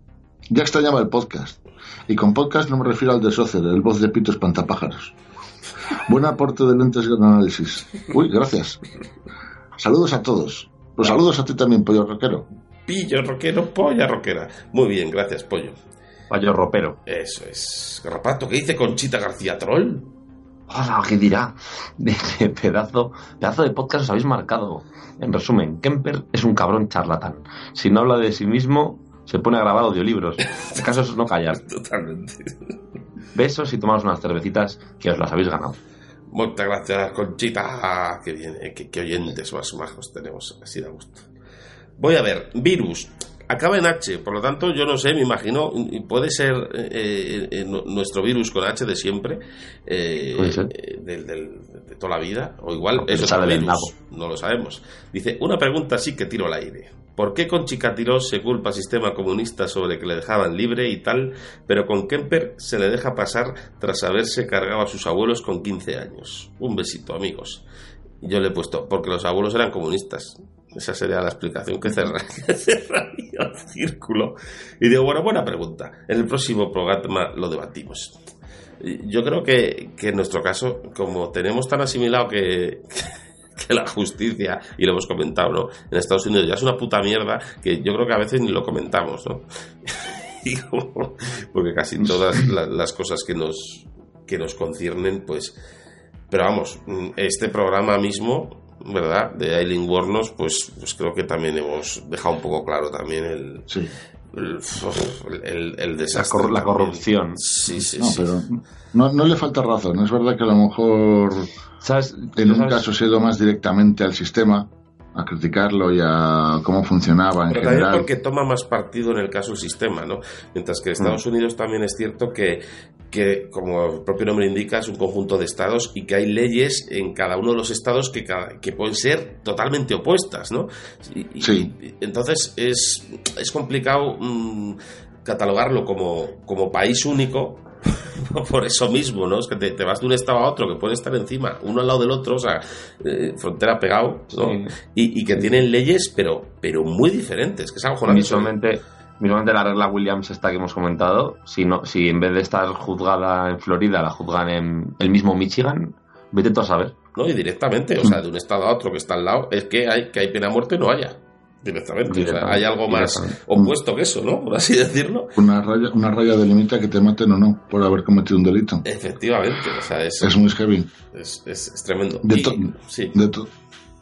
Ya extrañaba el podcast. Y con podcast no me refiero al de Socer, el voz de Pito Espantapájaros. Buen aporte de lentes y análisis. Uy, gracias. Saludos a todos. Pues saludos a ti también, Pollo Roquero pillo roquero, polla roquera. Muy bien, gracias, pollo. Pollo ropero. Eso es. Garrapato, ¿qué dice Conchita García Troll? Hola, ¿qué dirá? De pedazo, pedazo de podcast os habéis marcado. En resumen, Kemper es un cabrón charlatán. Si no habla de sí mismo, se pone a grabar audiolibros. El caso es no callar. Totalmente. Besos y tomamos unas cervecitas que os las habéis ganado. Muchas gracias, Conchita. Qué bien, eh, qué, oyentes más majos tenemos. Así da gusto. Voy a ver, virus. Acaba en H, por lo tanto, yo no sé, me imagino, puede ser eh, eh, nuestro virus con H de siempre, eh, de, toda la vida, o igual eso es virus, no lo sabemos. Dice, una pregunta sí que tiro al aire. ¿Por qué con Chikatilo se culpa al sistema comunista sobre que le dejaban libre y tal, pero con Kemper se le deja pasar tras haberse cargado a sus abuelos con 15 años? Un besito, amigos. Yo le he puesto, porque los abuelos eran comunistas. Esa sería la explicación que cerraría, el círculo. Y digo, bueno, buena pregunta. En el próximo programa lo debatimos. Yo creo que, en nuestro caso, como tenemos tan asimilado que, que la justicia, y lo hemos comentado, ¿no? En Estados Unidos ya es una puta mierda que yo creo que a veces ni lo comentamos, ¿no? Porque casi todas las cosas que nos, que nos conciernen, pues... Pero vamos, este programa mismo ¿verdad? De Aileen Warnos, pues, pues creo que también hemos dejado un poco claro también el, el, desastre. La, corrupción. Sí, sí, no, Pero no, no, le falta razón. Es verdad que a lo mejor en un caso se ha ido más directamente al sistema a criticarlo y a cómo funcionaba en Pero general. También porque toma más partido en el caso el sistema, ¿no? Mientras que Estados mm. Unidos también es cierto que, que, como el propio nombre indica, es un conjunto de estados y que hay leyes en cada uno de los estados que, que pueden ser totalmente opuestas, ¿no? sí. entonces es, es complicado mm, catalogarlo como, como país único por eso mismo, ¿no? Es que te, vas de un estado a otro que puede estar encima, uno al lado del otro, o sea, eh, frontera pegado, ¿no? Y, que tienen leyes, pero, pero muy diferentes, que es algo Visualmente, mismamente la regla Williams esta que hemos comentado, si, no, si en vez de estar juzgada en Florida la juzgan en el mismo Michigan, vete tú a saber. No, y directamente, o sea, de un estado a otro que está al lado, es que hay que hay pena muerte no haya. Directamente. O sea, hay algo más opuesto que eso, ¿no? Por así decirlo. Una raya, una raya delimita que te maten o no por haber cometido un delito. Efectivamente. O sea, es, es muy heavy. Es, es, tremendo. De sí. De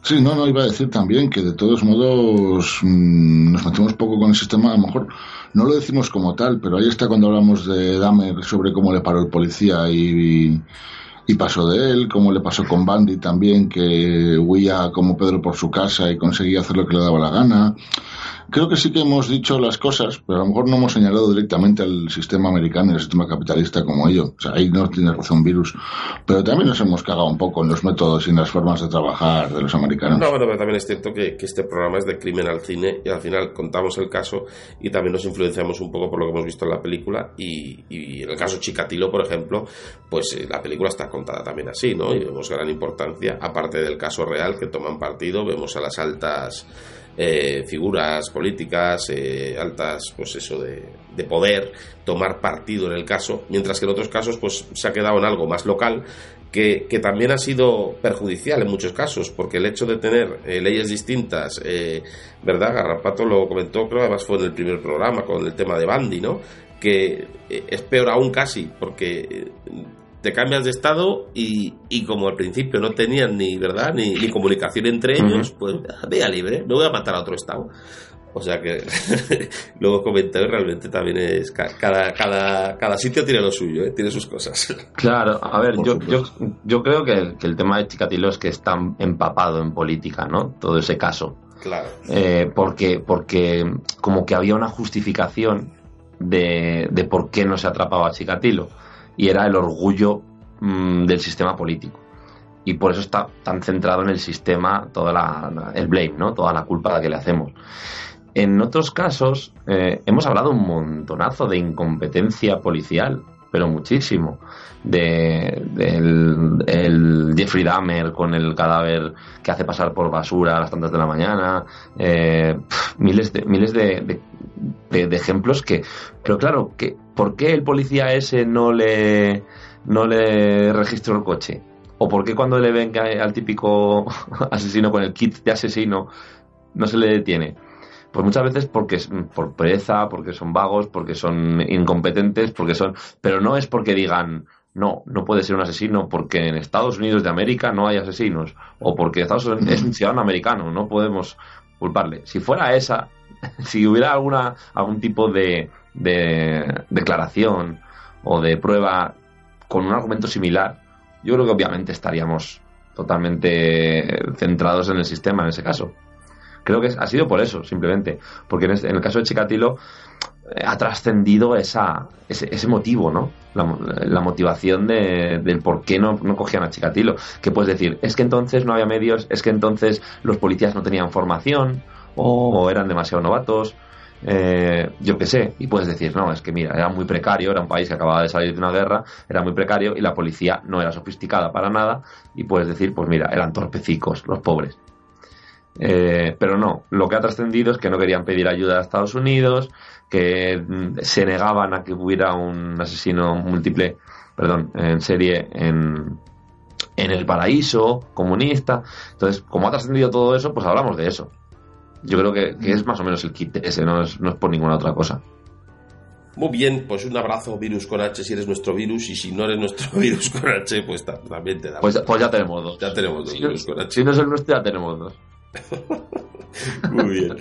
Sí, no, no, iba a decir también que de todos modos mmm, nos metemos poco con el sistema, a lo mejor no lo decimos como tal, pero ahí está cuando hablamos de Dahmer sobre cómo le paró el policía y, y pasó de él, cómo le pasó con Bandy también, que huía como Pedro por su casa y conseguía hacer lo que le daba la gana creo que sí que hemos dicho las cosas, pero a lo mejor no hemos señalado directamente al sistema americano y al sistema capitalista como ello. O sea, ahí no tiene razón virus. Pero también nos hemos cagado un poco en los métodos y en las formas de trabajar de los americanos. No, pero también es cierto que, este programa es de crimen al cine y al final contamos el caso y también nos influenciamos un poco por lo que hemos visto en la película y, en el caso Chikatilo, por ejemplo, pues eh, la película está contada también así, ¿no? Y vemos gran importancia, aparte del caso real que toman partido, vemos a las altas eh, figuras políticas eh, altas, pues eso, de, de, poder, tomar partido en el caso, mientras que en otros casos pues se ha quedado en algo más local que, que también ha sido perjudicial en muchos casos, porque el hecho de tener eh, leyes distintas, ¿verdad? Garrapato lo comentó, creo además fue en el primer programa con el tema de Bandy, ¿no? Que es peor aún casi, porque te cambias de estado y, y, como al principio no tenían ni verdad ni, ni comunicación entre ellos, pues vea libre, no voy a matar a otro estado. O sea que luego comenté realmente también es cada, cada, cada sitio tiene lo suyo, ¿eh? tiene sus cosas. Claro, a ver, yo, yo, yo, creo que, el tema de Chikatilo es que está empapado en política, ¿no? Todo ese caso. Claro. Eh, porque, porque como que había una justificación de, de por qué no se atrapaba a Chikatilo y era el orgullo mm, del sistema político. Y por eso está tan centrado en el sistema, toda la, el blame, ¿no? toda la culpa que le hacemos. En otros casos, eh, hemos hablado un montonazo de incompetencia policial, pero muchísimo. De, Jeffrey Dahmer con el cadáver que hace pasar por basura a las tantas de la mañana. Eh, miles de, miles de, de, ejemplos que. Pero claro, que ¿por qué el policía ese no le, no le registró el coche? ¿O por qué cuando le ven al típico asesino con el kit de asesino no se le detiene? Pues muchas veces porque por pereza, porque son vagos, porque son incompetentes, porque son. Pero no es porque digan, no, no puede ser un asesino porque en Estados Unidos de América no hay asesinos. O porque Estados Unidos es un ciudadano americano, no podemos culparle. Si fuera esa, si hubiera alguna, algún tipo de, de declaración o de prueba con un argumento similar, yo creo que obviamente estaríamos totalmente centrados en el sistema en ese caso. Creo que ha sido por eso, simplemente. Porque en, el caso de Chikatilo eh, ha trascendido esa, ese, motivo, ¿no? La, motivación de, del por qué no, no, cogían a Chikatilo. Que puedes decir, es que entonces no había medios, es que entonces los policías no tenían formación, o eran demasiado novatos, eh, yo qué sé, y puedes decir, no, es que mira, era muy precario, era un país que acababa de salir de una guerra, era muy precario y la policía no era sofisticada para nada, y puedes decir, pues mira, eran torpecicos, los pobres. Eh, pero no, lo que ha trascendido es que no querían pedir ayuda a Estados Unidos, que mm, se negaban a que hubiera un asesino múltiple, perdón, en serie en, en el paraíso comunista. Entonces, como ha trascendido todo eso, pues hablamos de eso. Yo creo que, es más o menos el kit ese, no es, no es por ninguna otra cosa. Muy bien, pues un abrazo virus con H si eres nuestro virus y si no eres nuestro virus con H, pues también te damos. Pues, pues, ya tenemos dos. Ya tenemos dos virus con H. Si no es el nuestro, ya tenemos dos. muy bien.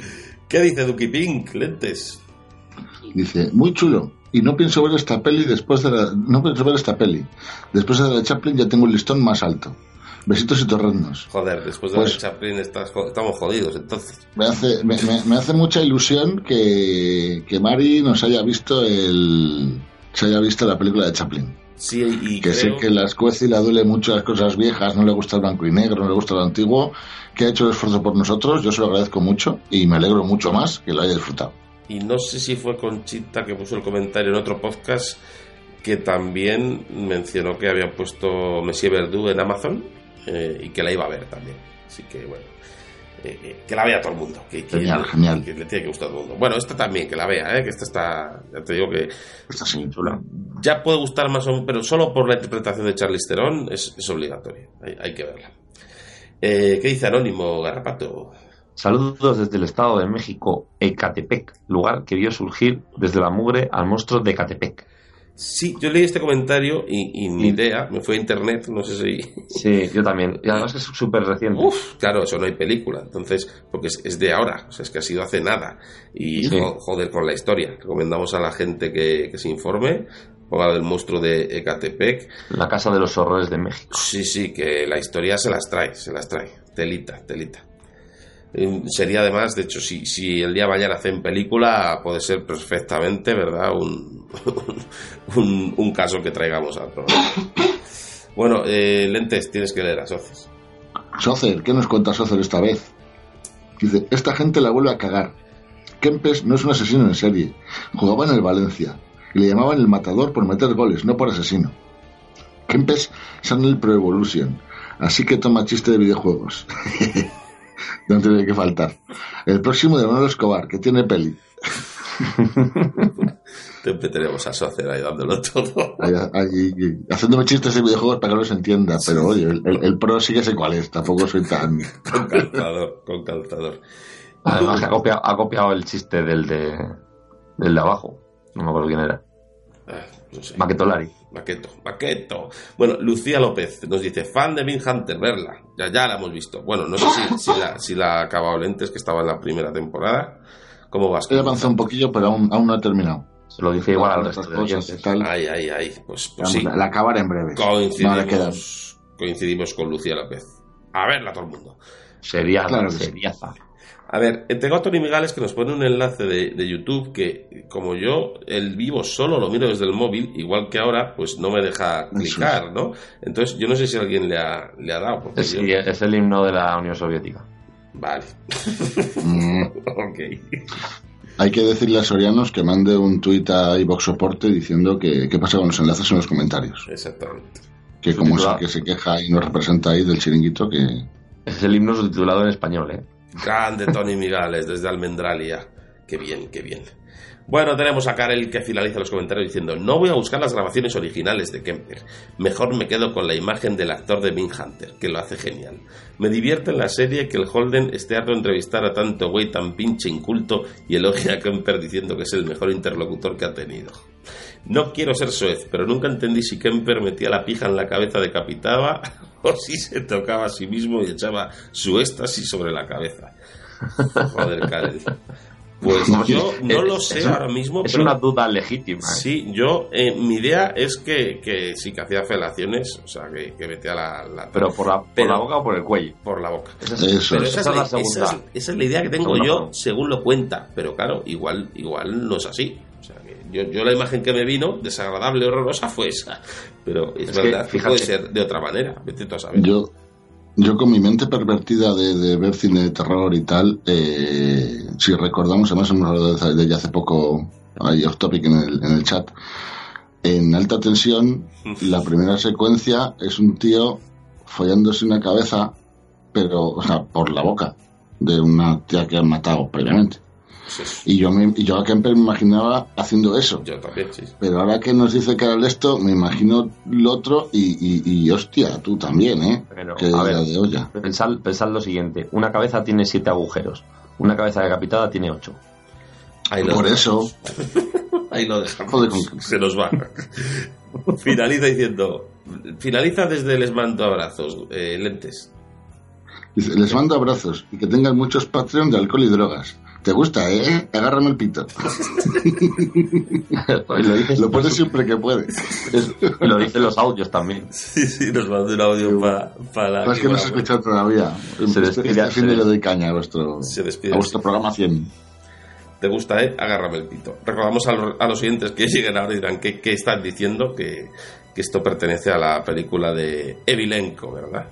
¿Qué dice Duki Pink? Lentes. Dice, muy chulo. Y no pienso ver esta peli después de la... No pienso ver esta peli. Después de la Chaplin ya tengo el listón más alto. Besitos y torrendos. Joder, después de pues, Chaplin estamos jodidos, entonces. Me hace, me, me, hace mucha ilusión que, que Mari nos haya visto el se haya visto la película de Chaplin. Sí, y que sé que la escuece y la duele mucho las cosas viejas, no le gusta el blanco y negro, no le gusta lo antiguo, que ha hecho el esfuerzo por nosotros, yo se lo agradezco mucho y me alegro mucho más que lo haya disfrutado. Y no sé si fue Conchita que puso el comentario en otro podcast que también mencionó que había puesto Monsieur Verdú en Amazon eh, y que la iba a ver también. Así que bueno, eh, eh, que la vea todo el mundo. Que, genial, genial. Que le tiene que gustar a todo el mundo. Bueno, esta también, que la vea, ¿eh? que esta está, ya te digo que... Está sí, chula. Ya puede gustar más o menos, pero solo por la interpretación de Charlize Theron es, es obligatorio. Hay, hay, que verla. Eh, ¿Qué dice Anónimo Garrapato? Saludos desde el estado de México, Ecatepec, lugar que vio surgir desde la mugre al monstruo de Ecatepec. Sí, yo leí este comentario y, y mi idea me fue a internet, no sé si. Sí, yo también. Y además es súper reciente. Uf, claro, eso no hay película. Entonces, porque es, es, de ahora, o sea, es que ha sido hace nada. Y sí. joder con la historia. Recomendamos a la gente que, que se informe. Ponga del monstruo de Ecatepec. La casa de los horrores de México. Sí, sí, que la historia se las trae, se las trae. Telita, telita. Sería además, de hecho, si, si el día mañana hacen película, puede ser perfectamente, ¿verdad? Un, un, caso que traigamos al programa. Bueno, eh, Lentes, tienes que leer a Socer. Socer, ¿qué nos cuenta Socer esta vez? Dice, esta gente la vuelve a cagar. Kempes no es un asesino en serie. Jugaba en el Valencia. Le llamaban el matador por meter goles, no por asesino. Kempes sale el Pro Evolution. Así que toma chiste de videojuegos. no tiene que faltar. El próximo de Manuel Escobar, que tiene peli. Siempre tenemos a Socer ahí dándolo todo. Ahí, ahí, haciéndome chistes de videojuegos para que no se entienda, pero oye, el, el, el, pro sí que sé cuál es, tampoco soy tan. con calzador, con calzador. Además, ha copiado, ha copiado el chiste del de, del de abajo. No me acuerdo quién era. Ah, no sé. Maquetolari. Maqueto, Maqueto. Bueno, Lucía López nos dice, fan de Min Hunter, verla. Ya, ya la hemos visto. Bueno, no sé si, si, la, si la ha acabado Lentes, que estaba en la primera temporada. ¿Cómo vas? He avanzado un poquillo, pero aún, aún no he terminado. Se lo dice igual al resto de oyentes. Tal. Ay, ay, ay. Pues, pues sí. La, acabaré en breve. Coincidimos, no coincidimos con Lucía López. A verla todo el mundo. Sería, Claro sería. A ver, tengo a Tony Migales que nos pone un enlace de, de, YouTube que, como yo, el vivo solo lo miro desde el móvil, igual que ahora, pues no me deja clicar, ¿no? Entonces, yo no sé si alguien le ha, le ha dado. Porque Sí, yo... es el himno de la Unión Soviética. Vale. Mm. ok. Hay que decirle a Sorianos que mande un tuit a iVox Soporte diciendo que qué pasa con los enlaces en los comentarios. Exactamente. Que como es el que se queja y nos representa ahí del chiringuito, que... Es el himno subtitulado en español, ¿eh? Grande Tony Migales desde Almendralia. Qué bien, qué bien. Bueno, tenemos a Karel que finaliza los comentarios diciendo No voy a buscar las grabaciones originales de Kemper. Mejor me quedo con la imagen del actor de Min Hunter, que lo hace genial. Me divierte en la serie que el Holden esté harto de entrevistar a tanto güey tan pinche inculto y elogia a Kemper diciendo que es el mejor interlocutor que ha tenido. No quiero ser soez, pero nunca entendí si Kemper metía la pija en la cabeza decapitaba o si se tocaba a sí mismo y echaba su éxtasis sobre la cabeza. Joder, Karel. Pues yo no lo sé es, ahora mismo. Es pero una duda legítima. ¿eh? Sí, yo, eh, mi idea es que, que, sí que hacía felaciones, o sea, que, que metía la, la, Pero por la, pero, por la boca o por el cuello. Por la boca. Esa es, pero esa esa, es la, esa, es, esa, es la, idea que tengo Segunda yo, según lo cuenta. Pero claro, igual, igual no es así. O sea, que yo, yo la imagen que me vino, desagradable, horrorosa, fue esa. Pero es, Es verdad que, que, puede fíjate. ser de otra manera. Vete tú a saber. Yo, yo con mi mente pervertida de, de ver cine de terror y tal, eh, si recordamos, además hemos hablado de, de ella hace poco, ahí off topic en el, en el chat, en alta tensión, la primera secuencia es un tío follándose una cabeza, pero, o sea, por la boca, de una tía que han matado previamente. Pues Y yo, me, y yo a Kemper me imaginaba haciendo eso. Yo también, sí. Pero ahora que nos dice que era el esto, me imagino lo otro y, y, y hostia, tú también, ¿eh? Pero, que a era ver, de olla. Pensad, pensad lo siguiente: una cabeza tiene siete agujeros, una cabeza decapitada tiene ocho. Ahí lo Por dejamos. eso, Ahí lo dejamos. Joder, con- Se nos va. Finaliza diciendo. Finaliza desde les mando abrazos, eh, lentes. dice, les mando abrazos y que tengan muchos Patreon de alcohol y drogas. ¿Te gusta, eh? Agárrame el pito. Lo, dices, Lo pones siempre que puedes. y lo dicen los audios también. Sí, sí, nos mandó un audio para para No, es que no se escucha todavía. Se este, despide- este fin de le doy caña a vuestro, Se despide. a vuestro programa 100. ¿Te gusta, eh? Agárrame el pito. Recordamos a los, a los oyentes que lleguen ahora y dirán ¿qué, qué están diciendo? Que, que esto pertenece a la película de Evilenko, ¿verdad?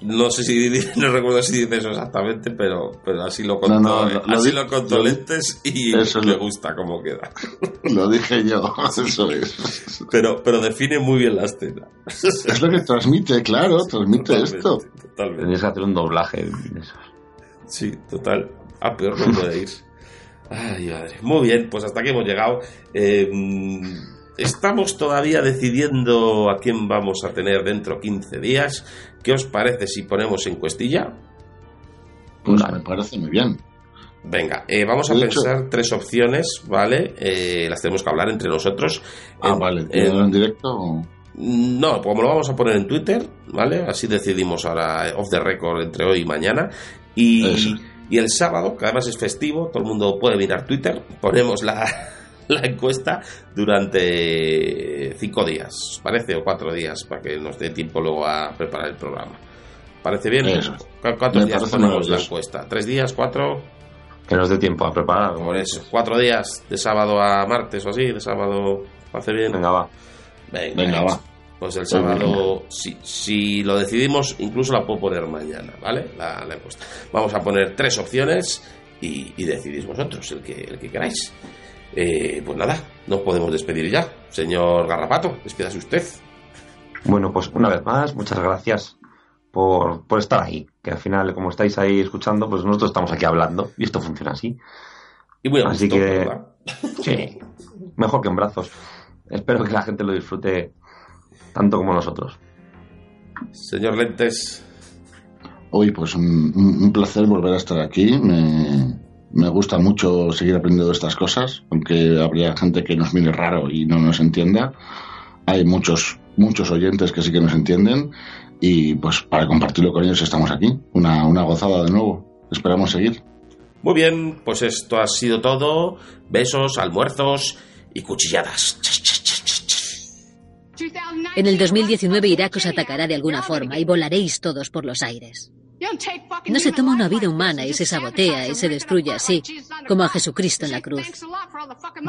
No sé si no recuerdo si dice eso exactamente, pero, pero así lo contó, No, no, eh, lo así lo contó Lentes y Eso lo- gusta cómo queda. Lo dije yo, eso es. Pero, pero define muy bien la escena. Es lo que transmite, claro, transmite esto. Totalmente. Tendrías que hacer un doblaje de eso. Sí, total. A peor no puede ir. Ay, madre. Muy bien, pues hasta aquí hemos llegado. Eh, estamos todavía decidiendo a quién vamos a tener dentro 15 días. ¿Qué os parece si ponemos encuestilla? Pues me parece muy bien. Venga, eh, vamos a pensar tres opciones, ¿vale? Eh, las tenemos que hablar entre nosotros. Ah, vale. en directo? O... No, como lo vamos a poner en Twitter, ¿vale? Así decidimos ahora off the record entre hoy y mañana. Y, y el sábado, que además es festivo, todo el mundo puede mirar Twitter, ponemos la, la encuesta durante cinco días, ¿os parece? O cuatro días, para que nos dé tiempo luego a preparar el programa. ¿Parece bien? ¿Cuántos días la encuesta? ¿Tres días? ¿Cuatro? Que nos dé tiempo a preparar. Por eso, cuatro días, de sábado a martes o así, de sábado. ¿Hace bien? Venga, va. Venga, va. Pues el sábado, si, si, lo decidimos, incluso la puedo poner mañana, ¿vale? La, encuesta. Vamos a poner tres opciones y, decidís vosotros el que, el que queráis. Eh, pues nada, nos podemos despedir ya. Señor Garrapato, despídase usted. Bueno, pues una vez más, muchas gracias por, por estar ahí. Que al final, como estáis ahí escuchando, pues nosotros estamos aquí hablando y esto funciona así. Y muy Así que, sí, mejor que en brazos. Espero que la gente lo disfrute tanto como nosotros. Señor Lentes. Hoy, pues un, placer volver a estar aquí. Me, gusta mucho seguir aprendiendo estas cosas, aunque habría gente que nos mire raro y no nos entienda. Hay muchos, muchos oyentes que sí que nos entienden y pues para compartirlo con ellos estamos aquí. Una, una gozada de nuevo. Esperamos seguir. Muy bien, pues esto ha sido todo. Besos, almuerzos y cuchilladas. En el 2019 Irak os atacará de alguna forma y volaréis todos por los aires. No se toma una vida humana y se sabotea y se destruye así, como a Jesucristo en la cruz.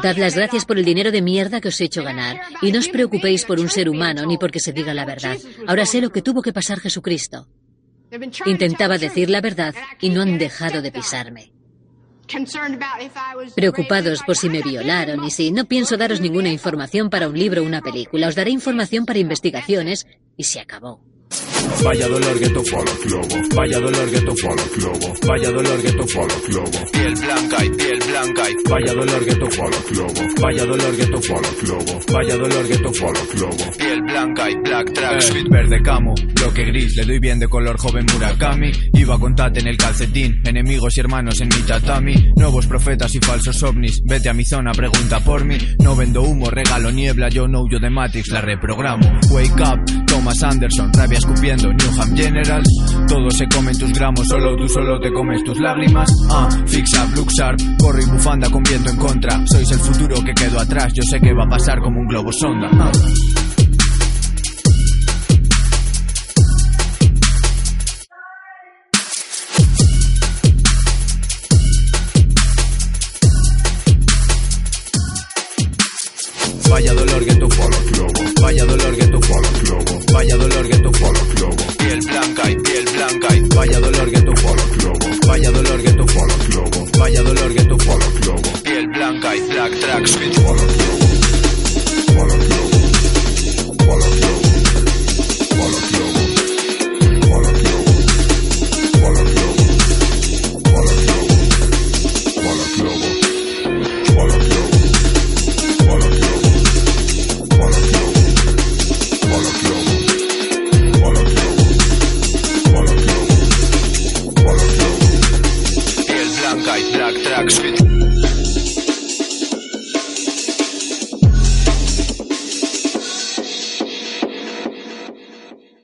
Dad las gracias por el dinero de mierda que os he hecho ganar y no os preocupéis por un ser humano ni porque se diga la verdad. Ahora sé lo que tuvo que pasar Jesucristo. Intentaba decir la verdad y no han dejado de pisarme. Preocupados por si me violaron y si no pienso daros ninguna información para un libro o una película, os daré información para investigaciones y se acabó. Vaya dolor que tu follow globo, vaya dolor que tu follow globo, vaya dolor que tu follow globo. Piel blanca y piel blanca y vaya dolor que tu follow globo, vaya dolor que tu follow globo, vaya dolor que tu follow globo. Piel blanca y black track, sweet verde camo, bloque gris, le doy bien de color joven Murakami. Iba con tate en el calcetín, enemigos y hermanos en mi tatami, nuevos profetas y falsos ovnis. Vete a mi zona, pregunta por mí. No vendo humo, regalo niebla, yo no huyo de Matrix, la reprogramo. Wake up, Thomas Anderson, rabia escupiendo Newham Generals. Todos se comen tus gramos, solo tú solo te comes tus lágrimas. Ah, fix up, look sharp, corro y bufanda con viento en contra. Sois el futuro que quedó atrás, yo sé que va a pasar como un globo sonda. Ah. Vaya dolor que tu follow globo, vaya dolor que tu follow globo, vaya dolor que tu follow globo. Piel blanca y piel blanca y vaya dolor que tu follow globo, vaya dolor que tu follow globo, vaya dolor que tu follow globo. Piel blanca y track follow globo,